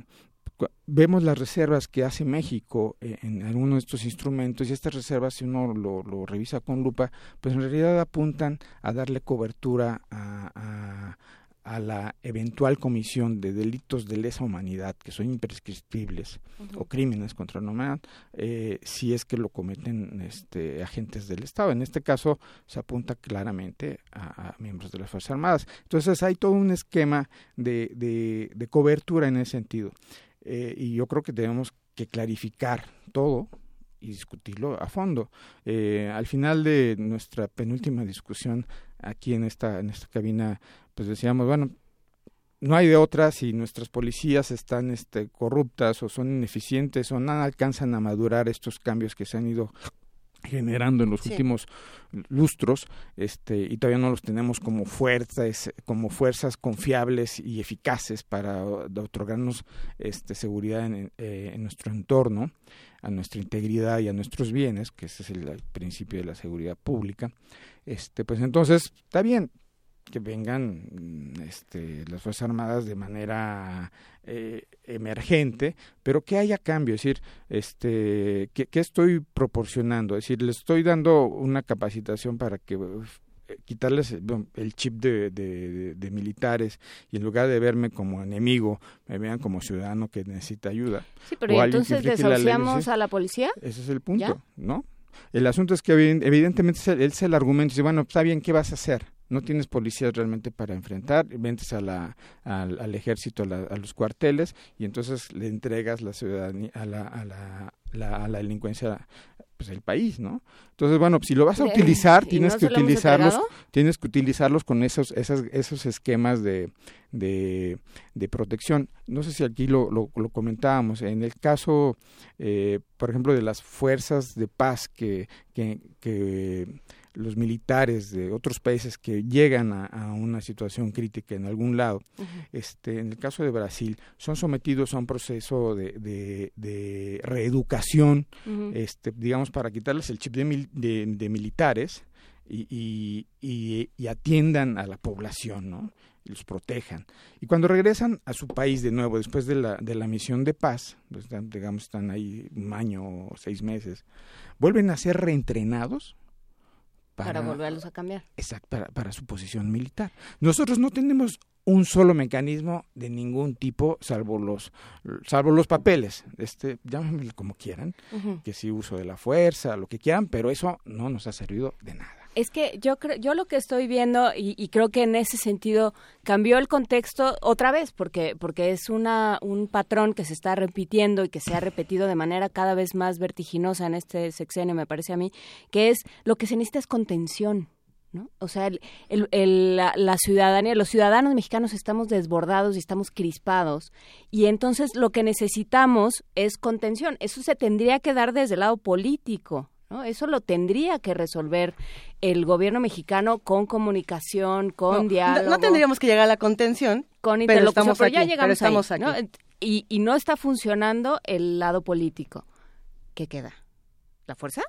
vemos las reservas que hace México eh, en algunos de estos instrumentos y estas reservas si uno lo, lo, revisa con lupa pues en realidad apuntan a darle cobertura a, a, a la eventual comisión de delitos de lesa humanidad que son imprescriptibles o crímenes contra la humanidad eh, si es que lo cometen este, agentes del Estado. En este caso se apunta claramente a, a, miembros de las Fuerzas Armadas. Entonces hay todo un esquema de, de, de cobertura en ese sentido. Eh, y yo creo que tenemos que clarificar todo y discutirlo a fondo. Eh, al final de nuestra penúltima discusión aquí en esta, en esta cabina, pues decíamos, bueno, no hay de otra si nuestras policías están este, corruptas o son ineficientes o no alcanzan a madurar estos cambios que se han ido generando en los últimos lustros este y todavía no los tenemos como fuerzas como fuerzas confiables y eficaces para otorgarnos este seguridad en, eh, en nuestro entorno a nuestra integridad y a nuestros bienes que ese es el, el principio de la seguridad pública este pues entonces está bien que vengan mm, este, las Fuerzas Armadas de manera eh, emergente, pero que haya cambio, es decir, este, ¿qué, estoy proporcionando? Es decir, les estoy dando una capacitación para que quitarles el chip de, de, militares y en lugar de verme como enemigo, me vean como ciudadano que necesita ayuda. Sí, pero entonces desociamos a la policía? Ese es el punto, ¿no? El asunto es que evidentemente él se el argumento dice, bueno, está bien, ¿qué vas a hacer? No tienes policías realmente para enfrentar, ventes a la, al, ejército, a, los cuarteles y entonces le entregas la ciudadanía a la, a la, a la delincuencia pues el país, ¿no? Entonces, bueno, si lo vas a utilizar, tienes que utilizarlos, tienes que utilizarlos con esos, esos, esos esquemas de, de, de protección. No sé si aquí lo, lo, lo comentábamos. En el caso, eh, por ejemplo, de las fuerzas de paz que, que, que los militares de otros países que llegan a, una situación crítica en algún lado, este, en el caso de Brasil, son sometidos a un proceso de, de, reeducación, este, digamos, para quitarles el chip de, de militares y, y, y, atiendan a la población, ¿no? y los protejan. Y cuando regresan a su país de nuevo, después de la, de la misión de paz, pues, digamos, están ahí un año o seis meses, vuelven a ser reentrenados para, volverlos a cambiar. Exacto, para, para su posición militar. Nosotros no tenemos un solo mecanismo de ningún tipo salvo los salvo los papeles este llámenme como quieran que sí uso de la fuerza lo que quieran pero eso no nos ha servido de nada es que yo creo, yo lo que estoy viendo y, creo que en ese sentido cambió el contexto otra vez porque porque es una un patrón que se está repitiendo y que se ha repetido de manera cada vez más vertiginosa en este sexenio me parece a mí que es lo que se necesita es contención. ¿No? O sea, el, el, la, ciudadanía, los ciudadanos mexicanos estamos desbordados y estamos crispados y entonces lo que necesitamos es contención. Eso se tendría que dar desde el lado político, ¿no? Eso lo tendría que resolver el gobierno mexicano con comunicación, con diálogo. No, tendríamos que llegar a la contención, con pero estamos pero ya llegamos Y, y no está funcionando el lado político. ¿Qué queda? ¿La fuerza?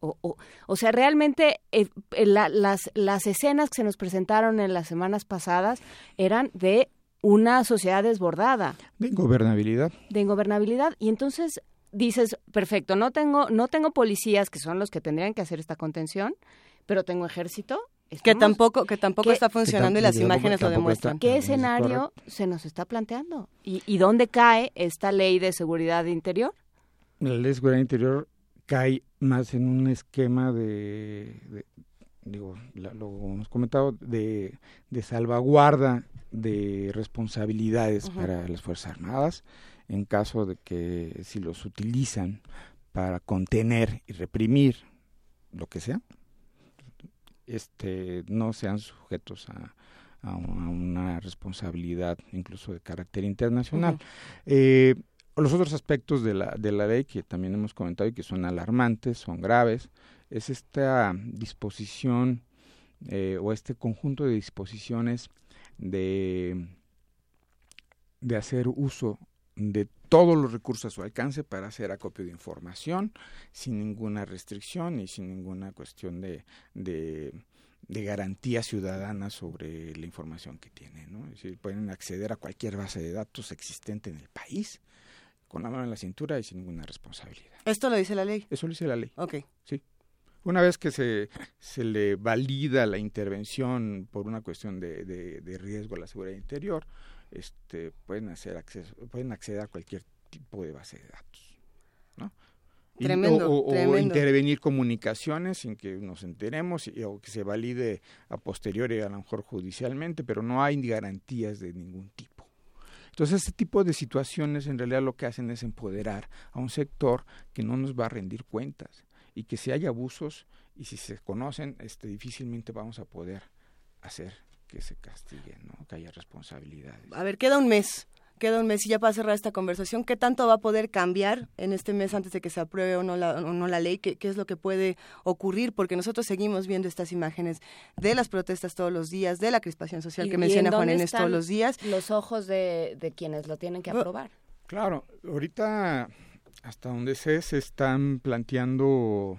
O, o, o, sea, realmente eh, eh, las, las escenas que se nos presentaron en las semanas pasadas eran de una sociedad desbordada. De ingobernabilidad. De ingobernabilidad. Y entonces dices, perfecto, no tengo, no tengo policías que son los que tendrían que hacer esta contención, pero tengo ejército. que tampoco, que tampoco está funcionando y las imágenes lo demuestran. ¿Qué escenario se nos está planteando? ¿Y, ¿Y dónde cae esta ley de seguridad interior? La ley de seguridad interior cae más en un esquema de, digo, lo hemos comentado, de, de salvaguarda de responsabilidades para las Fuerzas Armadas en caso de que si los utilizan para contener y reprimir lo que sea, este, no sean sujetos a, una responsabilidad incluso de carácter internacional. Eh, los otros aspectos de la, de la ley que también hemos comentado y que son alarmantes, son graves, es esta disposición eh, o este conjunto de disposiciones de, de hacer uso de todos los recursos a su alcance para hacer acopio de información sin ninguna restricción y sin ninguna cuestión de, de, garantía ciudadana sobre la información que tienen. ¿no? Es decir, pueden acceder a cualquier base de datos existente en el país con la mano en la cintura y sin ninguna responsabilidad. ¿Esto lo dice la ley? Eso lo dice la ley. Ok. Sí. Una vez que se, se le valida la intervención por una cuestión de, de, de riesgo a la seguridad interior, este, pueden hacer acceso, pueden acceder a cualquier tipo de base de datos, ¿no? Tremendo, o, intervenir comunicaciones sin que nos enteremos o que se valide a posteriori a lo mejor judicialmente, pero no hay garantías de ningún tipo. Entonces, este tipo de situaciones en realidad lo que hacen es empoderar a un sector que no nos va a rendir cuentas y que si hay abusos y si se conocen, este, difícilmente vamos a poder hacer que se castigue, ¿no? que haya responsabilidades. A ver, queda un mes. Queda un mes y ya para cerrar esta conversación, ¿qué tanto va a poder cambiar en este mes antes de que se apruebe o no la, no la ley? ¿Qué, ¿Qué, es lo que puede ocurrir? Porque nosotros seguimos viendo estas imágenes de las protestas todos los días, de la crispación social que menciona Juan Inés todos los días. Los ojos de, de quienes lo tienen que aprobar. Claro, ahorita hasta donde sé se están planteando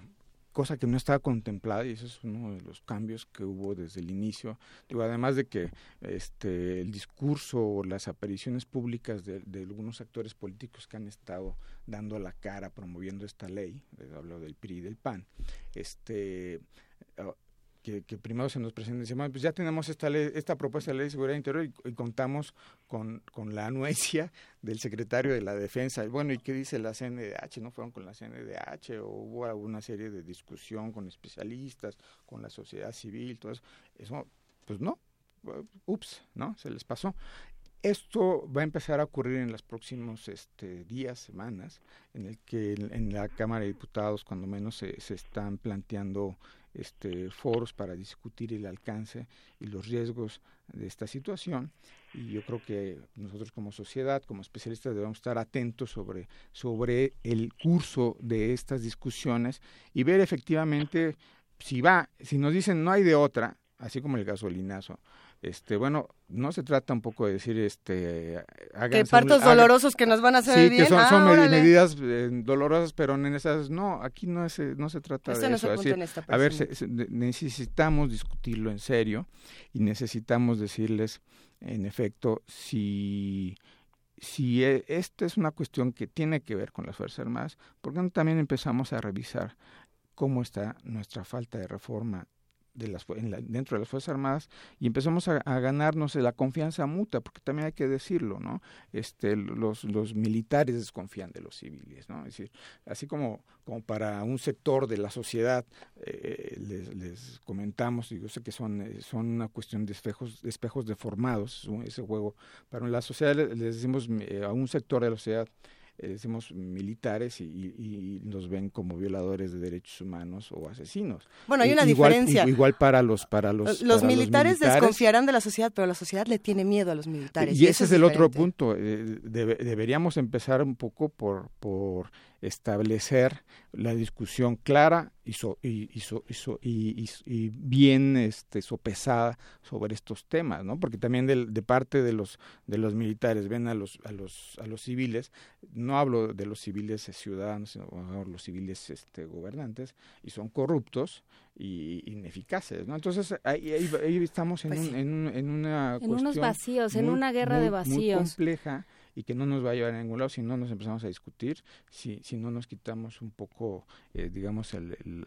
cosa que no estaba contemplada y eso es uno de los cambios que hubo desde el inicio. Digo, además de que este el discurso o las apariciones públicas de, algunos actores políticos que han estado dando la cara promoviendo esta ley, hablo del PRI y del PAN, este que, primero se nos presenta y pues ya tenemos esta esta propuesta de ley de seguridad interior y, contamos con, con, la anuencia del secretario de la defensa. Bueno, ¿y qué dice la CNDH? ¿No fueron con la CNDH o hubo alguna serie de discusión con especialistas, con la sociedad civil, todo eso? Eso, pues no, ups, ¿no? Se les pasó. Esto va a empezar a ocurrir en los próximos este, días, semanas, en el que en, la Cámara de Diputados, cuando menos, se, se están planteando este, foros para discutir el alcance y los riesgos de esta situación. Y yo creo que nosotros como sociedad, como especialistas, debemos estar atentos sobre, sobre el curso de estas discusiones y ver efectivamente si va, si nos dicen no hay de otra, así como el gasolinazo, este bueno no se trata un poco de decir este que partos dolorosos que nos van a hacer sí, que son, ah, medidas eh, dolorosas pero en esas no aquí no es no se trata de eso a ver necesitamos discutirlo en serio y necesitamos decirles en efecto si si e, esta es una cuestión que tiene que ver con las fuerzas armadas porque también empezamos a revisar cómo está nuestra falta de reforma de las, dentro de las Fuerzas Armadas y empezamos a, ganarnos la confianza mutua, porque también hay que decirlo, ¿no? Este, los, los militares desconfían de los civiles, ¿no? Es decir, así como, como para un sector de la sociedad eh, les, les, comentamos, y yo sé que son, eh, son una cuestión de espejos, de espejos deformados, ese juego, para la sociedad les decimos eh, a un sector de la sociedad decimos militares y, y, nos ven como violadores de derechos humanos o asesinos. Bueno, hay una diferencia. Igual para los para los los, militares, desconfiarán de la sociedad, pero la sociedad le tiene miedo a los militares. Y, ese es, el otro punto. Eh, deberíamos empezar un poco por por establecer la discusión clara y, y, y, bien este, sopesada sobre estos temas, ¿no? Porque también de, de, parte de los de los militares ven a los a los a los civiles, no hablo de los civiles ciudadanos, sino los civiles este, gobernantes y son corruptos y ineficaces, ¿no? Entonces ahí, ahí, estamos en, pues un, en, en, una en unos vacíos, en una guerra de vacíos muy compleja y que no nos va a llevar a ningún lado si no nos empezamos a discutir, si, si no nos quitamos un poco, eh, digamos,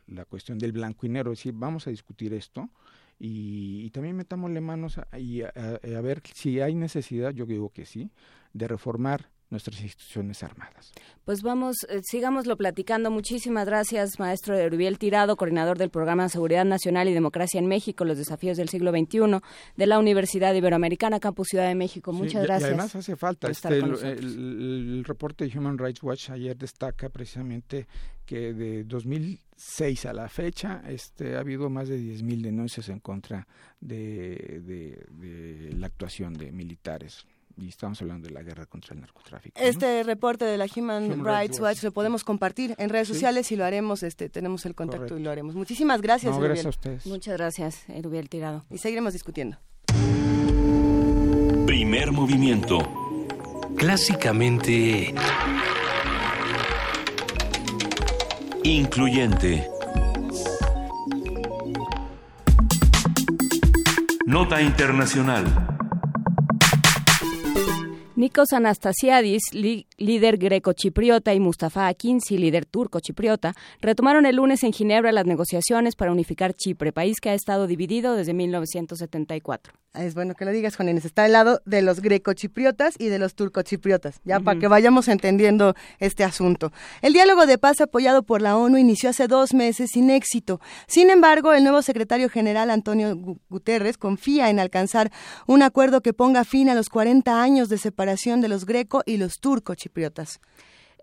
la cuestión del blanco y negro, es decir, vamos a discutir esto y, también metámosle manos a, y a, ver si hay necesidad, yo digo que sí, de reformar nuestras instituciones armadas. Pues vamos, eh, sigámoslo platicando. Muchísimas gracias, maestro Erubiel Tirado, coordinador del programa Seguridad Nacional y Democracia en México, los desafíos del siglo XXI de la Universidad Iberoamericana, Campus Ciudad de México. Muchas gracias. Y además hace falta. Este, el, reporte de Human Rights Watch ayer destaca precisamente que de 2006 a la fecha este, ha habido más de 10.000 denuncias en contra de, de la actuación de militares y estamos hablando de la guerra contra el narcotráfico. Este reporte de la Human, Rights Watch lo podemos compartir en redes sociales y lo haremos, este, tenemos el contacto y lo haremos. Muchísimas gracias. gracias a ustedes. Muchas gracias, Erubiel Tirado. Y seguiremos discutiendo. Primer movimiento. Clásicamente... Incluyente. Nota Internacional. Nikos Anastasiadis, líder greco-chipriota, y Mustafa Akinci, líder turco-chipriota, retomaron el lunes en Ginebra las negociaciones para unificar Chipre, país que ha estado dividido desde 1974. Es bueno que lo digas, Juan Inés. Está al lado de los greco-chipriotas y de los turco-chipriotas, ya para que vayamos entendiendo este asunto. El diálogo de paz apoyado por la ONU inició hace dos meses sin éxito. Sin embargo, el nuevo secretario general Antonio Guterres confía en alcanzar un acuerdo que ponga fin a los 40 años de separación de los greco y los turco-chipriotas.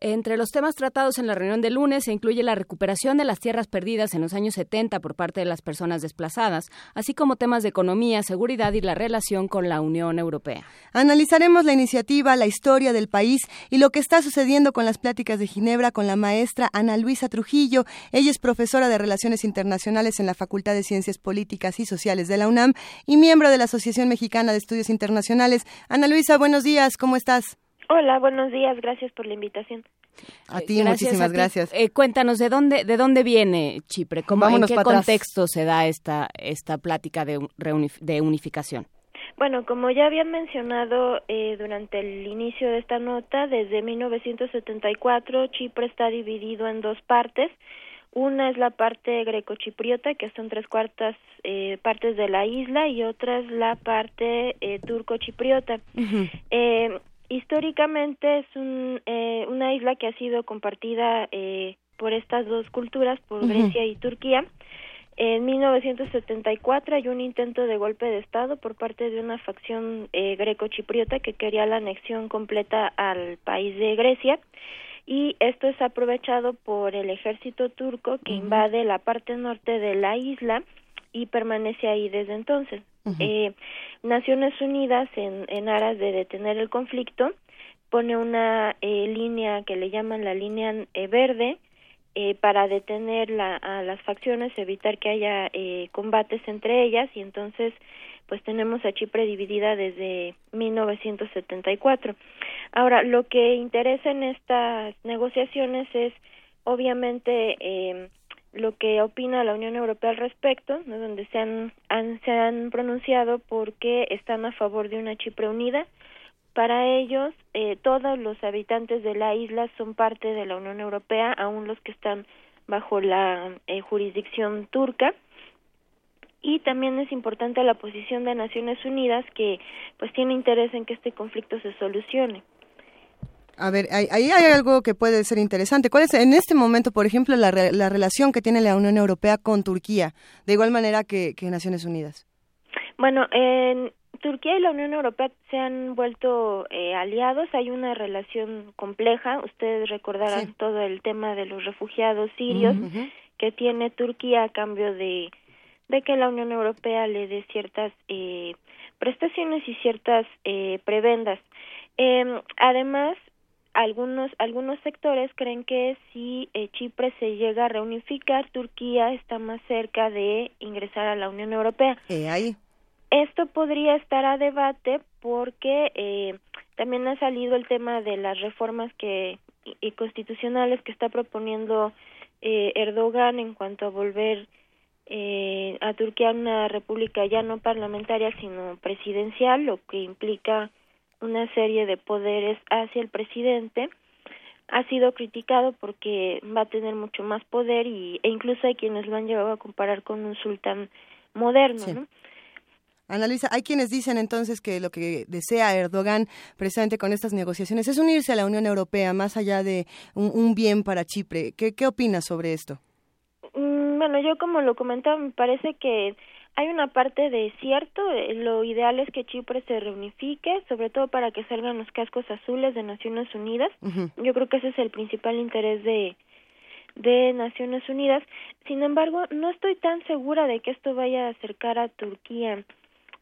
Entre los temas tratados en la reunión de lunes se incluye la recuperación de las tierras perdidas en los años 70 por parte de las personas desplazadas, así como temas de economía, seguridad y la relación con la Unión Europea. Analizaremos la iniciativa, la historia del país y lo que está sucediendo con las pláticas de Ginebra con la maestra Ana Luisa Trujillo. Ella es profesora de Relaciones Internacionales en la Facultad de Ciencias Políticas y Sociales de la UNAM y miembro de la Asociación Mexicana de Estudios Internacionales. Ana Luisa, buenos días, ¿cómo estás? Hola, buenos días, gracias por la invitación. A ti, muchísimas gracias. Eh, cuéntanos, ¿de dónde, ¿de dónde viene Chipre? ¿Cómo, ¿En qué contexto se da esta, esta plática de, de unificación? Bueno, como ya habían mencionado eh, durante el inicio de esta nota, desde 1974 Chipre está dividido en dos partes, Una es la parte grecochipriota, que son tres cuartas eh, partes de la isla, y otra es la parte eh, turcochipriota. eh, históricamente es un, eh, una isla que ha sido compartida eh, por estas dos culturas, por. Grecia y Turquía. En 1974 hay un intento de golpe de Estado por parte de una facción eh, greco-chipriota que quería la anexión completa al país de Grecia y esto es aprovechado por el ejército turco que invade la parte norte de la isla y permanece ahí desde entonces. Eh, Naciones Unidas, en, en aras de detener el conflicto, pone una eh, línea que le llaman la línea eh, verde eh, para detener la, a las facciones, evitar que haya eh, combates entre ellas y entonces pues tenemos a Chipre dividida desde 1974. Ahora, lo que interesa en estas negociaciones es obviamente eh, lo que opina la Unión Europea al respecto, ¿no? donde se han, se han pronunciado porque están a favor de una Chipre unida. Para ellos, eh, todos los habitantes de la isla son parte de la Unión Europea, aun los que están bajo la eh, jurisdicción turca. Y también es importante la posición de Naciones Unidas, que pues tiene interés en que este conflicto se solucione. A ver, ahí, hay algo que puede ser interesante. ¿Cuál es en este momento, por ejemplo, la, re- la relación que tiene la Unión Europea con Turquía, de igual manera que, que Naciones Unidas? Bueno, en Turquía y la Unión Europea se han vuelto eh, aliados. Hay una relación compleja. Ustedes recordarán todo el tema de los refugiados sirios que tiene Turquía a cambio de, de que la Unión Europea le dé ciertas eh, prestaciones y ciertas eh, prebendas. Eh, además, algunos algunos sectores creen que si eh, Chipre se llega a reunificar, Turquía está más cerca de ingresar a la Unión Europea. Eh, ahí. Esto podría estar a debate porque eh, también ha salido el tema de las reformas que y, y constitucionales que está proponiendo eh, Erdogan en cuanto a volver eh, a Turquía una república ya no parlamentaria sino presidencial, lo que implica una serie de poderes hacia el presidente. Ha sido criticado porque va a tener mucho más poder y, e incluso hay quienes lo han llevado a comparar con un sultán moderno, Sí. ¿no? Ana Luisa, hay quienes dicen entonces que lo que desea Erdogan precisamente con estas negociaciones es unirse a la Unión Europea, más allá de un, un bien para Chipre. ¿Qué, ¿Qué opinas sobre esto? Mm, Bueno, yo como lo comentaba, me parece que hay una parte de cierto, eh, lo ideal es que Chipre se reunifique, sobre todo para que salgan los cascos azules de Naciones Unidas. Yo creo que ese es el principal interés de de Naciones Unidas. Sin embargo, no estoy tan segura de que esto vaya a acercar a Turquía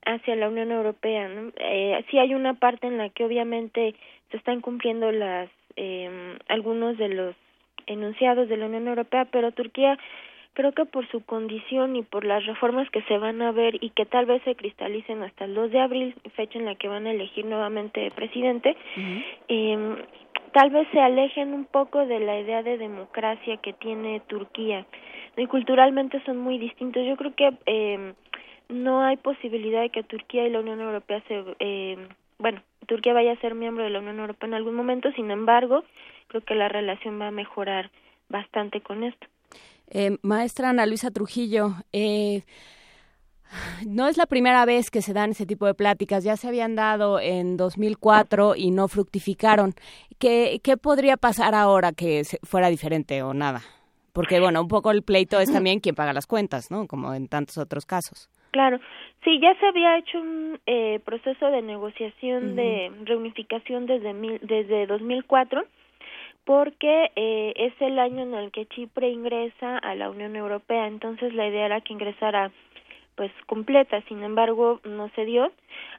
hacia la Unión Europea. ¿no? Eh, sí hay una parte en la que obviamente se están cumpliendo las eh, algunos de los enunciados de la Unión Europea, pero Turquía creo que por su condición y por las reformas que se van a ver y que tal vez se cristalicen hasta el 2 de abril, fecha en la que van a elegir nuevamente presidente, eh, tal vez se alejen un poco de la idea de democracia que tiene Turquía. Y culturalmente son muy distintos. Yo creo que eh, no hay posibilidad de que Turquía y la Unión Europea se... Eh, bueno, Turquía vaya a ser miembro de la Unión Europea en algún momento, sin embargo, creo que la relación va a mejorar bastante con esto. Eh, maestra Ana Luisa Trujillo, eh, no es la primera vez que se dan ese tipo de pláticas, ya se habían dado en 2004 y no fructificaron. ¿Qué, qué podría pasar ahora que fuera diferente o nada? Porque, bueno, un poco el pleito es también quien paga las cuentas, ¿no? Como en tantos otros casos. Claro, sí, ya se había hecho un eh, proceso de negociación de reunificación desde mil, desde 2004 porque eh, es el año en el que Chipre ingresa a la Unión Europea, entonces la idea era que ingresara pues completa, sin embargo no se dio.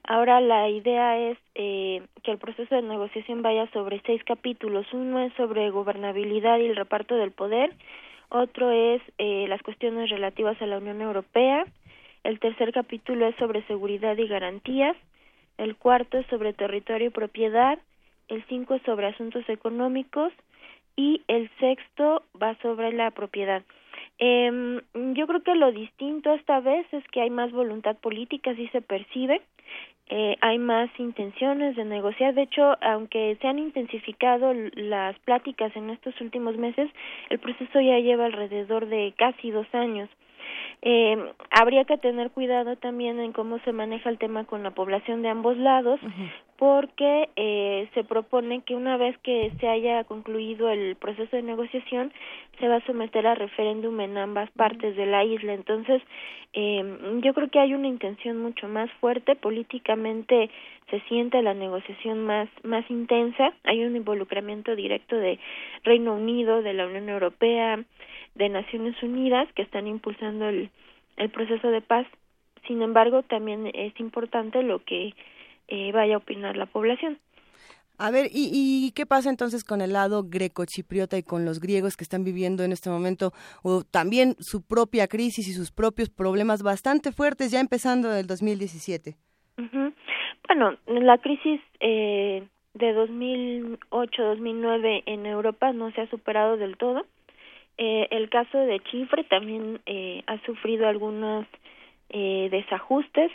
Ahora la idea es eh, que el proceso de negociación vaya sobre seis capítulos. Uno es sobre gobernabilidad y el reparto del poder, otro es eh, las cuestiones relativas a la Unión Europea, el tercer capítulo es sobre seguridad y garantías, el cuarto es sobre territorio y propiedad, el cinco es sobre asuntos económicos y el sexto va sobre la propiedad. Eh, yo creo que lo distinto esta vez es que hay más voluntad política, así se percibe. eh, hay más intenciones de negociar. De hecho, aunque se han intensificado las pláticas en estos últimos meses, el proceso ya lleva alrededor de casi dos años. Eh, habría que tener cuidado también en cómo se maneja el tema con la población de ambos lados, porque eh, se propone que una vez que se haya concluido el proceso de negociación, se va a someter a referéndum en ambas partes de la isla. Entonces, eh, yo creo que hay una intención mucho más fuerte. Políticamente se siente la negociación más más intensa. Hay un involucramiento directo de Reino Unido de la Unión Europea de Naciones Unidas que están impulsando el, el proceso de paz. Sin embargo, también es importante lo que eh, vaya a opinar la población. A ver, ¿y, ¿y, qué pasa entonces con el lado greco-chipriota y con los griegos que están viviendo en este momento o también su propia crisis y sus propios problemas bastante fuertes ya empezando el 2017? Bueno, la crisis eh, de 2008-2009 en Europa no se ha superado del todo. Eh, el caso de Chipre también eh, ha sufrido algunos eh, desajustes.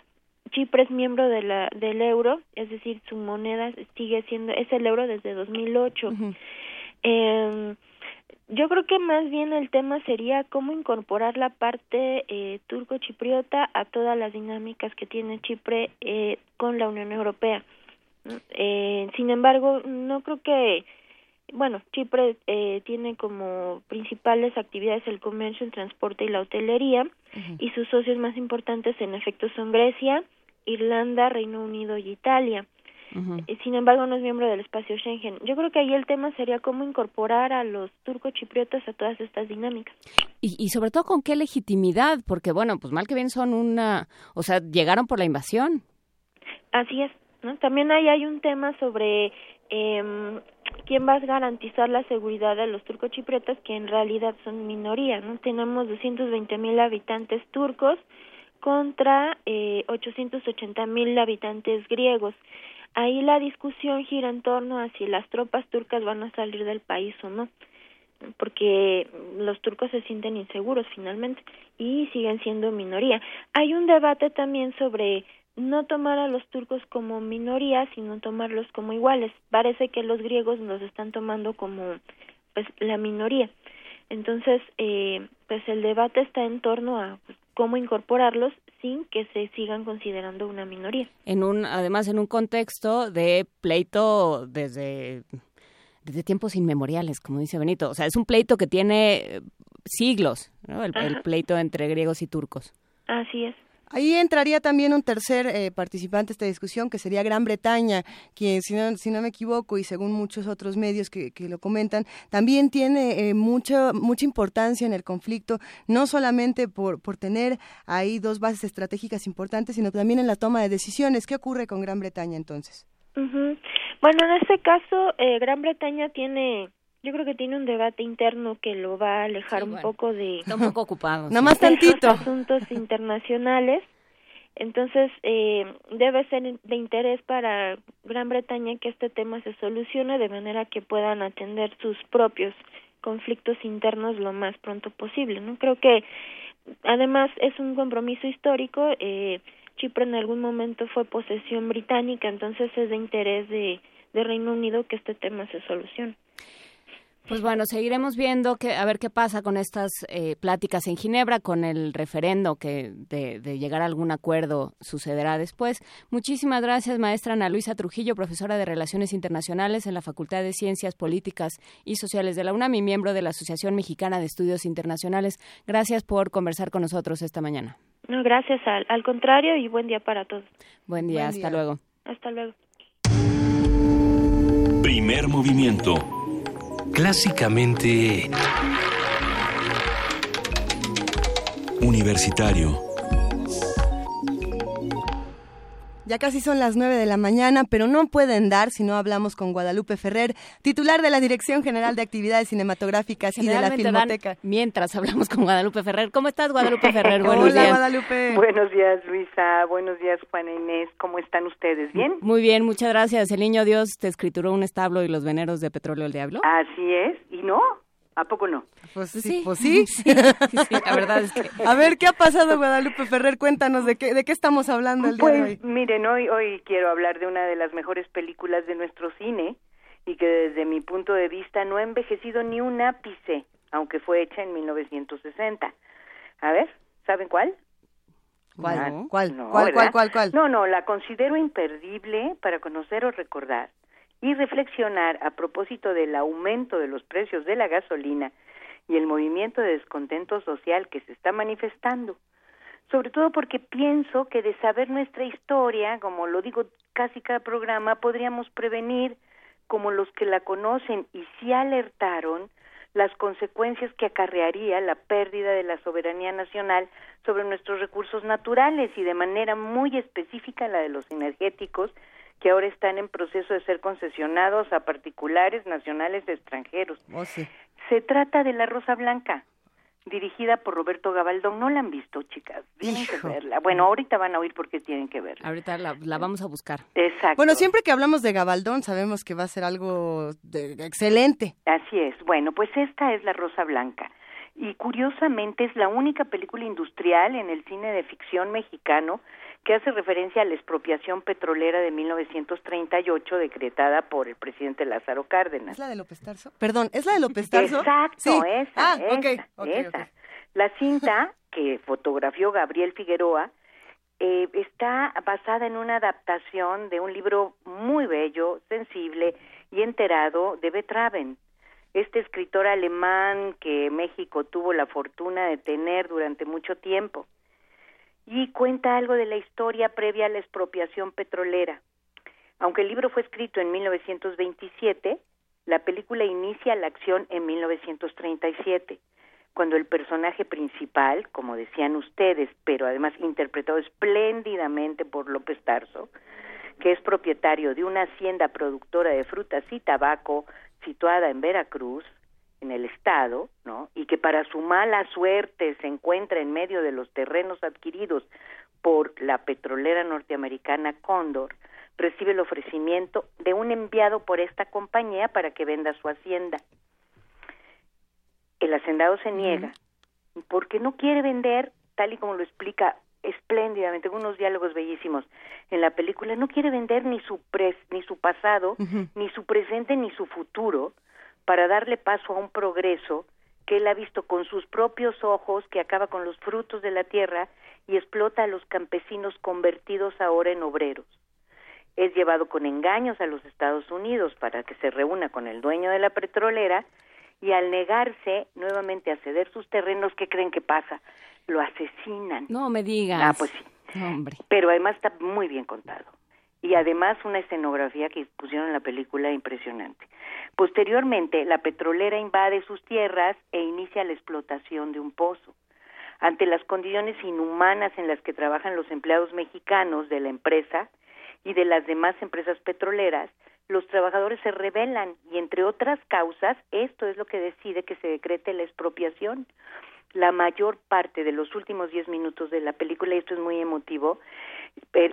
Chipre es miembro de la, del euro, es decir, su moneda sigue siendo, es el euro desde 2008. eh, yo creo que más bien el tema sería cómo incorporar la parte eh, turco-chipriota a todas las dinámicas que tiene Chipre eh, con la Unión Europea. Eh, sin embargo, no creo que bueno, Chipre eh, tiene como principales actividades el comercio, el transporte y la hotelería, y sus socios más importantes en efecto son Grecia, Irlanda, Reino Unido y Italia. Eh, sin embargo, no es miembro del espacio Schengen. Yo creo que ahí el tema sería cómo incorporar a los turco-chipriotas a todas estas dinámicas. Y, y sobre todo con qué legitimidad, porque bueno, pues mal que bien son una, o sea, llegaron por la invasión. Así es, ¿no? También ahí hay un tema sobre eh, quién va a garantizar la seguridad de los turcochipriotas que en realidad son minoría, ¿no? Tenemos 220 mil habitantes turcos contra eh, 880 mil habitantes griegos. Ahí la discusión gira en torno a si las tropas turcas van a salir del país o no, porque los turcos se sienten inseguros finalmente y siguen siendo minoría. Hay un debate también sobre no tomar a los turcos como minoría, sino tomarlos como iguales. Parece que los griegos los están tomando como pues la minoría. Entonces, eh, pues el debate está en torno a pues, cómo incorporarlos sin que se sigan considerando una minoría. En un, además, en un contexto de pleito desde desde tiempos inmemoriales, como dice Benito. O sea, es un pleito que tiene siglos, ¿no? el, el pleito entre griegos y turcos. Así es. Ahí entraría también un tercer eh, participante de esta discusión, que sería Gran Bretaña, quien, si no, si no me equivoco, y según muchos otros medios que, lo comentan, también tiene eh, mucha, mucha importancia en el conflicto, no solamente por, por tener ahí dos bases estratégicas importantes, sino también en la toma de decisiones. ¿Qué ocurre con Gran Bretaña entonces? Bueno, en este caso, eh, Gran Bretaña tiene yo creo que tiene un debate interno que lo va a alejar Sí, un bueno. poco de Está un poco ocupado. Nada más de esos tantito. asuntos internacionales entonces eh, debe ser de interés para Gran Bretaña que este tema se solucione de manera que puedan atender sus propios conflictos internos lo más pronto posible no creo que además es un compromiso histórico eh, Chipre en algún momento fue posesión británica entonces es de interés de de Reino Unido que este tema se solucione Pues bueno, seguiremos viendo que, a ver qué pasa con estas eh, pláticas en Ginebra, con el referendo que de, de, llegar a algún acuerdo sucederá después. Muchísimas gracias, maestra Ana Luisa Trujillo, profesora de Relaciones Internacionales en la Facultad de Ciencias Políticas y Sociales de la UNAM y miembro de la Asociación Mexicana de Estudios Internacionales. Gracias por conversar con nosotros esta mañana. No, gracias al, al contrario y buen día para todos. Buen día, Buen hasta día. luego. Hasta luego. Primer movimiento. Clásicamente... Universitario. Ya casi son las nueve de la mañana, pero no pueden dar si no hablamos con Guadalupe Ferrer, titular de la Dirección General de Actividades Cinematográficas y de la dan Filmoteca. mientras hablamos con Guadalupe Ferrer. ¿Cómo estás, Guadalupe Ferrer? Buenos Hola, días. Guadalupe. Buenos días, Luisa. Buenos días, Juana Inés. ¿Cómo están ustedes? ¿Bien? Muy bien, muchas gracias. El niño Dios te escrituró un establo y los veneros de petróleo el diablo. Así es. ¿Y no? ¿A poco no? Pues sí, pues sí. la verdad es que... A ver, ¿qué ha pasado, Guadalupe Ferrer? Cuéntanos, ¿de qué, de qué estamos hablando el día pues, de hoy? miren, hoy, hoy quiero hablar de una de las mejores películas de nuestro cine y que desde mi punto de vista no ha envejecido ni un ápice, aunque fue hecha en 1960. A ver, ¿saben cuál? ¿Cuál? Ah, ¿Cuál? no, ¿Cuál, ¿verdad? cuál, cuál, cuál? No, no, la considero imperdible para conocer o recordar y reflexionar a propósito del aumento de los precios de la gasolina y el movimiento de descontento social que se está manifestando. Sobre todo porque pienso que de saber nuestra historia, como lo digo casi cada programa, podríamos prevenir, como los que la conocen y sí alertaron, las consecuencias que acarrearía la pérdida de la soberanía nacional sobre nuestros recursos naturales y de manera muy específica la de los energéticos que ahora están en proceso de ser concesionados a particulares nacionales de extranjeros. Oh, sí. Se trata de La Rosa Blanca, dirigida por Roberto Gabaldón. ¿No la han visto, chicas? Tienen que verla. Bueno, ahorita van a oír porque tienen que verla. Ahorita la, la vamos a buscar. Exacto. Bueno, siempre que hablamos de Gabaldón sabemos que va a ser algo de- excelente. Así es. Bueno, pues esta es La Rosa Blanca. Y curiosamente es la única película industrial en el cine de ficción mexicano que hace referencia a la expropiación petrolera de 1938 decretada por el presidente Lázaro Cárdenas. ¿Es la de López Tarso? Perdón, ¿es la de López Tarso? Exacto, Sí. esa, Ah, esa, ok, ok, esa. ok. La cinta que fotografió Gabriel Figueroa eh, está basada en una adaptación de un libro muy bello, sensible y enterado de Betraven, este escritor alemán que México tuvo la fortuna de tener durante mucho tiempo. Y cuenta algo de la historia previa a la expropiación petrolera. Aunque el libro fue escrito en 1927, la película inicia la acción en 1937, cuando el personaje principal, como decían ustedes, pero además interpretado espléndidamente por López Tarso, que es propietario de una hacienda productora de frutas y tabaco situada en Veracruz, en el estado, ¿no? Y que para su mala suerte se encuentra en medio de los terrenos adquiridos por la petrolera norteamericana Condor, recibe el ofrecimiento de un enviado por esta compañía para que venda su hacienda. El hacendado se niega porque no quiere vender, tal y como lo explica espléndidamente, con unos diálogos bellísimos en la película, no quiere vender ni su pres, ni su pasado, ni su presente, ni su futuro, para darle paso a un progreso que él ha visto con sus propios ojos, que acaba con los frutos de la tierra y explota a los campesinos convertidos ahora en obreros. Es llevado con engaños a los Estados Unidos para que se reúna con el dueño de la petrolera y al negarse nuevamente a ceder sus terrenos, ¿qué creen que pasa? Lo asesinan. No me digas. Ah, pues sí. Hombre. Pero además está muy bien contado. Y además una escenografía que pusieron en la película impresionante. Posteriormente, la petrolera invade sus tierras e inicia la explotación de un pozo. Ante las condiciones inhumanas en las que trabajan los empleados mexicanos de la empresa y de las demás empresas petroleras, los trabajadores se rebelan y entre otras causas, esto es lo que decide que se decrete la expropiación. La mayor parte de los últimos diez minutos de la película, y esto es muy emotivo,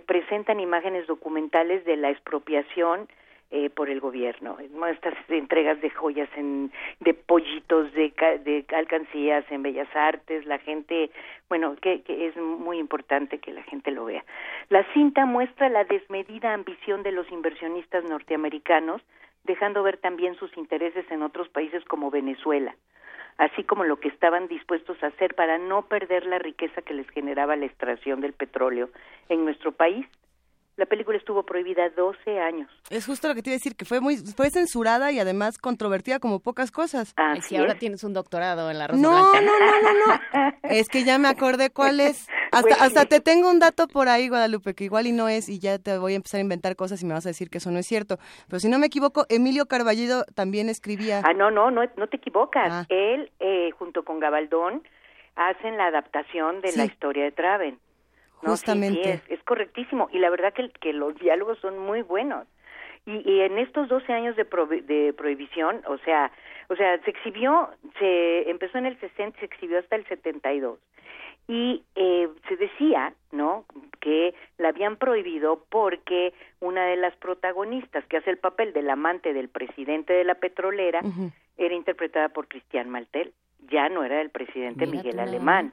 presentan imágenes documentales de la expropiación eh, por el gobierno. ¿no? Estas entregas de joyas, en, de pollitos, de, de alcancías en Bellas Artes, la gente, bueno, que, que es muy importante que la gente lo vea. La cinta muestra la desmedida ambición de los inversionistas norteamericanos, dejando ver también sus intereses en otros países como Venezuela así como lo que estaban dispuestos a hacer para no perder la riqueza que les generaba la extracción del petróleo en nuestro país. La película estuvo prohibida 12 años. Es justo lo que te iba a decir, que fue muy fue censurada y además controvertida como pocas cosas. Ay, si ahora tienes un doctorado en la Rosa No, Blanca. no, no, no, no. Es que ya me acordé cuál es. Hasta, Pues hasta te tengo un dato por ahí, Guadalupe, que igual y no es, y ya te voy a empezar a inventar cosas y me vas a decir que eso no es cierto. Pero si no me equivoco, Emilio Carballido también escribía. Ah, no, no, no, no te equivocas. Él, eh, junto con Gabaldón, hacen la adaptación de la historia de Traven. No, sí, sí, Justamente. es, es correctísimo. Y la verdad que, que los diálogos son muy buenos. Y, y en estos 12 años de, prohi- de prohibición, o sea, o sea, se exhibió, se empezó en el 60, se exhibió hasta el 72. Y eh, se decía, ¿no?, que la habían prohibido porque una de las protagonistas que hace el papel del amante del presidente de la petrolera era interpretada por Cristian Maltel, ya no era el presidente Miguel Alemán.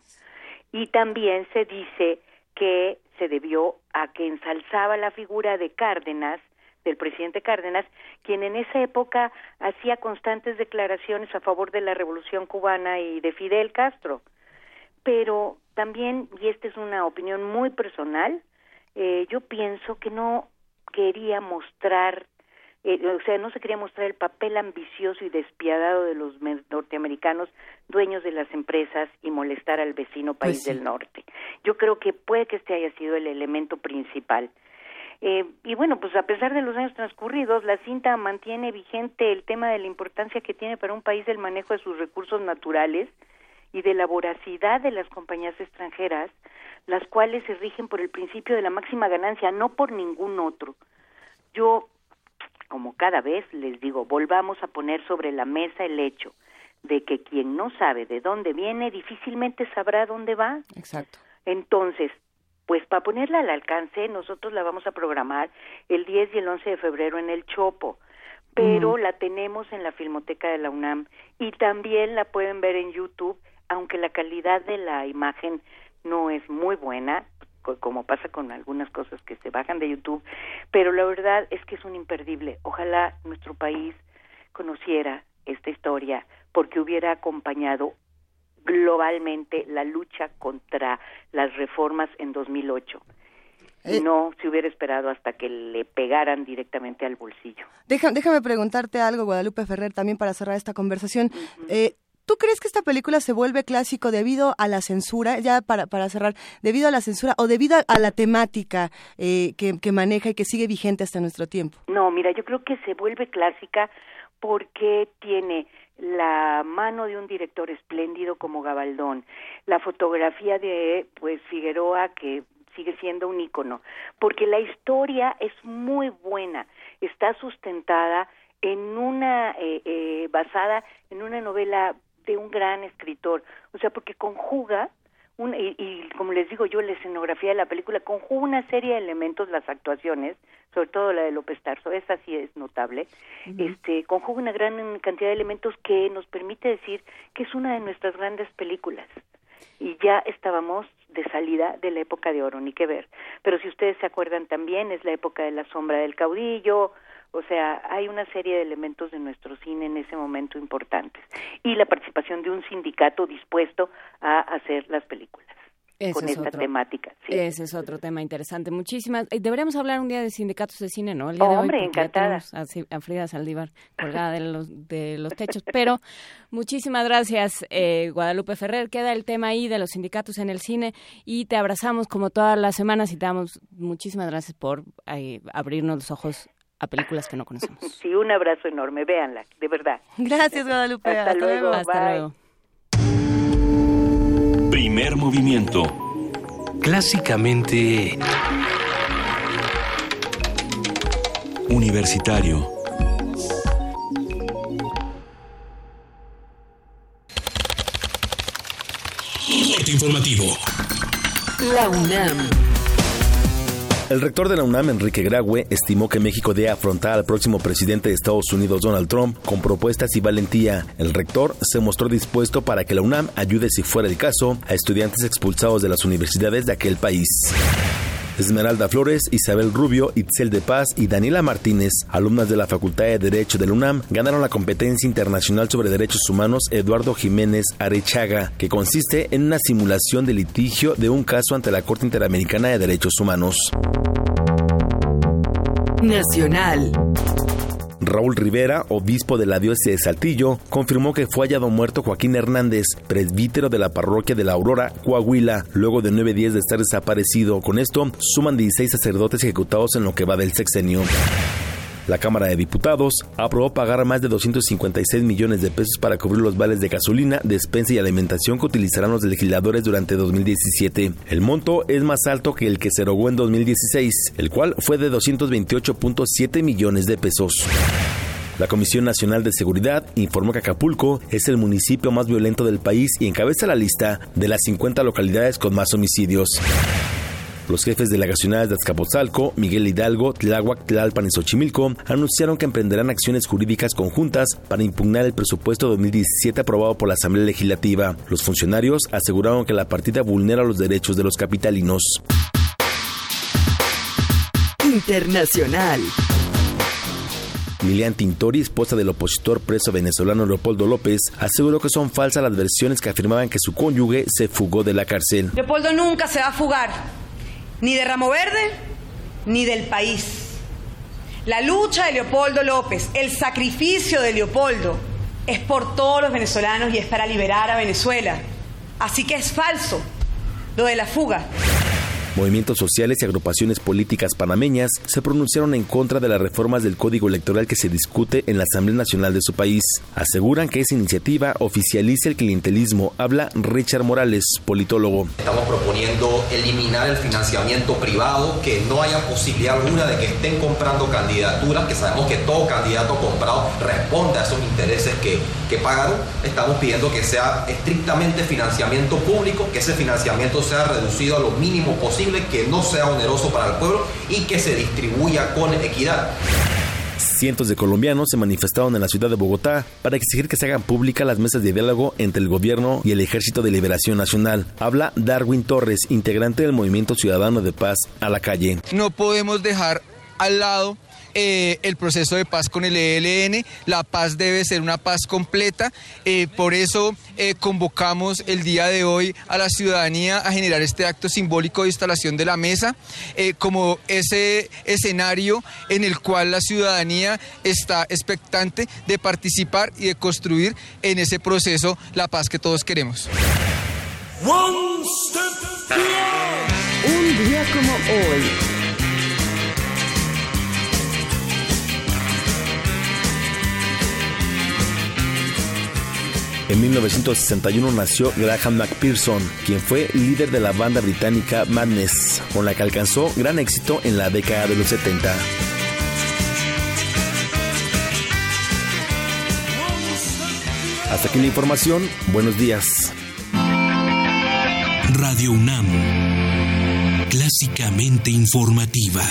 Y también se dice que se debió a que ensalzaba la figura de Cárdenas, del presidente Cárdenas, quien en esa época hacía constantes declaraciones a favor de la revolución cubana y de Fidel Castro. Pero también, y esta es una opinión muy personal, eh, yo pienso que no quería mostrar eh, o sea, no se quería mostrar el papel ambicioso y despiadado de los norteamericanos dueños de las empresas y molestar al vecino pues país del norte. Yo creo que puede que este haya sido el elemento principal. Eh, y bueno, pues a pesar de los años transcurridos, la cinta mantiene vigente el tema de la importancia que tiene para un país el manejo de sus recursos naturales y de la voracidad de las compañías extranjeras, las cuales se rigen por el principio de la máxima ganancia, no por ningún otro. Yo como cada vez les digo, volvamos a poner sobre la mesa el hecho de que quien no sabe de dónde viene difícilmente sabrá dónde va. Exacto. Entonces, pues para ponerla al alcance, nosotros la vamos a programar el 10 y el 11 de febrero en el Chopo, pero la tenemos en la Filmoteca de la UNAM y también la pueden ver en YouTube, aunque la calidad de la imagen no es muy buena, como pasa con algunas cosas que se bajan de YouTube, pero la verdad es que es un imperdible. Ojalá nuestro país conociera esta historia porque hubiera acompañado globalmente la lucha contra las reformas en 2008 y eh, no se hubiera esperado hasta que le pegaran directamente al bolsillo. déjame preguntarte algo, Guadalupe Ferrer, también para cerrar esta conversación. ¿Tú crees que esta película se vuelve clásico debido a la censura, ya para, para cerrar, debido a la censura o debido a la temática eh, que, que maneja y que sigue vigente hasta nuestro tiempo? No, mira, yo creo que se vuelve clásica porque tiene la mano de un director espléndido como Gabaldón, la fotografía de pues Figueroa que sigue siendo un ícono, porque la historia es muy buena, está sustentada en una eh, eh, basada en una novela de un gran escritor, o sea, porque conjuga y, como les digo yo, la escenografía de la película conjuga una serie de elementos, las actuaciones, sobre todo la de López Tarso, esa sí es notable, este, conjuga una gran cantidad de elementos que nos permite decir que es una de nuestras grandes películas. Y ya estábamos de salida de la época de oro, ni que ver. Pero si ustedes se acuerdan también, es la época de la sombra del caudillo, o sea, hay una serie de elementos de nuestro cine en ese momento importantes. Y la participación de un sindicato dispuesto a hacer las películas. con esta temática. Ese es otro tema interesante. Muchísimas. Eh, deberíamos hablar un día de sindicatos de cine, ¿no? El día hombre, encantada. A, Frida Saldívar colgada de los, de los techos. Pero muchísimas gracias, eh, Guadalupe Ferrer. Queda el tema ahí de los sindicatos en el cine y te abrazamos como todas las semanas y te damos muchísimas gracias por eh, abrirnos los ojos a películas que no conocemos. Sí, un abrazo enorme, véanla, de verdad. Gracias, Guadalupe. Hasta, luego. Hasta luego. Primer movimiento. Clásicamente... Universitario. informativo. La UNAM. El rector de la UNAM, Enrique Graue, estimó que México debe afrontar al próximo presidente de Estados Unidos, Donald Trump, con propuestas y valentía. El rector se mostró dispuesto para que la UNAM ayude, si fuera el caso, a estudiantes expulsados de las universidades de aquel país. Esmeralda Flores, Isabel Rubio, Itzel de Paz y Daniela Martínez, alumnas de la Facultad de Derecho del UNAM, ganaron la competencia internacional sobre derechos humanos Eduardo Jiménez Arechaga, que consiste en una simulación de litigio de un caso ante la Corte Interamericana de Derechos Humanos. Nacional. Raúl Rivera, obispo de la diócesis de Saltillo, confirmó que fue hallado muerto Joaquín Hernández, presbítero de la parroquia de la Aurora, Coahuila, luego de nueve días de estar desaparecido. Con esto, suman 16 sacerdotes ejecutados en lo que va del sexenio. La Cámara de Diputados aprobó pagar más de 256 millones de pesos para cubrir los vales de gasolina, despensa y alimentación que utilizarán los legisladores durante 2017. El monto es más alto que el que se erogó en 2016, el cual fue de 228.7 millones de pesos. La Comisión Nacional de Seguridad informó que Acapulco es el municipio más violento del país y encabeza la lista de las 50 localidades con más homicidios. Los jefes delegacionales de Azcapotzalco, Miguel Hidalgo, Tláhuac, Tlalpan y Xochimilco anunciaron que emprenderán acciones jurídicas conjuntas para impugnar el presupuesto 2017 aprobado por la Asamblea Legislativa. Los funcionarios aseguraron que la partida vulnera los derechos de los capitalinos. Internacional. Lilian Tintori, esposa del opositor preso venezolano Leopoldo López, aseguró que son falsas las versiones que afirmaban que su cónyuge se fugó de la cárcel. Leopoldo nunca se va a fugar, ni de Ramo Verde, ni del país. La lucha de Leopoldo López, el sacrificio de Leopoldo, es por todos los venezolanos y es para liberar a Venezuela. Así que es falso lo de la fuga. Movimientos sociales y agrupaciones políticas panameñas se pronunciaron en contra de las reformas del Código Electoral que se discute en la Asamblea Nacional de su país. Aseguran que esa iniciativa oficializa el clientelismo, habla Richard Morales, politólogo. Estamos proponiendo eliminar el financiamiento privado, que no haya posibilidad alguna de que estén comprando candidaturas, que sabemos que todo candidato comprado responde a esos intereses que, que pagaron. Estamos pidiendo que sea estrictamente financiamiento público, que ese financiamiento sea reducido a lo mínimo posible que no sea oneroso para el pueblo y que se distribuya con equidad. Cientos de colombianos se manifestaron en la ciudad de Bogotá para exigir que se hagan públicas las mesas de diálogo entre el gobierno y el Ejército de Liberación Nacional. Habla Darwin Torres, integrante del Movimiento Ciudadano de Paz a la calle. No podemos dejar al lado eh, el proceso de paz con el ELN. La paz debe ser una paz completa. Eh, por eso eh, convocamos el día de hoy a la ciudadanía a generar este acto simbólico de instalación de la mesa como ese escenario en el cual la ciudadanía está expectante de participar y de construir en ese proceso la paz que todos queremos. Un día como hoy. En 1961 nació Graham McPherson, quien fue líder de la banda británica Madness, con la que alcanzó gran éxito en la década de los 70. Hasta aquí la información. Buenos días. Radio UNAM. Clásicamente informativa.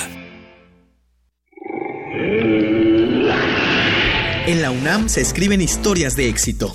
En la UNAM se escriben historias de éxito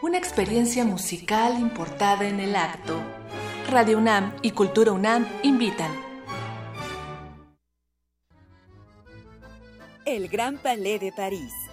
Una experiencia musical importada en el acto. Radio UNAM y Cultura UNAM invitan. El Gran Palais de París,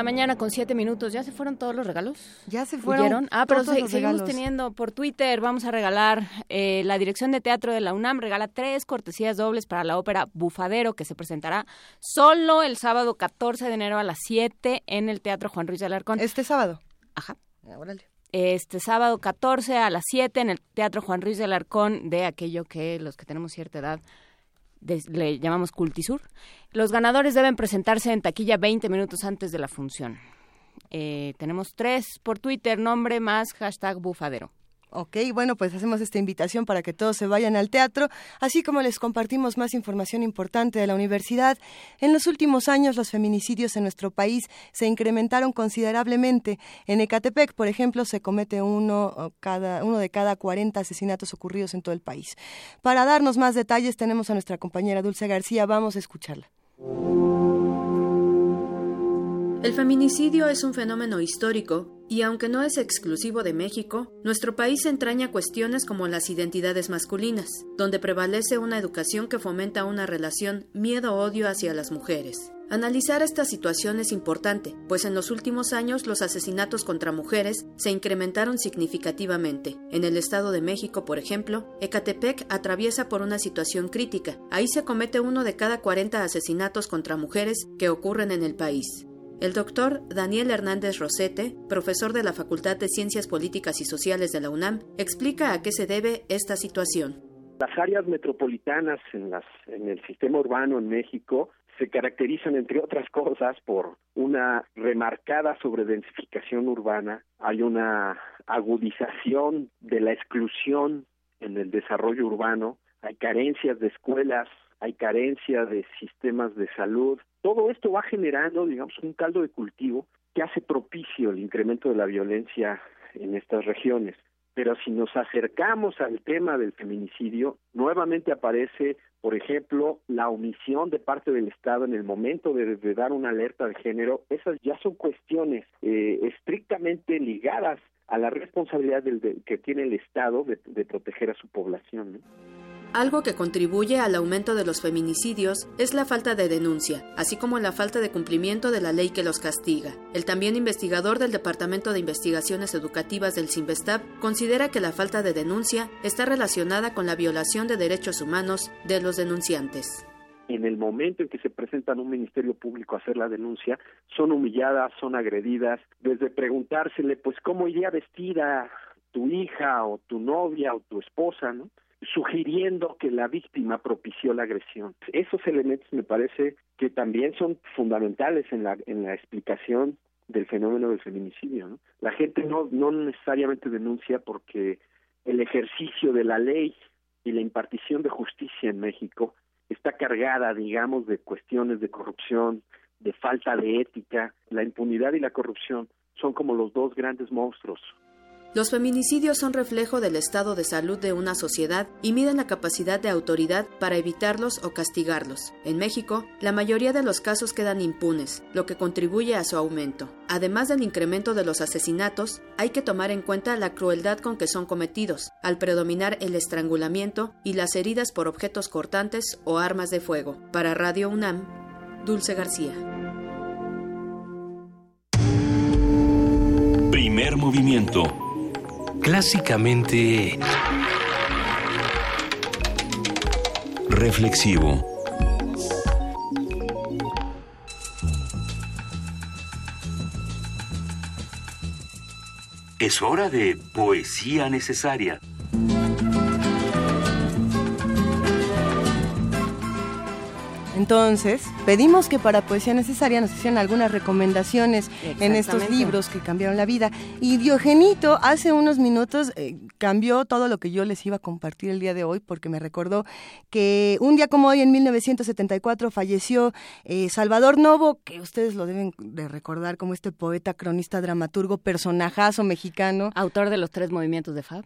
La mañana con 7 minutos. ¿Ya se fueron todos los regalos? Ya se fueron. ¿Huyeron? Ah, pero se- seguimos regalos. teniendo por Twitter. Vamos a regalar eh, la Dirección de Teatro de la UNAM. Regala tres cortesías dobles para la ópera Bufadero, que se presentará solo el sábado 14 de enero a las 7 en el Teatro Juan Ruiz de Alarcón. Este sábado. Ajá. Órale. Este sábado 14 a las 7 en el Teatro Juan Ruiz de Alarcón de aquello que los que tenemos cierta edad de- le llamamos Cultisur. Los ganadores deben presentarse en taquilla 20 minutos antes de la función. Eh, tenemos tres por Twitter, nombre más hashtag bufadero. Ok, bueno, pues hacemos esta invitación para que todos se vayan al teatro, así como les compartimos más información importante de la universidad. En los últimos años los feminicidios en nuestro país se incrementaron considerablemente. En Ecatepec, por ejemplo, se comete uno, cada, uno de cada 40 asesinatos ocurridos en todo el país. Para darnos más detalles tenemos a nuestra compañera Dulce García, vamos a escucharla. El feminicidio es un fenómeno histórico y aunque no es exclusivo de México, nuestro país entraña cuestiones como las identidades masculinas, donde prevalece una educación que fomenta una relación miedo-odio hacia las mujeres. Analizar esta situación es importante, pues en los últimos años los asesinatos contra mujeres se incrementaron significativamente. En el Estado de México, por ejemplo, Ecatepec atraviesa por una situación crítica. Ahí se comete uno de cada 40 asesinatos contra mujeres que ocurren en el país. El doctor Daniel Hernández Rosete, profesor de la Facultad de Ciencias Políticas y Sociales de la UNAM, explica a qué se debe esta situación. Las áreas metropolitanas en, el sistema urbano en México se caracterizan, entre otras cosas, por una remarcada sobredensificación urbana, hay una agudización de la exclusión en el desarrollo urbano, hay carencias de escuelas, hay carencia de sistemas de salud. Todo esto va generando, digamos, un caldo de cultivo que hace propicio el incremento de la violencia en estas regiones. Pero si nos acercamos al tema del feminicidio, nuevamente aparece, por ejemplo, la omisión de parte del Estado en el momento de, dar una alerta de género. Esas ya son cuestiones eh, estrictamente ligadas a la responsabilidad del, de, que tiene el Estado de, de proteger a su población. Algo que contribuye al aumento de los feminicidios es la falta de denuncia, así como la falta de cumplimiento de la ley que los castiga. El también investigador del Departamento de Investigaciones Educativas del CIMBESTAB considera que la falta de denuncia está relacionada con la violación de derechos humanos de los denunciantes. En el momento en que se presentan a un ministerio público a hacer la denuncia, son humilladas, son agredidas, desde preguntársele, pues, ¿cómo iría vestida tu hija o tu novia o tu esposa, ¿no? Sugiriendo que la víctima propició la agresión. Esos elementos me parece que también son fundamentales en la, explicación del fenómeno del feminicidio. ¿no? La gente no, no necesariamente denuncia porque el ejercicio de la ley y la impartición de justicia en México está cargada, digamos, de cuestiones de corrupción, de falta de ética. La impunidad y la corrupción son como los dos grandes monstruos los feminicidios son reflejo del estado de salud de una sociedad y miden la capacidad de autoridad para evitarlos o castigarlos. En México, la mayoría de los casos quedan impunes, lo que contribuye a su aumento. Además del incremento de los asesinatos, hay que tomar en cuenta la crueldad con que son cometidos, al predominar el estrangulamiento y las heridas por objetos cortantes o armas de fuego. Para Radio UNAM, Dulce García. Primer movimiento clásicamente reflexivo. Es hora de poesía necesaria. Entonces, pedimos que para Poesía Necesaria nos hicieran algunas recomendaciones en estos libros que cambiaron la vida. Y Diogenito hace unos minutos eh, cambió todo lo que yo les iba a compartir el día de hoy porque me recordó que un día como hoy, en 1974, falleció eh, Salvador Novo, que ustedes lo deben de recordar como este poeta, cronista, dramaturgo, personajazo mexicano. Autor de los tres movimientos de Fab.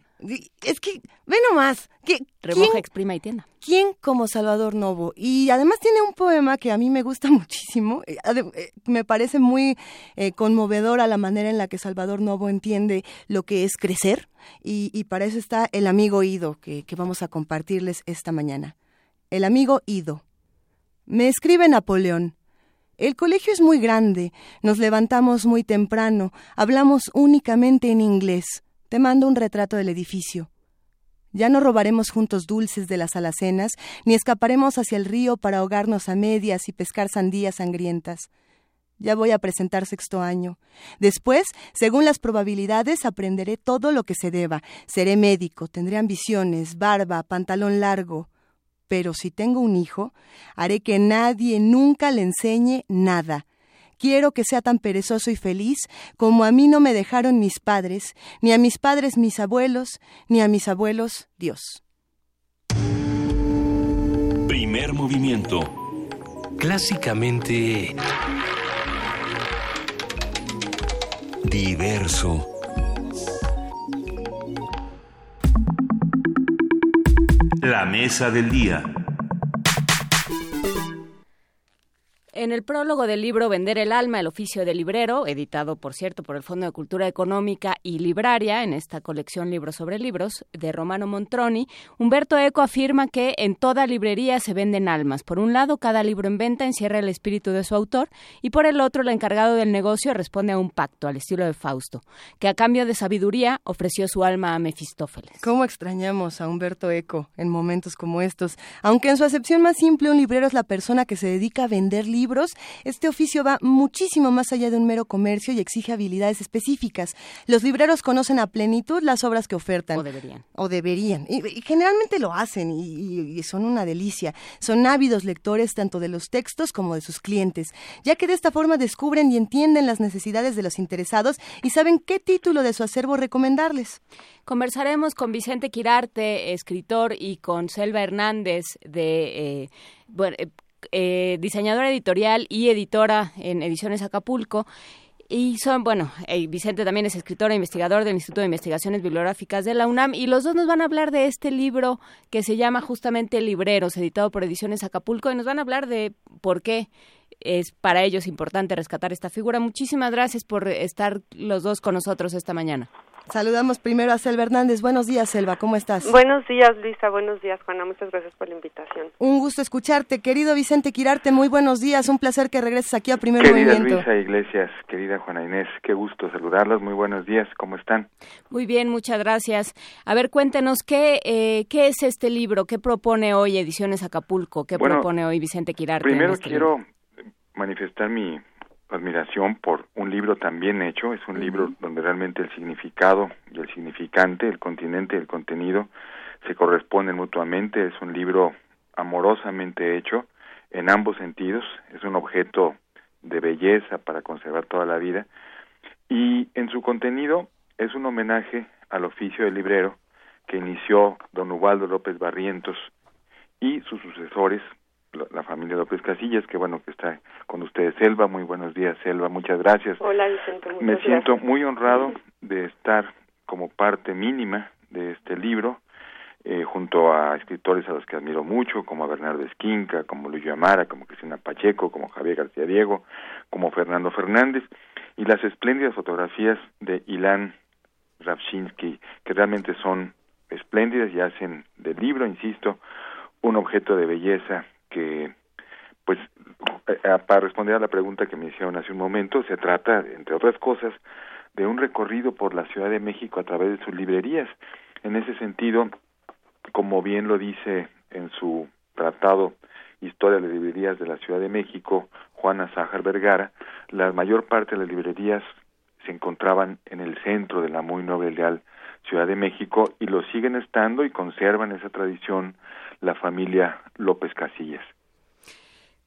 Es que, ve nomás, que, Remoja, ¿quién- exprima y tienda. ¿Quién como Salvador Novo? Y además tiene un poema que a mí me gusta muchísimo. eh, eh, Me parece muy eh, conmovedora la manera en la que Salvador Novo entiende lo que es crecer. Y, y para eso está el amigo Ido que, que vamos a compartirles esta mañana. El amigo Ido. Me escribe Napoleón. El colegio es muy grande, nos levantamos muy temprano, hablamos únicamente en inglés. Te mando un retrato del edificio. Ya no robaremos juntos dulces de las alacenas, ni escaparemos hacia el río para ahogarnos a medias y pescar sandías sangrientas. Ya voy a presentar sexto año. Después, según las probabilidades, aprenderé todo lo que se deba. Seré médico, tendré ambiciones, barba, pantalón largo. Pero si tengo un hijo, haré que nadie nunca le enseñe nada. Quiero que sea tan perezoso y feliz como a mí no me dejaron mis padres, ni a mis padres mis abuelos, ni a mis abuelos Dios. Primer movimiento. Clásicamente diverso. La mesa del día. En el prólogo del libro Vender el alma, el oficio del librero, editado, por cierto, por el Fondo de Cultura Económica y Libraria, en esta colección Libros sobre Libros, de Romano Montroni, Humberto Eco afirma que en toda librería se venden almas. Por un lado, cada libro en venta encierra el espíritu de su autor, y por el otro, el encargado del negocio responde a un pacto, al estilo de Fausto, que a cambio de sabiduría ofreció su alma a Mefistófeles. ¿Cómo extrañamos a Humberto Eco en momentos como estos? Aunque en su acepción más simple un librero es la persona que se dedica a vender libros, este oficio va muchísimo más allá de un mero comercio y exige habilidades específicas. Los libreros conocen a plenitud las obras que ofertan. O deberían. O deberían. Y, y generalmente lo hacen y, y- y son una delicia. Son ávidos lectores tanto de los textos como de sus clientes, ya que de esta forma descubren y entienden las necesidades de los interesados y saben qué título de su acervo recomendarles. Conversaremos con Vicente Quirarte, escritor, y con Selva Hernández, de eh, bueno, eh, diseñadora editorial y editora en Ediciones Acapulco. Y son, bueno, eh, Vicente también es escritor e investigador del Instituto de Investigaciones Bibliográficas de la UNAM y los dos nos van a hablar de este libro que se llama justamente Libreros, editado por Ediciones Acapulco, y nos van a hablar de por qué es para ellos importante rescatar esta figura. Muchísimas gracias por estar los dos con nosotros esta mañana. Saludamos primero a Selva Hernández. Buenos días, Selva, ¿cómo estás? Buenos días, Luisa. Buenos días, Juana. Muchas gracias por la invitación. Un gusto escucharte. Querido Vicente Quirarte, muy buenos días. Un placer que regreses aquí a Primer Querida Movimiento. Luisa Iglesias, querida Juana Inés, qué gusto saludarlos. Muy buenos días, ¿cómo están? Muy bien, muchas gracias. A ver, cuéntenos, ¿qué, eh, ¿qué es este libro? ¿Qué propone hoy Ediciones Acapulco? ¿Qué Bueno, propone hoy Vicente Quirarte? Primero este libro? quiero manifestar mi admiración por un libro tan bien hecho. Es un libro donde realmente el significado y el significante, el continente y el contenido se corresponden mutuamente. Es un libro amorosamente hecho en ambos sentidos. Es un objeto de belleza para conservar toda la vida. Y en su contenido es un homenaje al oficio del librero que inició don Ubaldo López Barrientos y sus sucesores, la, familia López Casillas, que bueno que está con ustedes. Selva, muy buenos días, Selva, muchas gracias. Hola, Vicente. Muchas Me siento gracias. muy honrado de estar como parte mínima de este libro, eh, junto a escritores a los que admiro mucho, como a Bernardo Esquinca, como Luis Amara, como Cristina Pacheco, como Javier García Diego, como Fernando Fernández, y las espléndidas fotografías de Ilan Ravchinsky, que realmente son espléndidas y hacen del libro, insisto, un objeto de belleza que, pues, eh, para responder a la pregunta que me hicieron hace un momento, se trata, entre otras cosas, de un recorrido por la Ciudad de México a través de sus librerías. En ese sentido, como bien lo dice en su tratado Historia de las Librerías de la Ciudad de México, Juana Sájar Vergara, la mayor parte de las librerías se encontraban en el centro de la muy noble leal Ciudad de México y lo siguen estando y conservan esa tradición la familia López Casillas.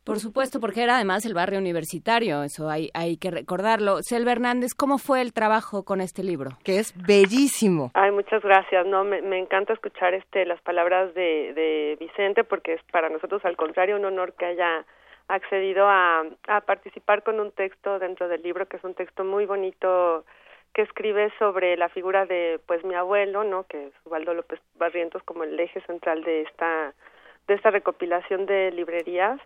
Por supuesto, porque era además el barrio universitario, eso hay, hay que recordarlo. Selva Hernández, ¿cómo fue el trabajo con este libro? Que es bellísimo. Ay, muchas gracias. No, me, me encanta escuchar este las palabras de, de Vicente porque es para nosotros al contrario un honor que haya accedido a, a participar con un texto dentro del libro que es un texto muy bonito que escribe sobre la figura de pues mi abuelo, ¿no? Que es Ubaldo López Barrientos como el eje central de esta de esta recopilación de librerías.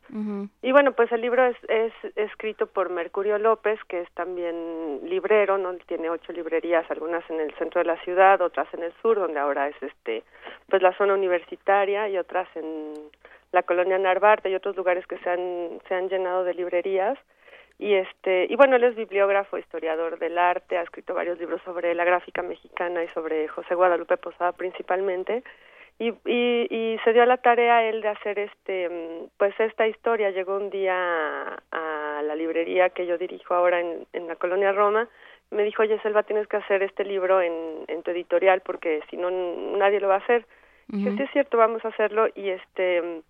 Y bueno, pues el libro es, es escrito por Mercurio López, que es también librero, ¿no? Tiene ocho librerías, algunas en el centro de la ciudad, otras en el sur, donde ahora es este, pues la zona universitaria, y otras en la colonia Narvarte y otros lugares que se han, se han llenado de librerías. Y este, y bueno, él es bibliógrafo, historiador del arte, ha escrito varios libros sobre la gráfica mexicana y sobre José Guadalupe Posada principalmente. Y, y, y se dio la tarea él de hacer este pues esta historia. Llegó un día a, la librería que yo dirijo ahora en, en la colonia Roma. Me dijo oye Selva tienes que hacer este libro en, en tu editorial porque si no nadie lo va a hacer dije sí es cierto vamos a hacerlo y este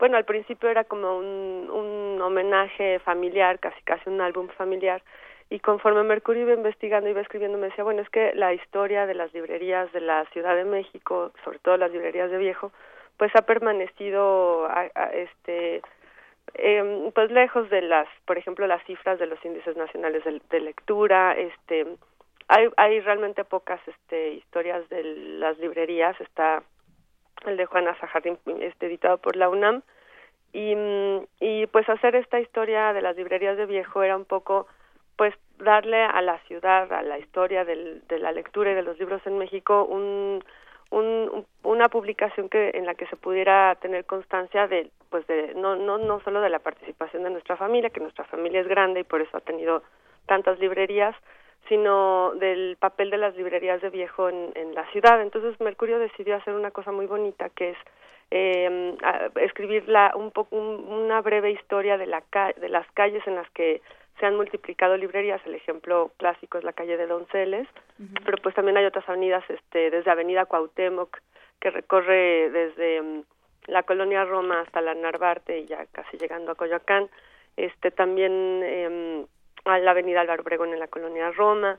bueno al principio era como un, un homenaje familiar casi casi un álbum familiar y conforme Mercurio iba investigando, iba escribiendo, me decía, bueno, es que la historia de las librerías de la Ciudad de México, sobre todo las librerías de viejo, pues ha permanecido este eh, pues lejos de las, por ejemplo, las cifras de los índices nacionales de, lectura, este hay, hay realmente pocas este historias de las librerías, está el de Juana Sajarín, este editado por la UNAM, y, y pues hacer esta historia de las librerías de viejo era un poco pues darle a la ciudad, a la historia del, de la lectura y de los libros en México un, un, una publicación que en la que se pudiera tener constancia de pues de no no no solo de la participación de nuestra familia que nuestra familia es grande y por eso ha tenido tantas librerías sino del papel de las librerías de viejo en, en la ciudad. Entonces Mercurio decidió hacer una cosa muy bonita que es eh, escribir la, un poco una breve historia de la de las calles en las que se han multiplicado librerías, el ejemplo clásico es la calle de Donceles, pero pues también hay otras avenidas, este, desde Avenida Cuauhtémoc, que recorre desde mm, la colonia Roma hasta la Narvarte y ya casi llegando a Coyoacán, este, también eh, a la Avenida Álvaro Obregón en la colonia Roma,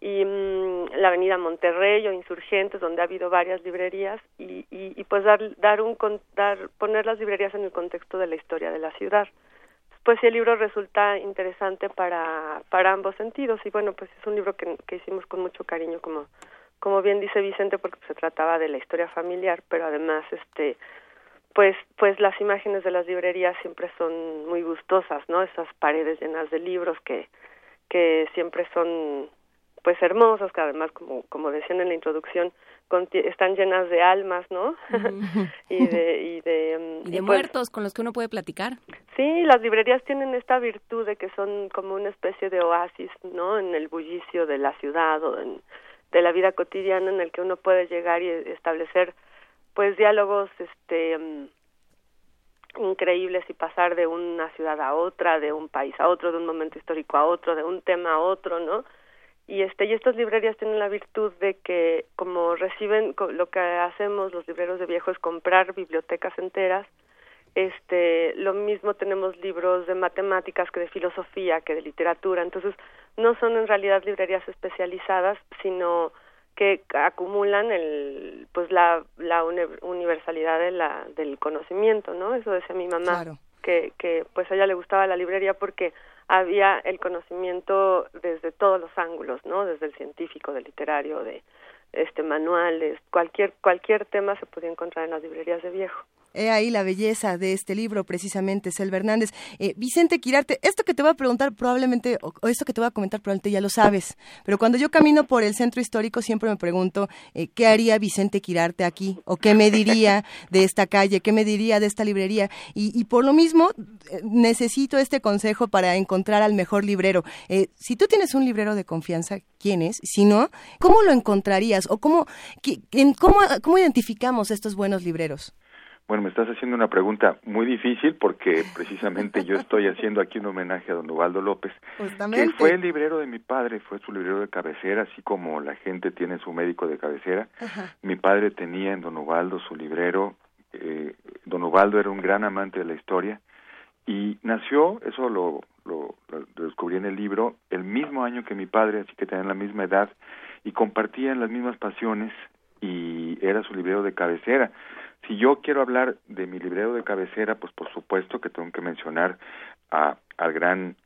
y mm, la avenida Monterrey o Insurgentes donde ha habido varias librerías y, y, y pues dar dar un dar poner las librerías en el contexto de la historia de la ciudad. Pues el libro resulta interesante para, para ambos sentidos y bueno, pues es un libro que, que hicimos con mucho cariño como, como bien dice Vicente porque se trataba de la historia familiar, pero además este pues pues las imágenes de las librerías siempre son muy gustosas, ¿no? Esas paredes llenas de libros que que siempre son pues hermosas, que además como como decían en la introducción están llenas de almas, ¿no? y de, y de, mm, pues muertos con los que uno puede platicar. Sí, las librerías tienen esta virtud de que son como una especie de oasis, ¿no? En el bullicio de la ciudad o en, de la vida cotidiana en el que uno puede llegar y establecer, pues, diálogos, este mm, increíbles y pasar de una ciudad a otra, de un país a otro, de un momento histórico a otro, de un tema a otro, ¿no? y este y estas librerías tienen la virtud de que como reciben lo que hacemos los libreros de viejo es comprar bibliotecas enteras este lo mismo tenemos libros de matemáticas que de filosofía que de literatura entonces no son en realidad librerías especializadas sino que acumulan el pues la la universalidad de la del conocimiento no eso decía mi mamá que que pues a ella le gustaba la librería porque había el conocimiento desde todos los ángulos, ¿no? Desde el científico, del literario, de este manuales, cualquier cualquier tema se podía encontrar en las librerías de viejo. He ahí la belleza de este libro, precisamente, Selva Hernández. Eh, Vicente Quirarte, esto que te voy a preguntar probablemente, o, esto que te voy a comentar probablemente ya lo sabes, pero cuando yo camino por el centro histórico siempre me pregunto eh, qué haría Vicente Quirarte aquí, o qué me diría de esta calle, qué me diría de esta librería. Y, por lo mismo, eh, necesito este consejo para encontrar al mejor librero. si tú tienes un librero de confianza, ¿quién es? Si no, ¿cómo lo encontrarías? ¿O cómo, cómo, cómo identificamos estos buenos libreros? Bueno, me estás haciendo una pregunta muy difícil porque precisamente yo estoy haciendo aquí un homenaje a don Ubaldo López, que fue el librero de mi padre, fue su librero de cabecera, así como la gente tiene su médico de cabecera. Mi padre tenía en don Ubaldo su librero, eh, don Ubaldo era un gran amante de la historia Y nació, eso lo, lo, lo descubrí en el libro, el mismo año que mi padre, así que tenían la misma edad y compartían las mismas pasiones y era su librero de cabecera. Si yo quiero hablar de mi librero de cabecera, pues por supuesto que tengo que mencionar a, al gran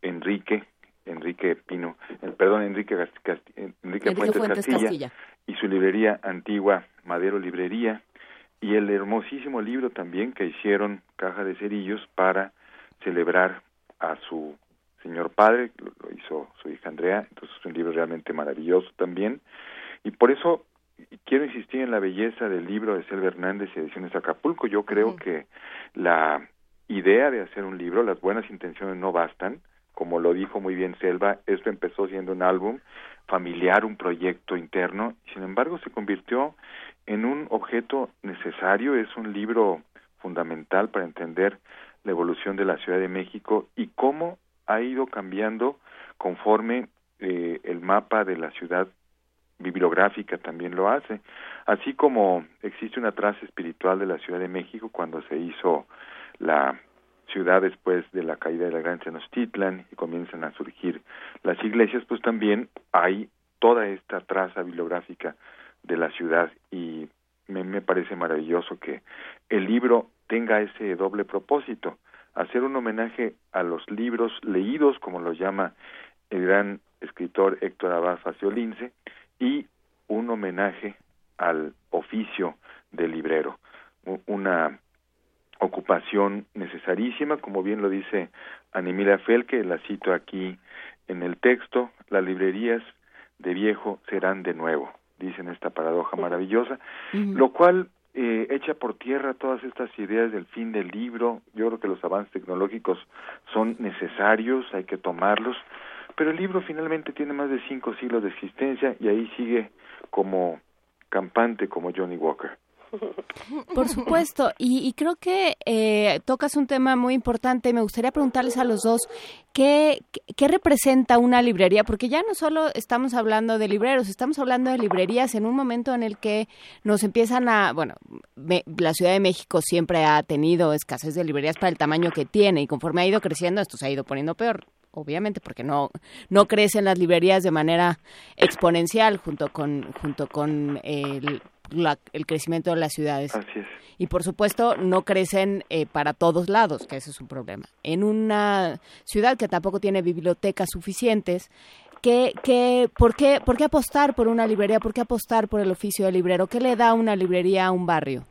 Enrique, Enrique Pino, el, perdón, Enrique, Casti, Enrique, Fuentes, Castilla, Castilla, y su librería antigua, Madero Librería, y el hermosísimo libro también que hicieron Caja de Cerillos para celebrar a su señor padre, lo, lo hizo su hija Andrea, entonces es un libro realmente maravilloso también, y por eso quiero insistir en la belleza del libro de Selva Hernández y Ediciones Acapulco. Yo creo que la idea de hacer un libro, las buenas intenciones no bastan. Como lo dijo muy bien Selva, esto empezó siendo un álbum familiar, un proyecto interno, sin embargo se convirtió en un objeto necesario, es un libro fundamental para entender la evolución de la Ciudad de México y cómo ha ido cambiando conforme eh, el mapa de la ciudad bibliográfica también lo hace, así como existe una traza espiritual de la Ciudad de México cuando se hizo la ciudad después de la caída de la gran Tenochtitlan y comienzan a surgir las iglesias, pues también hay toda esta traza bibliográfica de la ciudad y me, parece maravilloso que el libro tenga ese doble propósito, hacer un homenaje a los libros leídos, como lo llama el gran escritor Héctor Abad Faciolince, y un homenaje al oficio del librero, una ocupación necesarísima, como bien lo dice Anemila Felke, la cito aquí en el texto, las librerías de viejo serán de nuevo, dicen esta paradoja maravillosa, lo cual eh, echa por tierra todas estas ideas del fin del libro, yo creo que los avances tecnológicos son necesarios, hay que tomarlos, pero el libro finalmente tiene más de cinco siglos de existencia y ahí sigue como campante como Johnny Walker. Por supuesto, y, creo que eh, tocas un tema muy importante. Me gustaría preguntarles a los dos ¿qué, qué representa una librería, porque ya no solo estamos hablando de libreros, estamos hablando de librerías en un momento en el que nos empiezan a, bueno, la Ciudad de México siempre ha tenido escasez de librerías para el tamaño que tiene y conforme ha ido creciendo esto se ha ido poniendo peor obviamente porque no no crecen las librerías de manera exponencial junto con junto con el, el crecimiento de las ciudades Así es. y por supuesto no crecen eh, para todos lados que ese es un problema en una ciudad que tampoco tiene bibliotecas suficientes ¿Qué, qué, por, qué, ¿Por qué apostar por una librería? ¿Por qué apostar por el oficio de librero? ¿Qué le da una librería a un barrio?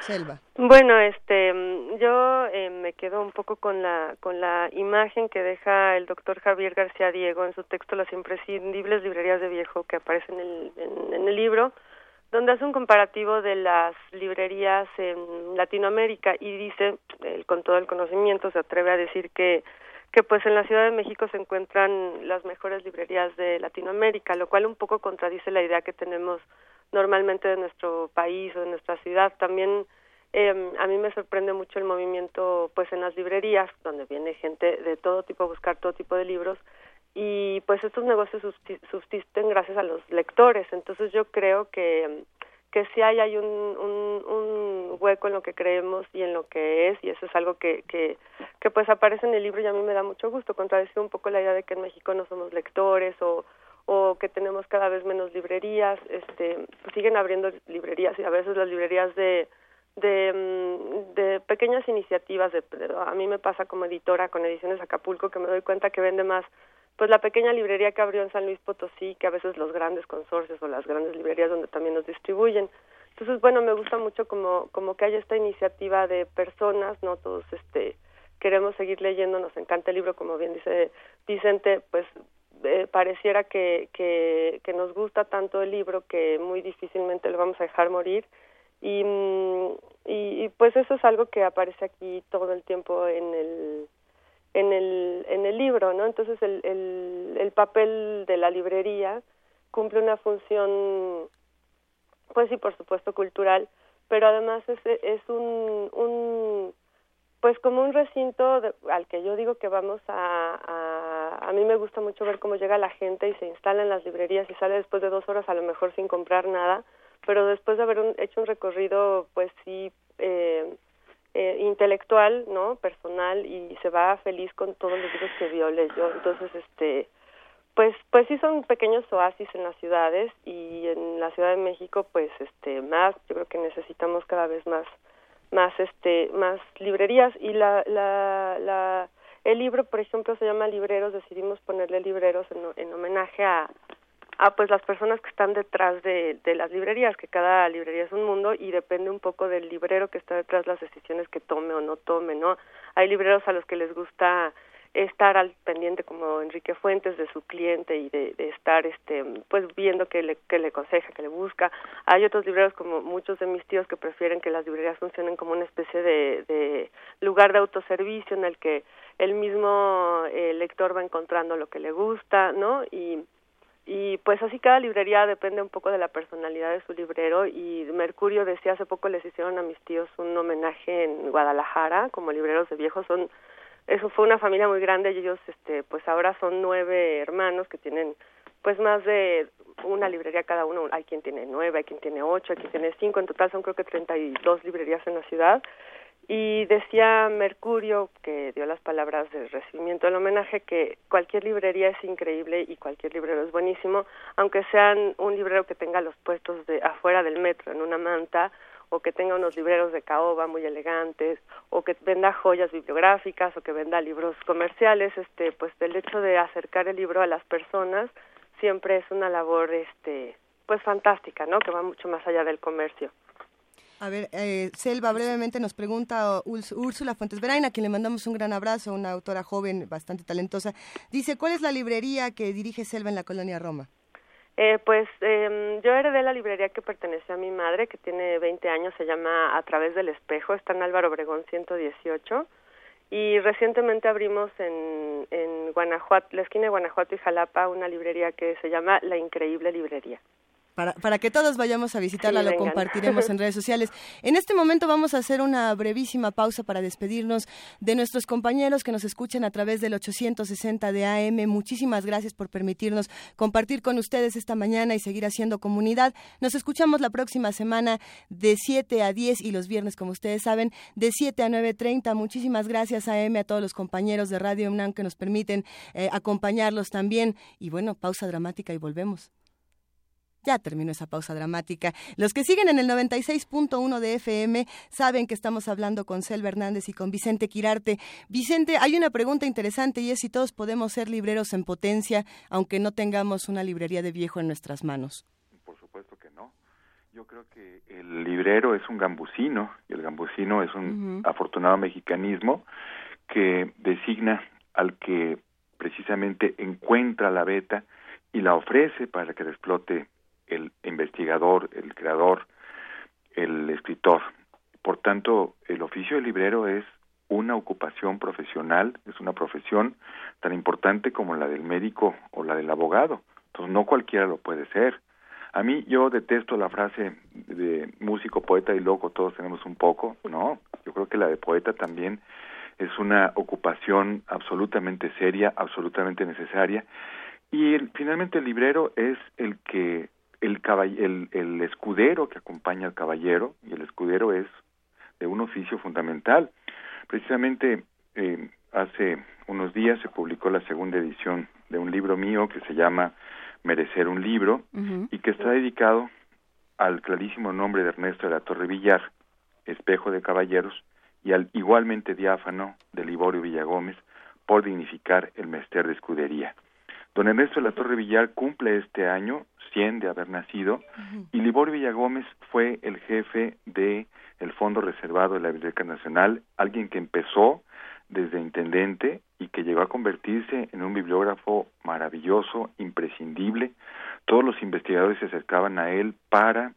Selva. Bueno, este, yo eh, me quedo un poco con la con la imagen que deja el doctor Javier García Diego en su texto Las imprescindibles librerías de viejo que aparece en el, en, el libro, donde hace un comparativo de las librerías en Latinoamérica y dice, él con todo el conocimiento se atreve a decir que que pues en la Ciudad de México se encuentran las mejores librerías de Latinoamérica, lo cual un poco contradice la idea que tenemos normalmente de nuestro país o de nuestra ciudad. También eh, a mí me sorprende mucho el movimiento pues en las librerías, donde viene gente de todo tipo a buscar todo tipo de libros y pues estos negocios subsisten gracias a los lectores. Entonces yo creo que que sí hay, hay un, un, hueco en lo que creemos y en lo que es, y eso es algo que, que, que pues aparece en el libro y a mí me da mucho gusto, contradecir un poco la idea de que en México no somos lectores o, o que tenemos cada vez menos librerías, este, siguen abriendo librerías y a veces las librerías de, de, mm, de pequeñas iniciativas, de, a mí me pasa como editora con Ediciones Acapulco que me doy cuenta que vende más pues la pequeña librería que abrió en San Luis Potosí, que a veces los grandes consorcios o las grandes librerías donde también nos distribuyen. Entonces, bueno, me gusta mucho como, como que haya esta iniciativa de personas, ¿no? Todos este queremos seguir leyendo, nos encanta el libro, como bien dice Vicente, pues eh, pareciera que, que, que nos gusta tanto el libro que muy difícilmente lo vamos a dejar morir. Y, mm, y, y pues eso es algo que aparece aquí todo el tiempo en el en el, en el libro, ¿no? Entonces el, el, el papel de la librería cumple una función, pues sí, por supuesto, cultural, pero además es, es un, un pues como un recinto al que yo digo que vamos a, a, a mí me gusta mucho ver cómo llega la gente y se instala en las librerías y sale después de dos horas a lo mejor sin comprar nada, pero después de haber hecho un recorrido pues sí eh, eh, intelectual, ¿no? Personal y se va feliz con todos los libros que vio, leyó. Entonces, este, pues, pues sí son pequeños oasis en las ciudades y en la Ciudad de México, pues, este, más. Yo creo que necesitamos cada vez más, más, este, más librerías y la, la, la, el libro, por ejemplo, se llama Libreros. Decidimos ponerle libreros en, en homenaje a a pues las personas que están detrás de, de las librerías, que cada librería es un mundo y depende un poco del librero que está detrás las decisiones que tome o no tome, ¿no? Hay libreros a los que les gusta estar al pendiente como Enrique Fuentes de su cliente y de, de estar este pues viendo que le que le aconseja, que le busca. Hay otros libreros como muchos de mis tíos que prefieren que las librerías funcionen como una especie de, de lugar de autoservicio en el que el mismo eh, lector va encontrando lo que le gusta, ¿no? Y y pues así cada librería depende un poco de la personalidad de su librero y Mercurio decía hace poco les hicieron a mis tíos un homenaje en Guadalajara como libreros de viejos son eso fue una familia muy grande y ellos este pues ahora son nueve hermanos que tienen pues más de una librería cada uno hay quien tiene nueve hay quien tiene ocho hay quien tiene cinco en total son creo que treinta y dos librerías en la ciudad y decía Mercurio, que dio las palabras de recibimiento del homenaje, que cualquier librería es increíble y cualquier librero es buenísimo, aunque sean un librero que tenga los puestos de afuera del metro en una manta o que tenga unos libreros de caoba muy elegantes o que venda joyas bibliográficas o que venda libros comerciales, este pues el hecho de acercar el libro a las personas siempre es una labor este pues fantástica, ¿no? Que va mucho más allá del comercio. A ver, eh, Selva brevemente nos pregunta Úrsula Fuentes Veraina, a quien le mandamos un gran abrazo, una autora joven bastante talentosa. Dice, ¿cuál es la librería que dirige Selva en la colonia Roma? Eh, pues eh, yo heredé la librería que pertenece a mi madre, que tiene 20 años, se llama A través del espejo, está en Álvaro Obregón 118. Y recientemente abrimos en, en Guanajuato, la esquina de Guanajuato y Jalapa, una librería que se llama La Increíble Librería para, para que todos vayamos a visitarla, lo compartiremos en redes sociales. En este momento vamos a hacer una brevísima pausa para despedirnos de nuestros compañeros que nos escuchan a través del 860 de AM. Muchísimas gracias por permitirnos compartir con ustedes esta mañana y seguir haciendo comunidad. Nos escuchamos la próxima semana de 7 a 10 y los viernes, como ustedes saben, de 7 a 9.30. Muchísimas gracias AM, a todos los compañeros de Radio UNAM que nos permiten eh, acompañarlos también. Y bueno, pausa dramática y volvemos. Ya terminó esa pausa dramática. Los que siguen en el 96.1 de FM saben que estamos hablando con Selva Hernández y con Vicente Quirarte. Vicente, hay una pregunta interesante y es si todos podemos ser libreros en potencia, aunque no tengamos una librería de viejo en nuestras manos. Por supuesto que no. Yo creo que el librero es un gambusino y el gambusino es un afortunado mexicanismo que designa al que precisamente encuentra la beta y la ofrece para que la explote el investigador, el creador, el escritor. Por tanto, el oficio de librero es una ocupación profesional, es una profesión tan importante como la del médico o la del abogado. Entonces, no cualquiera lo puede ser. A mí yo detesto la frase de músico, poeta y loco, todos tenemos un poco. No, yo creo que la de poeta también es una ocupación absolutamente seria, absolutamente necesaria. Y finalmente el librero es el que el, el, escudero que acompaña al caballero, y el escudero es de un oficio fundamental. Precisamente eh, hace unos días se publicó la segunda edición de un libro mío que se llama Merecer un libro y que está dedicado al clarísimo nombre de Ernesto de la Torre Villar, espejo de caballeros, y al igualmente diáfano de Liborio Villagómez por dignificar el mester de escudería. Don Ernesto de la Torre Villar cumple este año 100 de haber nacido y Liborio Villagómez fue el jefe de el Fondo Reservado de la Biblioteca Nacional, alguien que empezó desde intendente y que llegó a convertirse en un bibliógrafo maravilloso, imprescindible. Todos los investigadores se acercaban a él para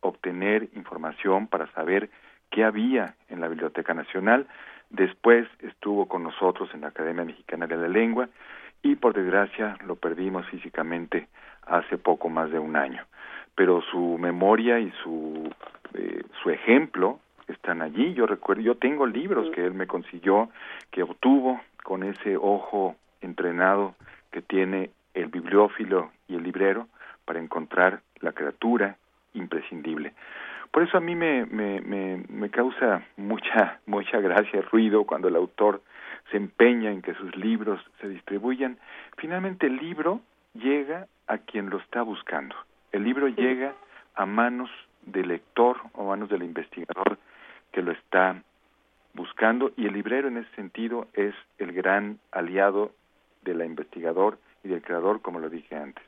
obtener información, para saber qué había en la Biblioteca Nacional. Después estuvo con nosotros en la Academia Mexicana de la Lengua y por desgracia lo perdimos físicamente hace poco más de un año. Pero su memoria y su, eh, su ejemplo están allí. Yo recuerdo, yo tengo libros que él me consiguió, que obtuvo con ese ojo entrenado que tiene el bibliófilo y el librero para encontrar la criatura imprescindible. Por eso a mí me, me, me, me causa mucha, mucha gracia, ruido cuando el autor se empeña en que sus libros se distribuyan. Finalmente el libro llega a quien lo está buscando. El libro llega a manos del lector o manos del investigador que lo está buscando y el librero en ese sentido es el gran aliado del investigador y del creador, como lo dije antes.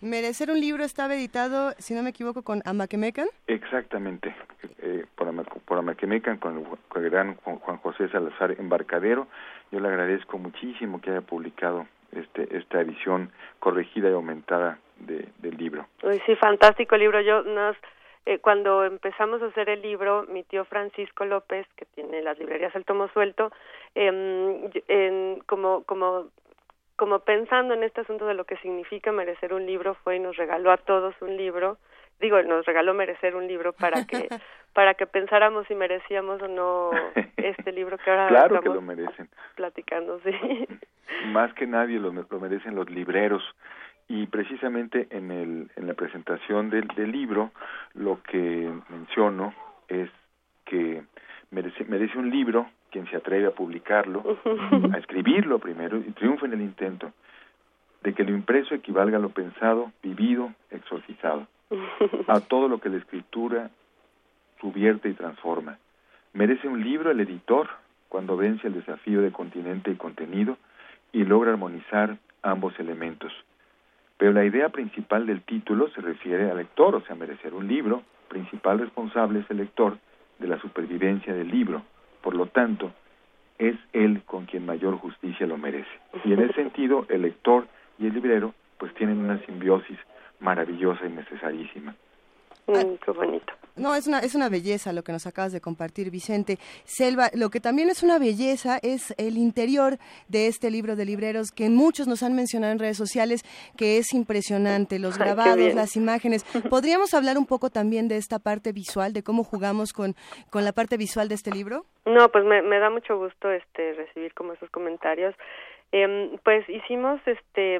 Merecer un libro estaba editado, si no me equivoco, con Amaquemecan. Exactamente, eh, por, Amaquemecan, con el, gran Juan José Salazar Embarcadero. Yo le agradezco muchísimo que haya publicado este, esta edición corregida y aumentada de, del libro. sí, fantástico libro. Yo nos, eh, cuando empezamos a hacer el libro, mi tío Francisco López, que tiene las librerías El Tomo Suelto, eh, en, como, como como pensando en este asunto de lo que significa merecer un libro, fue y nos regaló a todos un libro. Digo, nos regaló merecer un libro para que para que pensáramos si merecíamos o no este libro que ahora claro que lo merecen. platicando, sí. Más que nadie lo, lo merecen los libreros y precisamente en el en la presentación del, del libro lo que menciono es que merece, merece un libro quien se atreve a publicarlo, a escribirlo primero y triunfa en el intento de que lo impreso equivalga a lo pensado, vivido, exorcizado, a todo lo que la escritura subierte y transforma. Merece un libro el editor cuando vence el desafío de continente y contenido y logra armonizar ambos elementos. Pero la idea principal del título se refiere al lector, o sea, merecer un libro, principal responsable es el lector de la supervivencia del libro, por lo tanto, es él con quien mayor justicia lo merece. Y en ese sentido, el lector y el librero pues tienen una simbiosis maravillosa y necesarísima. Mm, qué bonito. No, es una, es una belleza lo que nos acabas de compartir, Vicente. Selva, lo que también es una belleza es el interior de este libro de libreros que muchos nos han mencionado en redes sociales, que es impresionante, los grabados, las imágenes. ¿Podríamos hablar un poco también de esta parte visual, de cómo jugamos con, con la parte visual de este libro? No, pues me, me da mucho gusto este recibir como esos comentarios. Eh, pues hicimos este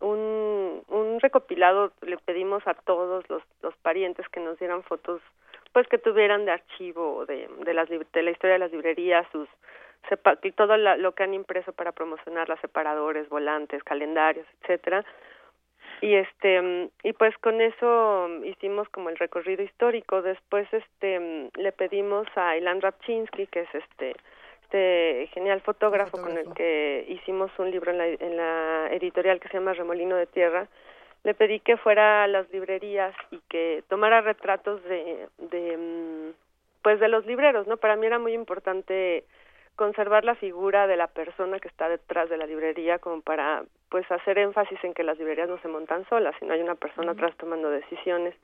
un, un recopilado, le pedimos a todos los, los parientes que nos dieran fotos, pues que tuvieran de archivo de, de, las, de la historia de las librerías, sus todo lo que han impreso para promocionar las separadores, volantes, calendarios, etcétera. Y este y pues con eso hicimos como el recorrido histórico. Después este le pedimos a Ilan Rapchinsky, que es este este genial fotógrafo, con el que hicimos un libro en la, en la editorial que se llama Remolino de Tierra, le pedí que fuera a las librerías y que tomara retratos de, de mm, pues de los libreros, ¿no? Para mí era muy importante conservar la figura de la persona que está detrás de la librería como para pues hacer énfasis en que las librerías no se montan solas, sino hay una persona atrás tomando decisiones,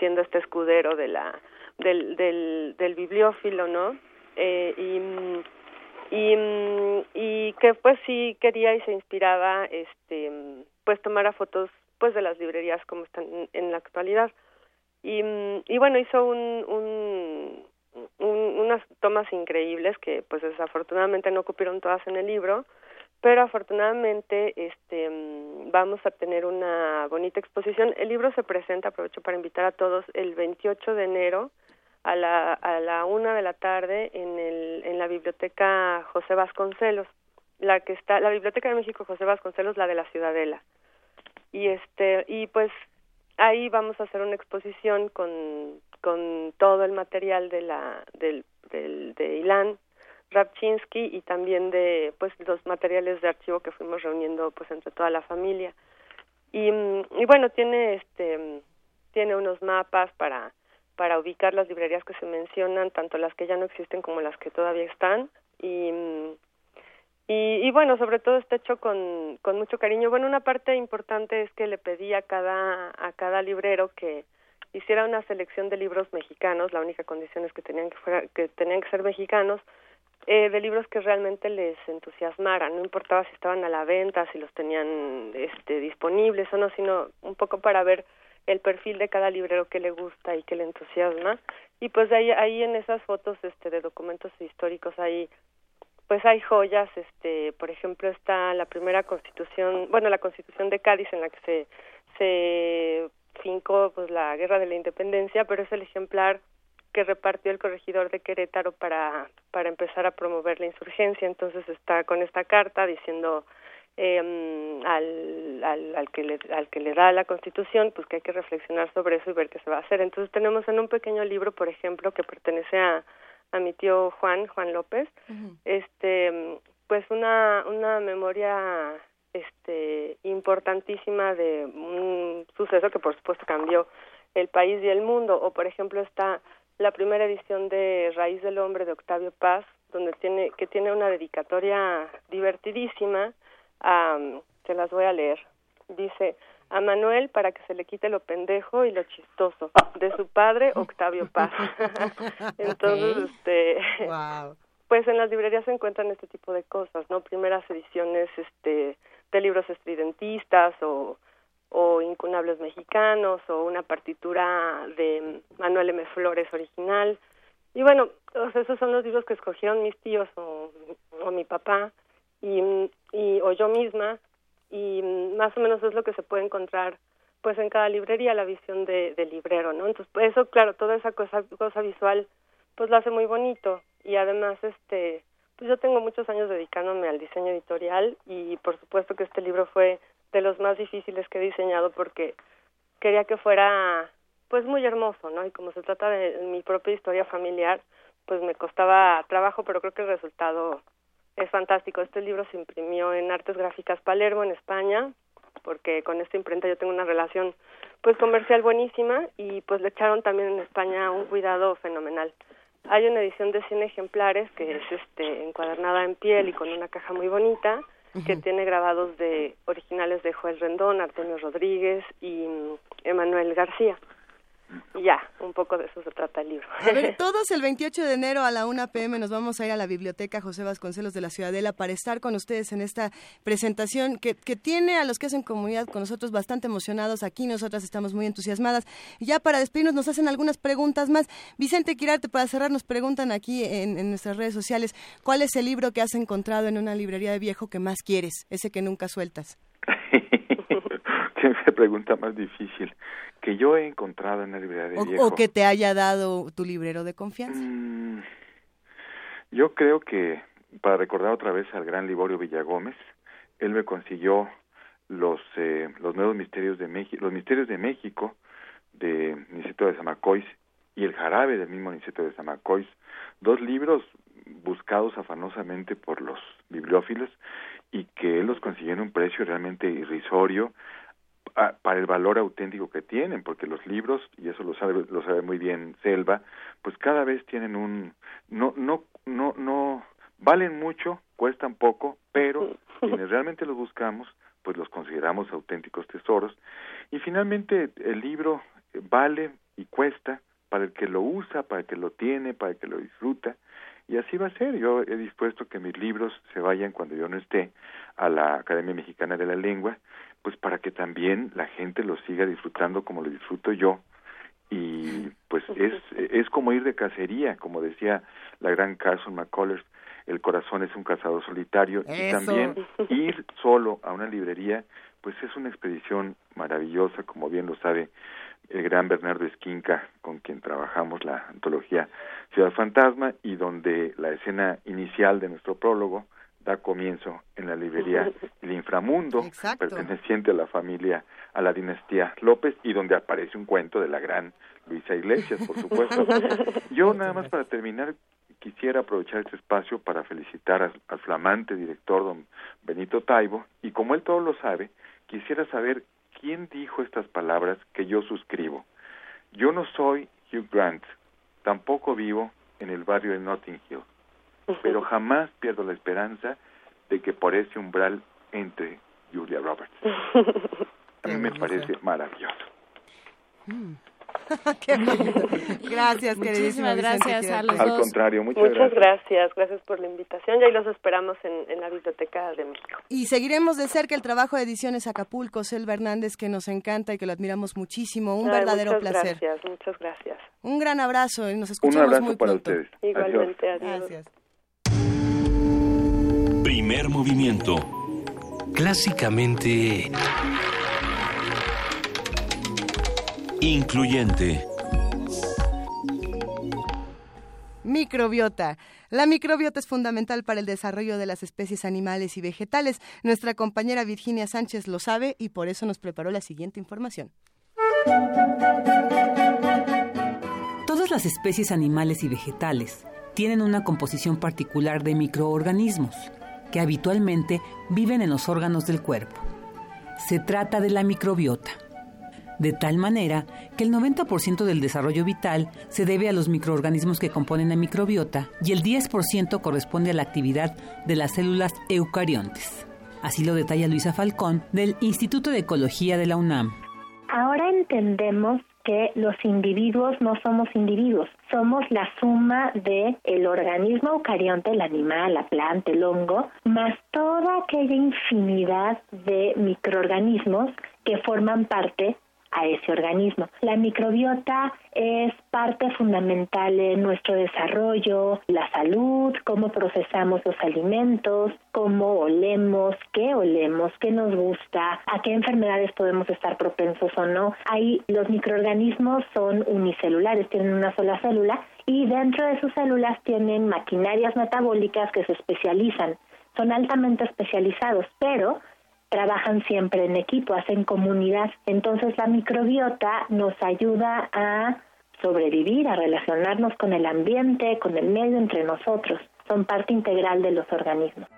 siendo este escudero de la del del, del bibliófilo, ¿no? Eh, y mm, y, mm, y que pues sí quería y se inspiraba este pues tomar fotos pues de las librerías como están en, la actualidad. Y, mm, y bueno hizo un, un, unas tomas increíbles que pues desafortunadamente no cupieron todas en el libro pero afortunadamente este mm, vamos a tener una bonita exposición. El libro se presenta aprovecho para invitar a todos el 28 de enero a la, a la una de la tarde en, el, en la biblioteca José Vasconcelos, la que está, la biblioteca de México José Vasconcelos, la de la Ciudadela. Y este, y pues ahí vamos a hacer una exposición con, con todo el material de la, del, del, de Ilan y también de pues los materiales de archivo que fuimos reuniendo pues entre toda la familia. Y, y bueno, tiene este tiene unos mapas para para ubicar las librerías que se mencionan, tanto las que ya no existen como las que todavía están. Y, y, bueno, sobre todo está hecho con, con mucho cariño. Bueno, una parte importante es que le pedí a cada, a cada librero que hiciera una selección de libros mexicanos, la única condición es que tenían que, fuera, que, tenían que ser mexicanos, eh, de libros que realmente les entusiasmaran, no importaba si estaban a la venta, si los tenían este, disponibles o no, sino un poco para ver el perfil de cada librero que le gusta y que le entusiasma y pues ahí ahí en esas fotos este de documentos históricos ahí pues hay joyas este por ejemplo está la primera constitución bueno la constitución de Cádiz en la que se se fincó pues la guerra de la independencia pero es el ejemplar que repartió el corregidor de Querétaro para, para empezar a promover la insurgencia. Entonces está con esta carta diciendo eh, al, al, al, que le, al que le da la Constitución, pues que hay que reflexionar sobre eso y ver qué se va a hacer. Entonces tenemos en un pequeño libro, por ejemplo, que pertenece a, a mi tío Juan, Juan López, este, pues una, una memoria este importantísima de un suceso que por supuesto cambió el país y el mundo o por ejemplo está la primera edición de Raíz del Hombre de Octavio Paz donde tiene que tiene una dedicatoria divertidísima um, se las voy a leer. Dice a Manuel para que se le quite lo pendejo y lo chistoso de su padre Octavio Paz entonces este pues en las librerías se encuentran este tipo de cosas no primeras ediciones este de libros estridentistas o, o incunables mexicanos o una partitura de Manuel M. Flores original. Y bueno, esos son los libros que escogieron mis tíos o, o mi papá y, o yo misma y más o menos es lo que se puede encontrar pues en cada librería la visión de, de librero, ¿no? Entonces, pues eso, claro, toda esa cosa, cosa visual pues lo hace muy bonito y además este pues yo tengo muchos años dedicándome al diseño editorial y por supuesto que este libro fue de los más difíciles que he diseñado porque quería que fuera pues muy hermoso, ¿no? Y como se trata de mi propia historia familiar, pues me costaba trabajo, pero creo que el resultado es fantástico. Este libro se imprimió en Artes Gráficas Palermo, en España, porque con esta imprenta yo tengo una relación pues comercial buenísima y pues le echaron también en España un cuidado fenomenal. Hay una edición de 100 ejemplares que es este encuadernada en piel y con una caja muy bonita que tiene grabados de originales de Joel Rendón, Antonio Rodríguez y Emanuel García. Ya, un poco de eso se trata el libro. A ver, todos el 28 de enero a la 1 pm nos vamos a ir a la biblioteca José Vasconcelos de la Ciudadela para estar con ustedes en esta presentación que, que tiene a los que hacen comunidad con nosotros bastante emocionados. Aquí nosotras estamos muy entusiasmadas. Y ya para despedirnos nos hacen algunas preguntas más. Vicente Quirarte, para cerrar, nos preguntan aquí en, en nuestras redes sociales, ¿cuál es el libro que has encontrado en una librería de viejo que más quieres? Ese que nunca sueltas. Qué pregunta más difícil que yo he encontrado en la librería de o, viejo. o que te haya dado tu librero de confianza. Mm, yo creo que, para recordar otra vez al gran Liborio Villagómez, él me consiguió los eh, los nuevos misterios de México, los misterios de México de Niceto de Zamacois y el jarabe del mismo Niceto de Zamacois, dos libros buscados afanosamente por los bibliófilos y que él los consiguió en un precio realmente irrisorio a, para el valor auténtico que tienen, porque los libros, y eso lo sabe, lo sabe muy bien Selva, pues cada vez tienen un, no, no, no, no, valen mucho, cuestan poco, pero quienes realmente los buscamos, pues los consideramos auténticos tesoros. Y finalmente el libro vale y cuesta para el que lo usa, para el que lo tiene, para el que lo disfruta. Y así va a ser. Yo he dispuesto que mis libros se vayan cuando yo no esté a la Academia Mexicana de la Lengua, pues para que también la gente lo siga disfrutando como lo disfruto yo. Y pues es, es como ir de cacería, como decía la gran Carson McCullers, el corazón es un cazador solitario y también ir solo a una librería, pues es una expedición maravillosa, como bien lo sabe el gran Bernardo Esquinca, con quien trabajamos la antología Ciudad Fantasma y donde la escena inicial de nuestro prólogo da comienzo en la librería El Inframundo, Exacto. perteneciente a la familia, a la dinastía López, y donde aparece un cuento de la gran Luisa Iglesias, por supuesto. Yo nada más para terminar quisiera aprovechar este espacio para felicitar al, al flamante director don Benito Taibo, y como él todo lo sabe, quisiera saber quién dijo estas palabras que yo suscribo. Yo no soy Hugh Grant, tampoco vivo en el barrio de Notting Hill, pero jamás pierdo la esperanza de que por ese umbral entre Julia Roberts. A mí me parece maravilloso. Qué bonito. Gracias, Muchísimas Vicente gracias a los Al dos. contrario, muchas, Muchas gracias. gracias, gracias por la invitación y ahí los esperamos en, en la Biblioteca de México. Y seguiremos de cerca el trabajo de Ediciones Acapulco, Selva Hernández, que nos encanta y que lo admiramos muchísimo. Un Ay, verdadero muchas placer. Gracias, muchas gracias. Un gran abrazo y nos Un escuchamos abrazo muy para pronto. ustedes. Igualmente, adiós. Gracias. Primer movimiento. Clásicamente... Incluyente. Microbiota. La microbiota es fundamental para el desarrollo de las especies animales y vegetales. Nuestra compañera Virginia Sánchez lo sabe y por eso nos preparó la siguiente información. Todas las especies animales y vegetales tienen una composición particular de microorganismos que habitualmente viven en los órganos del cuerpo. Se trata de la microbiota de tal manera que el 90% del desarrollo vital se debe a los microorganismos que componen la microbiota y el 10% corresponde a la actividad de las células eucariontes. Así lo detalla Luisa Falcón del Instituto de Ecología de la UNAM. Ahora entendemos que los individuos no somos individuos, somos la suma de el organismo eucarionte, el animal, la planta, el hongo, más toda aquella infinidad de microorganismos que forman parte a ese organismo. La microbiota es parte fundamental de nuestro desarrollo, la salud, cómo procesamos los alimentos, cómo olemos, qué olemos, qué nos gusta, a qué enfermedades podemos estar propensos o no. Ahí los microorganismos son unicelulares, tienen una sola célula y dentro de sus células tienen maquinarias metabólicas que se especializan. Son altamente especializados, pero trabajan siempre en equipo, hacen comunidad. Entonces la microbiota nos ayuda a sobrevivir, a relacionarnos con el ambiente, con el medio entre nosotros. Son parte integral de los organismos.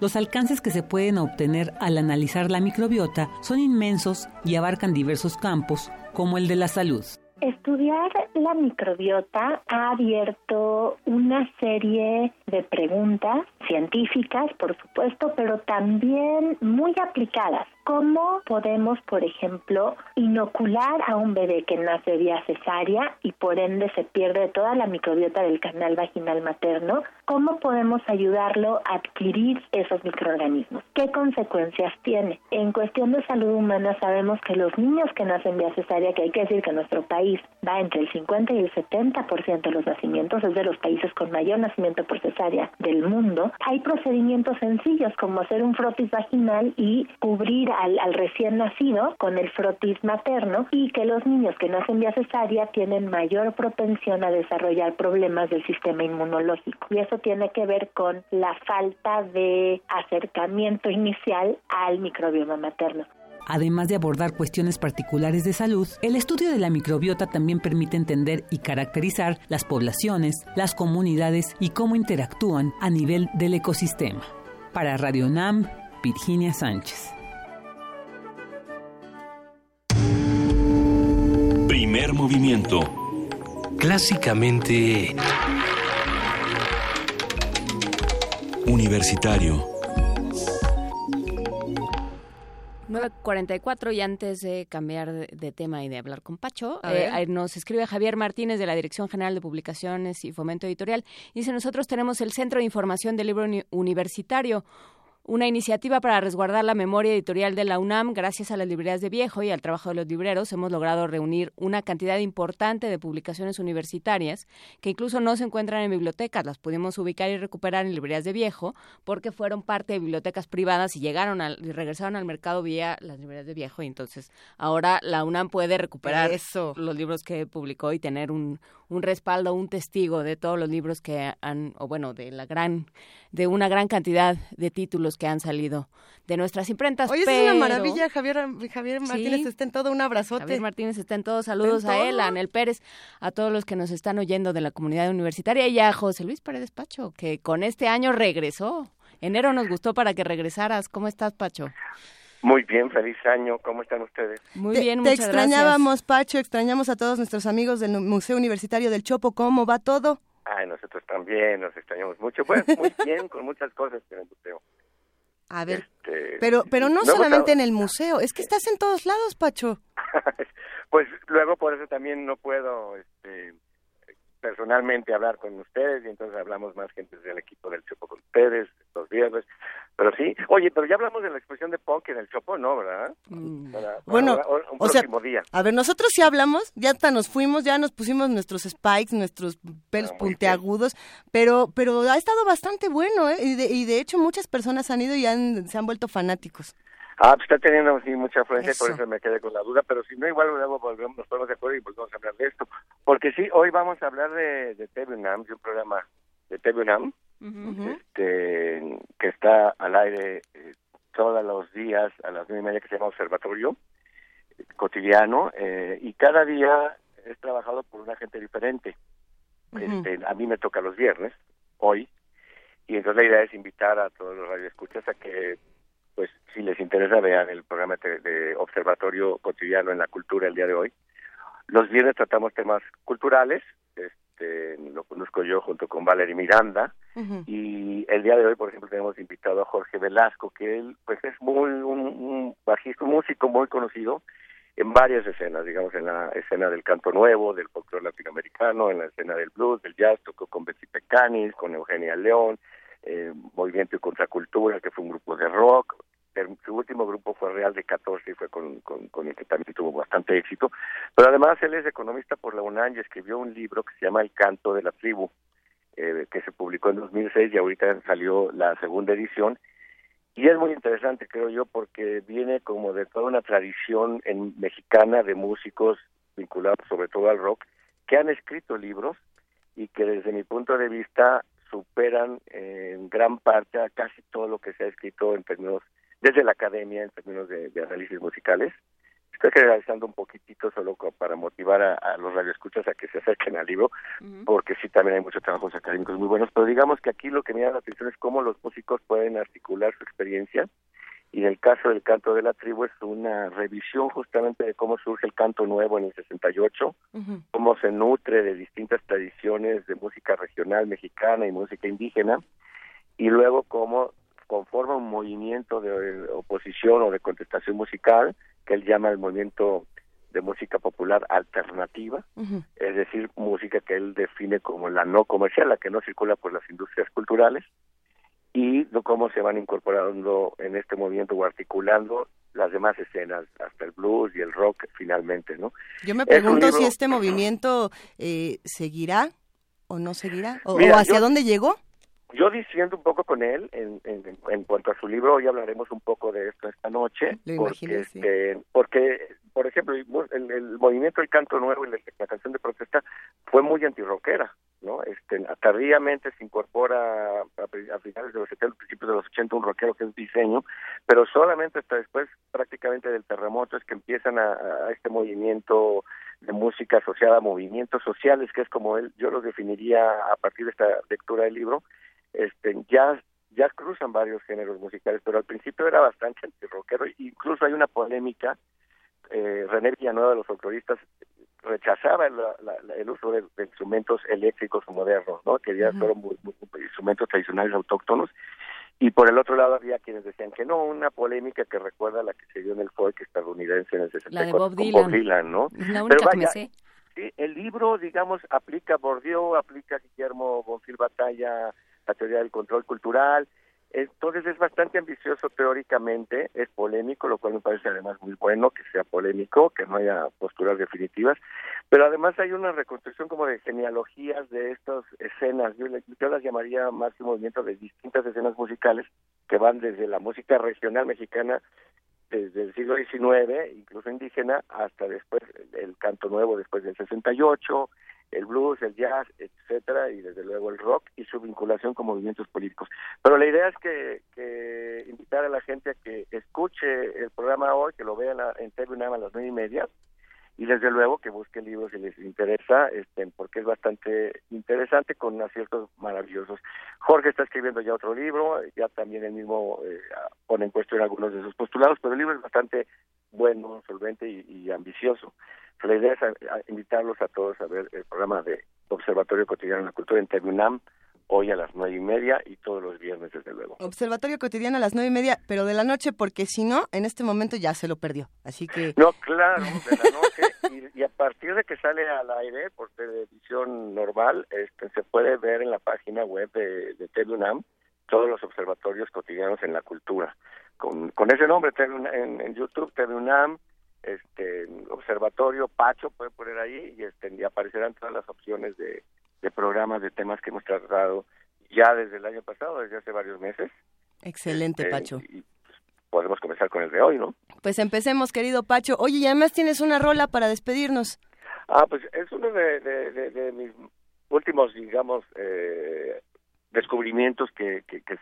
Los alcances que se pueden obtener al analizar la microbiota son inmensos y abarcan diversos campos, como el de la salud. Estudiar la microbiota ha abierto una serie de preguntas científicas, por supuesto, pero también muy aplicadas. ¿Cómo podemos, por ejemplo, inocular a un bebé que nace vía cesárea y por ende se pierde toda la microbiota del canal vaginal materno? ¿Cómo podemos ayudarlo a adquirir esos microorganismos? ¿Qué consecuencias tiene? En cuestión de salud humana sabemos que los niños que nacen vía cesárea, que hay que decir que nuestro país va entre el 50 y el 70% de los nacimientos, es de los países con mayor nacimiento por cesárea del mundo, hay procedimientos sencillos como hacer un frotis vaginal y cubrir al, recién nacido con el frotis materno y que los niños que nacen vía cesárea tienen mayor propensión a desarrollar problemas del sistema inmunológico. Y eso tiene que ver con la falta de acercamiento inicial al microbioma materno. Además de abordar cuestiones particulares de salud, el estudio de la microbiota también permite entender y caracterizar las poblaciones, las comunidades y cómo interactúan a nivel del ecosistema. Para Radio NAM, Virginia Sánchez. Primer movimiento. Clásicamente... Universitario. 9.44 y antes de cambiar de, tema y de hablar con Pacho, eh, nos escribe Javier Martínez de la Dirección General de Publicaciones y Fomento Editorial. Dice, nosotros tenemos el Centro de Información del Libro Universitario, una iniciativa para resguardar la memoria editorial de la UNAM. Gracias a las librerías de viejo y al trabajo de los libreros hemos logrado reunir una cantidad importante de publicaciones universitarias que incluso no se encuentran en bibliotecas. Las pudimos ubicar y recuperar en librerías de viejo porque fueron parte de bibliotecas privadas y llegaron al, y regresaron al mercado vía las librerías de viejo y entonces ahora la UNAM puede recuperar los libros que publicó y tener un, un respaldo, un testigo de todos los libros que han, o bueno, de la gran, de una gran cantidad de títulos que han salido de nuestras imprentas. Oye, es una maravilla, Javier, Javier Martínez está en todo, un abrazote. Javier Martínez está en todo, saludos a él, a Anel Pérez, a todos los que nos están oyendo de la comunidad universitaria y a José Luis Pérez Pacho, que con este año regresó. Enero nos gustó para que regresaras. ¿Cómo estás, Pacho? Muy bien, feliz año. ¿Cómo están ustedes? Muy bien, Te muchas extrañábamos, Pacho, extrañamos a todos nuestros amigos del Museo Universitario del Chopo. ¿Cómo va todo? Ay, nosotros también nos extrañamos mucho. Pues muy bien, con muchas cosas en el museo. A ver, Este, pero pero no luego solamente en el museo, es que estás en todos lados, Pacho. Pues luego por eso también no puedo este, personalmente hablar con ustedes y entonces hablamos más gente del equipo del Chopo con ustedes los viernes. Pero sí, oye, pero ya hablamos de la exposición de punk en el Chopo, ¿no, verdad? Para- para Bueno, un o sea, próximo día. a ver, nosotros sí hablamos, ya hasta nos fuimos, ya nos pusimos nuestros spikes, nuestros pelos Ah, puntiagudos, pero pero ha estado bastante bueno, ¿eh? Y de, y de hecho muchas personas han ido y han, se han vuelto fanáticos. Ah, pues está teniendo sí, mucha afluencia, por eso me quedé con la duda, pero si no, igual luego volvemos, nos ponemos de acuerdo y volvemos a hablar de esto. Porque sí, hoy vamos a hablar de, de TV UNAM, de un programa de TV UNAM, este, que está al aire eh, todos los días a las nueve y media, que se llama Observatorio eh, Cotidiano, eh, y cada día es trabajado por una gente diferente. este, a mí me toca los viernes, hoy, y entonces la idea es invitar a todos los radioescuchas a que pues si les interesa vean el programa de, de Observatorio Cotidiano en la Cultura el día de hoy. Los viernes tratamos temas culturales, este, lo conozco yo junto con Valerie Miranda, y el día de hoy, por ejemplo, tenemos invitado a Jorge Velasco, que él pues es muy un, un bajista, un músico muy conocido en varias escenas, digamos, en la escena del canto nuevo, del folclore latinoamericano, en la escena del blues, del jazz, tocó con Betsy Pecanis, con Eugenia León, eh, Movimiento y Contracultura, que fue un grupo de rock. Su último grupo fue Real de 14 y fue con el que también tuvo bastante éxito. Pero además él es economista por la UNAM y escribió un libro que se llama El Canto de la Tribu, eh, que se publicó en 2006 y ahorita salió la segunda edición. Y es muy interesante, creo yo, porque viene como de toda una tradición en, mexicana de músicos vinculados sobre todo al rock, que han escrito libros y que desde mi punto de vista superan en gran parte a casi todo lo que se ha escrito en términos, desde la academia, en términos de, de análisis musicales. Estoy generalizando un poquitito solo para motivar a, a los radioescuchas a que se acerquen al libro, porque sí también hay muchos trabajos académicos muy buenos, pero digamos que aquí lo que me llama la atención es cómo los músicos pueden articular su experiencia y en el caso del canto de la tribu es una revisión justamente de cómo surge el canto nuevo en el 68, cómo se nutre de distintas tradiciones de música regional mexicana y música indígena, y luego cómo conforma un movimiento de oposición o de contestación musical que él llama el movimiento de música popular alternativa, es decir, música que él define como la no comercial, la que no circula por las industrias culturales, y cómo se van incorporando en este movimiento o articulando las demás escenas, hasta el blues y el rock finalmente, ¿no? Yo me Es pregunto si este movimiento eh, seguirá o no seguirá, o, Mira, o hacia yo- dónde llegó. Yo diciendo un poco con él en, en, en cuanto a su libro, hoy hablaremos un poco de esto esta noche, Lo porque, imaginé, sí. este, porque, por ejemplo, el, movimiento del canto nuevo y la, la canción de protesta fue muy antirrockera, ¿no? Este, tardíamente se incorpora a, finales de los 70, principios de los 80 un rockero que es diseño, pero solamente hasta después prácticamente del terremoto es que empiezan a, a este movimiento de música asociada a movimientos sociales, que es como él, yo los definiría a partir de esta lectura del libro, este, ya ya cruzan varios géneros musicales, pero al principio era bastante antirrockero, incluso hay una polémica, eh, René Villanueva de los folcloristas rechazaba el, la- el uso de, de instrumentos eléctricos modernos, ¿no? que ya fueron mu- mu- instrumentos tradicionales autóctonos, y por el otro lado había quienes decían que no, una polémica que recuerda a la que se dio en el folk estadounidense en el 64 La de Bob con Dylan. Bob Dylan, ¿no? Es la única Pero que me vaya, sé. Sí, el libro, digamos, aplica Bourdieu, aplica Guillermo Bonfil Batalla, la teoría del control cultural. Entonces es bastante ambicioso teóricamente, es polémico, lo cual me parece además muy bueno que sea polémico, que no haya posturas definitivas, pero además hay una reconstrucción como de genealogías de estas escenas, yo, yo las llamaría más que movimiento de distintas escenas musicales que van desde la música regional mexicana desde el siglo XIX, incluso indígena, hasta después el canto nuevo después del 68, el blues, el jazz, etcétera, y desde luego el rock y su vinculación con movimientos políticos. Pero la idea es que, que invitar a la gente a que escuche el programa hoy, que lo vean en TV a las nueve y media, y desde luego que busquen libros si les interesa, este, porque es bastante interesante con aciertos maravillosos. Jorge está escribiendo ya otro libro, ya también él mismo eh, pone en cuestión algunos de sus postulados, pero el libro es bastante bueno, solvente y, y ambicioso. La idea es a- a invitarlos a todos a ver el programa de Observatorio Cotidiano de la Cultura en TV UNAM, hoy a las nueve y media y todos los viernes, desde luego. Observatorio cotidiano a las nueve y media, pero de la noche, porque si no, en este momento ya se lo perdió. Así que No, claro, de la noche. y, y a partir de que sale al aire por televisión normal, este, se puede ver en la página web de, de todos los observatorios cotidianos en la cultura. Con, con ese nombre, TV en, en YouTube, TV UNAM, este, Observatorio Pacho, puede poner ahí, y, este, y aparecerán todas las opciones de, de programas, de temas que hemos tratado ya desde el año pasado, desde hace varios meses. excelente, Este, Pacho. y, pues, podemos comenzar con el de hoy, ¿no? Pues empecemos, querido Pacho. Oye, y además tienes una rola para despedirnos. Ah, pues es uno de, de, de, mis últimos, digamos, eh, descubrimientos que, que, que,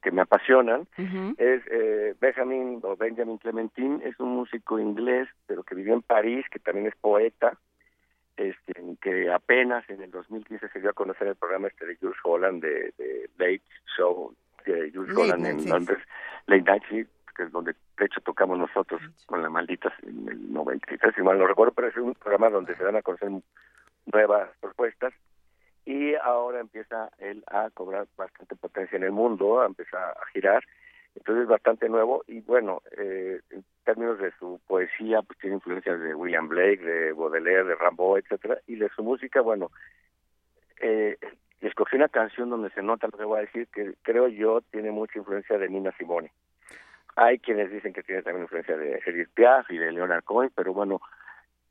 que, me apasionan. Es eh, Benjamin o Benjamin Clementine, es un músico inglés, pero que vivió en París, que también es poeta, este, que apenas en el 2015 se dio a conocer el programa este de Jules Holland, de, de Late Show, de Jules Holland en Londres, Late Night que es donde de hecho tocamos nosotros con la maldita en el 93, si mal no recuerdo, pero es un programa donde se dan a conocer nuevas propuestas empieza él a cobrar bastante potencia en el mundo, a empezar a girar, entonces es bastante nuevo y bueno, eh, en términos de su poesía, pues tiene influencias de William Blake, de Baudelaire, de Rimbaud, etcétera, y de su música, bueno, eh, escogí una canción donde se nota lo que voy a decir, que creo yo tiene mucha influencia de Nina Simone. Hay quienes dicen que tiene también influencia de Edith Piaf y de Leonard Cohen, pero bueno,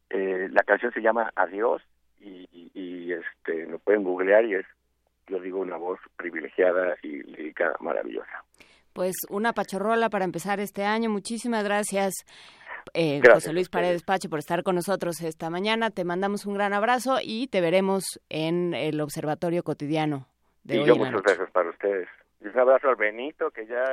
eh, la canción se llama Adiós y, este lo pueden googlear y es yo digo una voz privilegiada y lírica maravillosa. Pues una pachorrola para empezar este año. Muchísimas gracias eh, José Luis Paredes Pache por estar con nosotros esta mañana. Te mandamos un gran abrazo y te veremos en el observatorio cotidiano de y hoy yo muchas gracias para ustedes un abrazo al Benito, que ya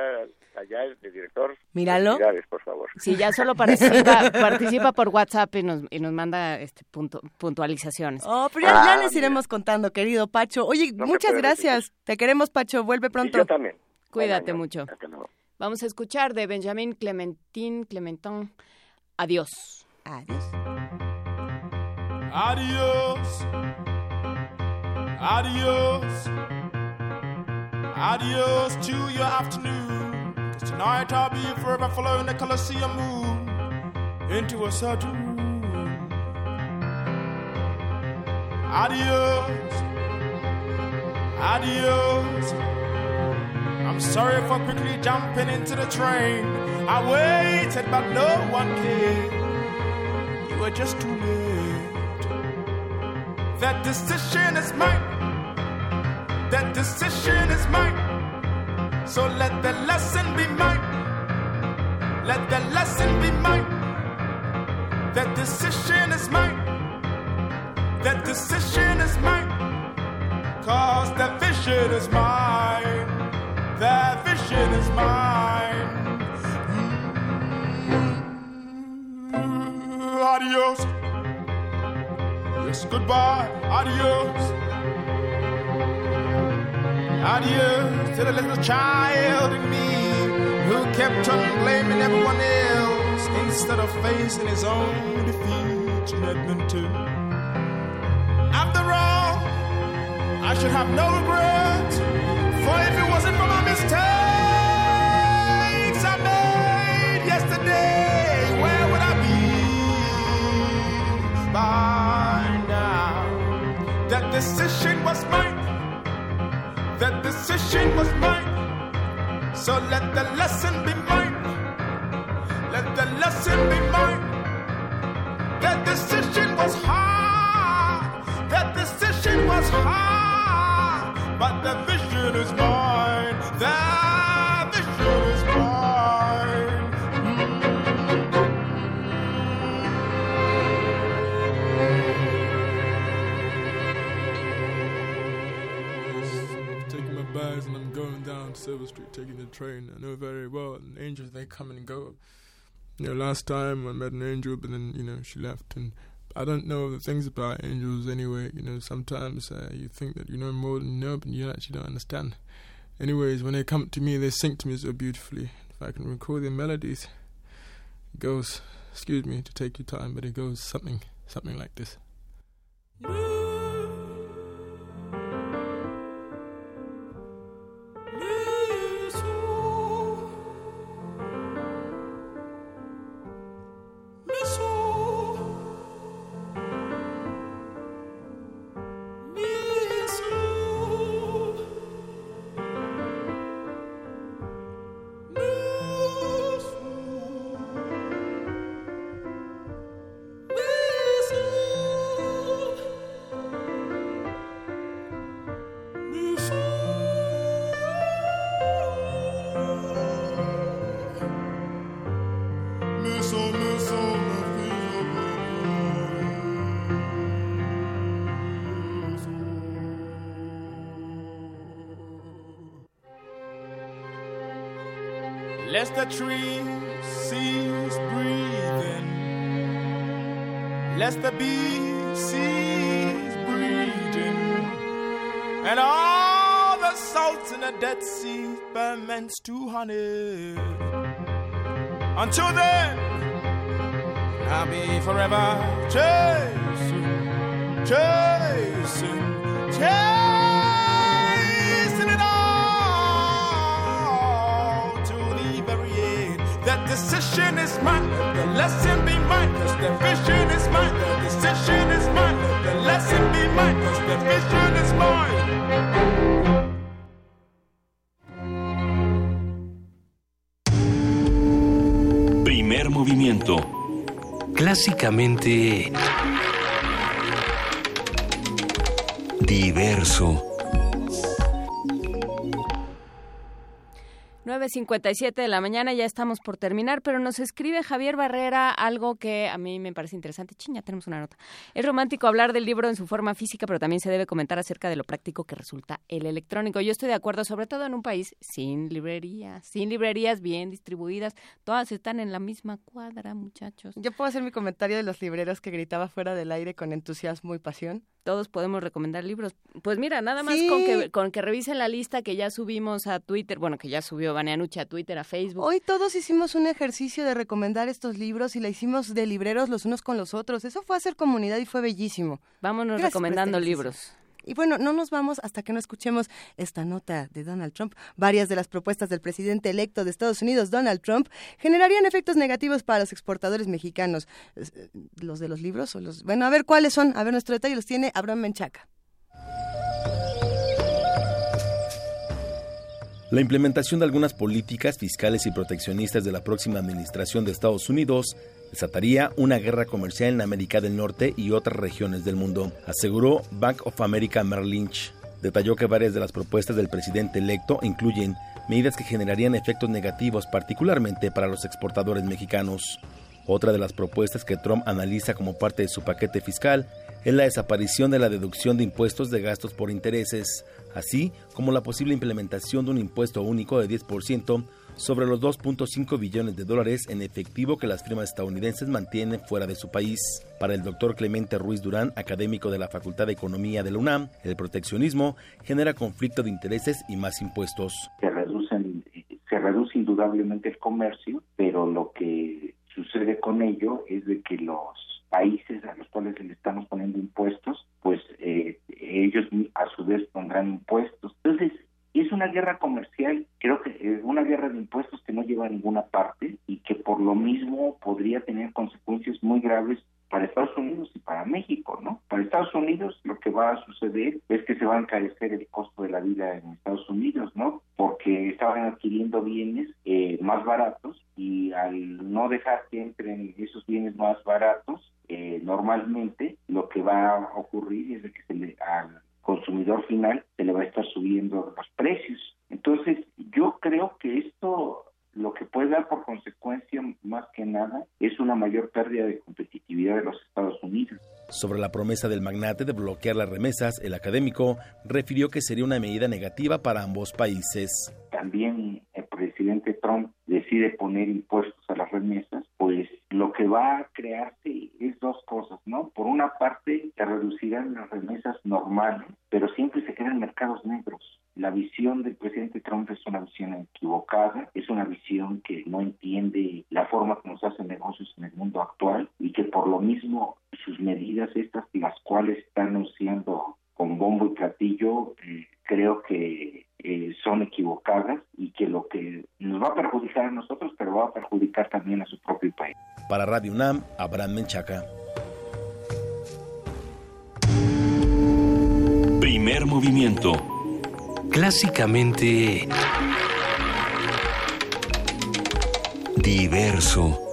allá es el director. Míralo. por favor. Sí, ya solo participa, participa por WhatsApp y nos, y nos manda este punto, puntualizaciones. Oh, pero ya, ah, les iremos contando, querido Pacho. Oye, muchas gracias. Te queremos, Pacho. Vuelve pronto. yo también. Cuídate mucho. Vamos a escuchar de Benjamín Clementín Clementón. Adiós. Adiós. Adiós. Adiós. Adios to your afternoon. Cause tonight I'll be forever following the Colosseum moon into a certain room. Adios. Adios. I'm sorry for quickly jumping into the train. I waited, but no one came. You were just too late. That decision is mine. That decision is mine. So let the lesson be mine. Let the lesson be mine. That decision is mine. That decision is mine. Cause the vision is mine. That vision is mine. Mm-hmm. Adios. Yes, goodbye. Adios. Adieu to the little child in me who kept on blaming everyone else instead of facing his own defeat been to. After all, I should have no regrets, for if it wasn't for my mistakes I made yesterday, where would I be by now? That decision was mine. The decision was mine. So let the lesson be mine. Let the lesson be mine. The decision was hard. The decision was hard. But the vision is mine. The Silver Street taking the train. I know very well. And angels, they come and go. You know, last time I met an angel, but then, you know, she left. And I don't know the things about angels anyway. You know, sometimes uh, you think that you know more than you know, but you actually don't understand. Anyways, when they come to me, they sing to me so beautifully. If I can recall their melodies, it goes, excuse me to take your time, but it goes something, something like this. The trees cease breathing, lest the bees cease breeding, and all the salts in the Dead Sea ferments to honey. Until then, I'll be forever chasing, chasing, chasing decision is mine, the lesson be mine, cause the vision is mine, the decision is mine, the lesson be mine, cause the vision is mine. Primer movimiento. Clásicamente... Diverso. 9.57 de la mañana, ya estamos por terminar, pero nos escribe Javier Barrera algo que a mí me parece interesante. Chin, ya tenemos una nota. Es romántico hablar del libro en su forma física, pero también se debe comentar acerca de lo práctico que resulta el electrónico. Yo estoy de acuerdo, sobre todo en un país sin librerías, sin librerías bien distribuidas. Todas están en la misma cuadra, muchachos. Yo puedo hacer mi comentario de los libreros que gritaba fuera del aire con entusiasmo y pasión. Todos podemos recomendar libros. Pues mira, nada más Sí. con, que, con que revisen la lista que ya subimos a Twitter, bueno, que ya subió Baneanuche a Twitter, a Facebook. Hoy todos hicimos un ejercicio de recomendar estos libros y la hicimos de libreros los unos con los otros. Eso fue hacer comunidad y fue bellísimo. Vámonos Gracias recomendando este libros. Y bueno, no nos vamos hasta que no escuchemos esta nota de Donald Trump. Varias de las propuestas del presidente electo de Estados Unidos, Donald Trump, generarían efectos negativos para los exportadores mexicanos. Eh, ¿Los de los libros o los...? Bueno, a ver cuáles son. A ver, nuestro detalle los tiene Abraham Menchaca. La implementación de algunas políticas fiscales y proteccionistas de la próxima administración de Estados Unidos desataría una guerra comercial en América del Norte y otras regiones del mundo, aseguró Bank of America Merrill Lynch. Detalló que varias de las propuestas del presidente electo incluyen medidas que generarían efectos negativos particularmente para los exportadores mexicanos. Otra de las propuestas que Trump analiza como parte de su paquete fiscal es la desaparición de la deducción de impuestos de gastos por intereses, así como la posible implementación de un impuesto único de 10% sobre los 2.5 billones de dólares en efectivo que las firmas estadounidenses mantienen fuera de su país. Para el doctor Clemente Ruiz Durán, académico de la Facultad de Economía de la UNAM, el proteccionismo genera conflicto de intereses y más impuestos. se reducen se reduce indudablemente el comercio pero lo que sucede con ello es de que los países a los cuales le estamos poniendo impuestos pues eh, ellos a su vez pondrán impuestos entonces es una guerra comercial creo que es una guerra de impuestos que no lleva a ninguna parte y que por lo mismo podría tener consecuencias muy graves para Estados Unidos y para México, ¿no? Para Estados Unidos lo que va a suceder es que se va a encarecer el costo de la vida en Estados Unidos, ¿no? Porque estaban adquiriendo bienes eh, más baratos y al no dejar que entren esos bienes más baratos, eh, normalmente lo que va a ocurrir es que se le, al consumidor final se le va a estar subiendo los precios. Entonces, yo creo que esto lo que puede dar por consecuencia más que nada es una mayor pérdida de competitividad de los Estados Unidos. Sobre la promesa del magnate de bloquear las remesas, el académico refirió que sería una medida negativa para ambos países. También el presidente decide poner impuestos a las remesas, pues lo que va a crearse es dos cosas, ¿no? Por una parte, se reducirán las remesas normales, pero siempre se crean mercados negros. La visión del presidente Trump es una visión equivocada, es una visión que no entiende la forma como se hacen negocios en el mundo actual y que por lo mismo sus medidas estas, las cuales están anunciando con bombo y platillo, eh, creo que eh, son equivocadas y que lo que nos va a perjudicar a nosotros, pero va a perjudicar también a su propio país. Para Radio UNAM, Abraham Menchaca. Primer movimiento. Clásicamente... Diverso.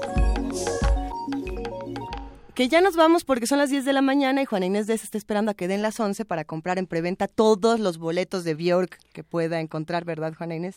Que ya nos vamos porque son las 10 de la mañana y Juana Inés de está esperando a que den las 11 para comprar en preventa todos los boletos de Bjork que pueda encontrar, ¿verdad, Juana Inés?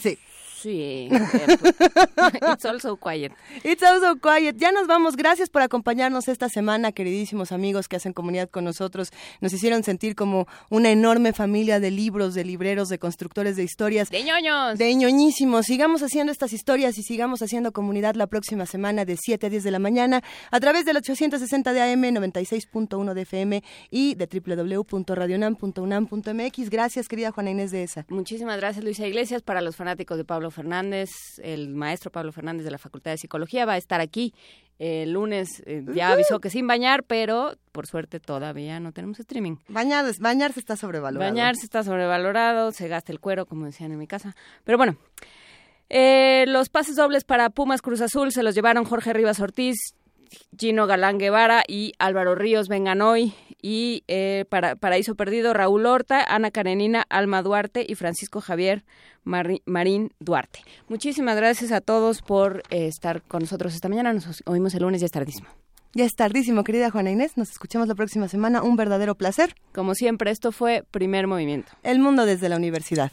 Sí. Sí. It's also quiet. It's also quiet. Ya nos vamos. Gracias por acompañarnos esta semana, queridísimos amigos que hacen comunidad con nosotros. Nos hicieron sentir como una enorme familia de libros, de libreros, de constructores de historias. De ñoños. De ñoñísimos. Sigamos haciendo estas historias y sigamos haciendo comunidad la próxima semana de 7 a 10 de la mañana a través del 860 de AM, 96.1 de FM y de www.radionam.unam.mx. Gracias, querida Juana Inés de esa. Muchísimas gracias, Luisa Iglesias. Para los fanáticos de Pablo Fernández, el maestro Pablo Fernández de la Facultad de Psicología va a estar aquí el lunes. eh, ya avisó que sin bañar, pero por suerte todavía no tenemos streaming. Bañarse, bañarse está sobrevalorado. Bañarse está sobrevalorado, se gasta el cuero, como decían en mi casa. Pero bueno, eh, los pases dobles para Pumas Cruz Azul se los llevaron Jorge Rivas Ortiz, Gino Galán Guevara y Álvaro Ríos vengan hoy. Y eh, para Paraíso Perdido, Raúl Horta, Ana Karenina, Alma Duarte y Francisco Javier Marín Duarte. Muchísimas gracias a todos por eh, estar con nosotros esta mañana. Nos oímos el lunes, ya es tardísimo. Ya es tardísimo, querida Juana Inés. Nos escuchamos la próxima semana. Un verdadero placer. Como siempre, esto fue Primer Movimiento. El mundo desde la universidad.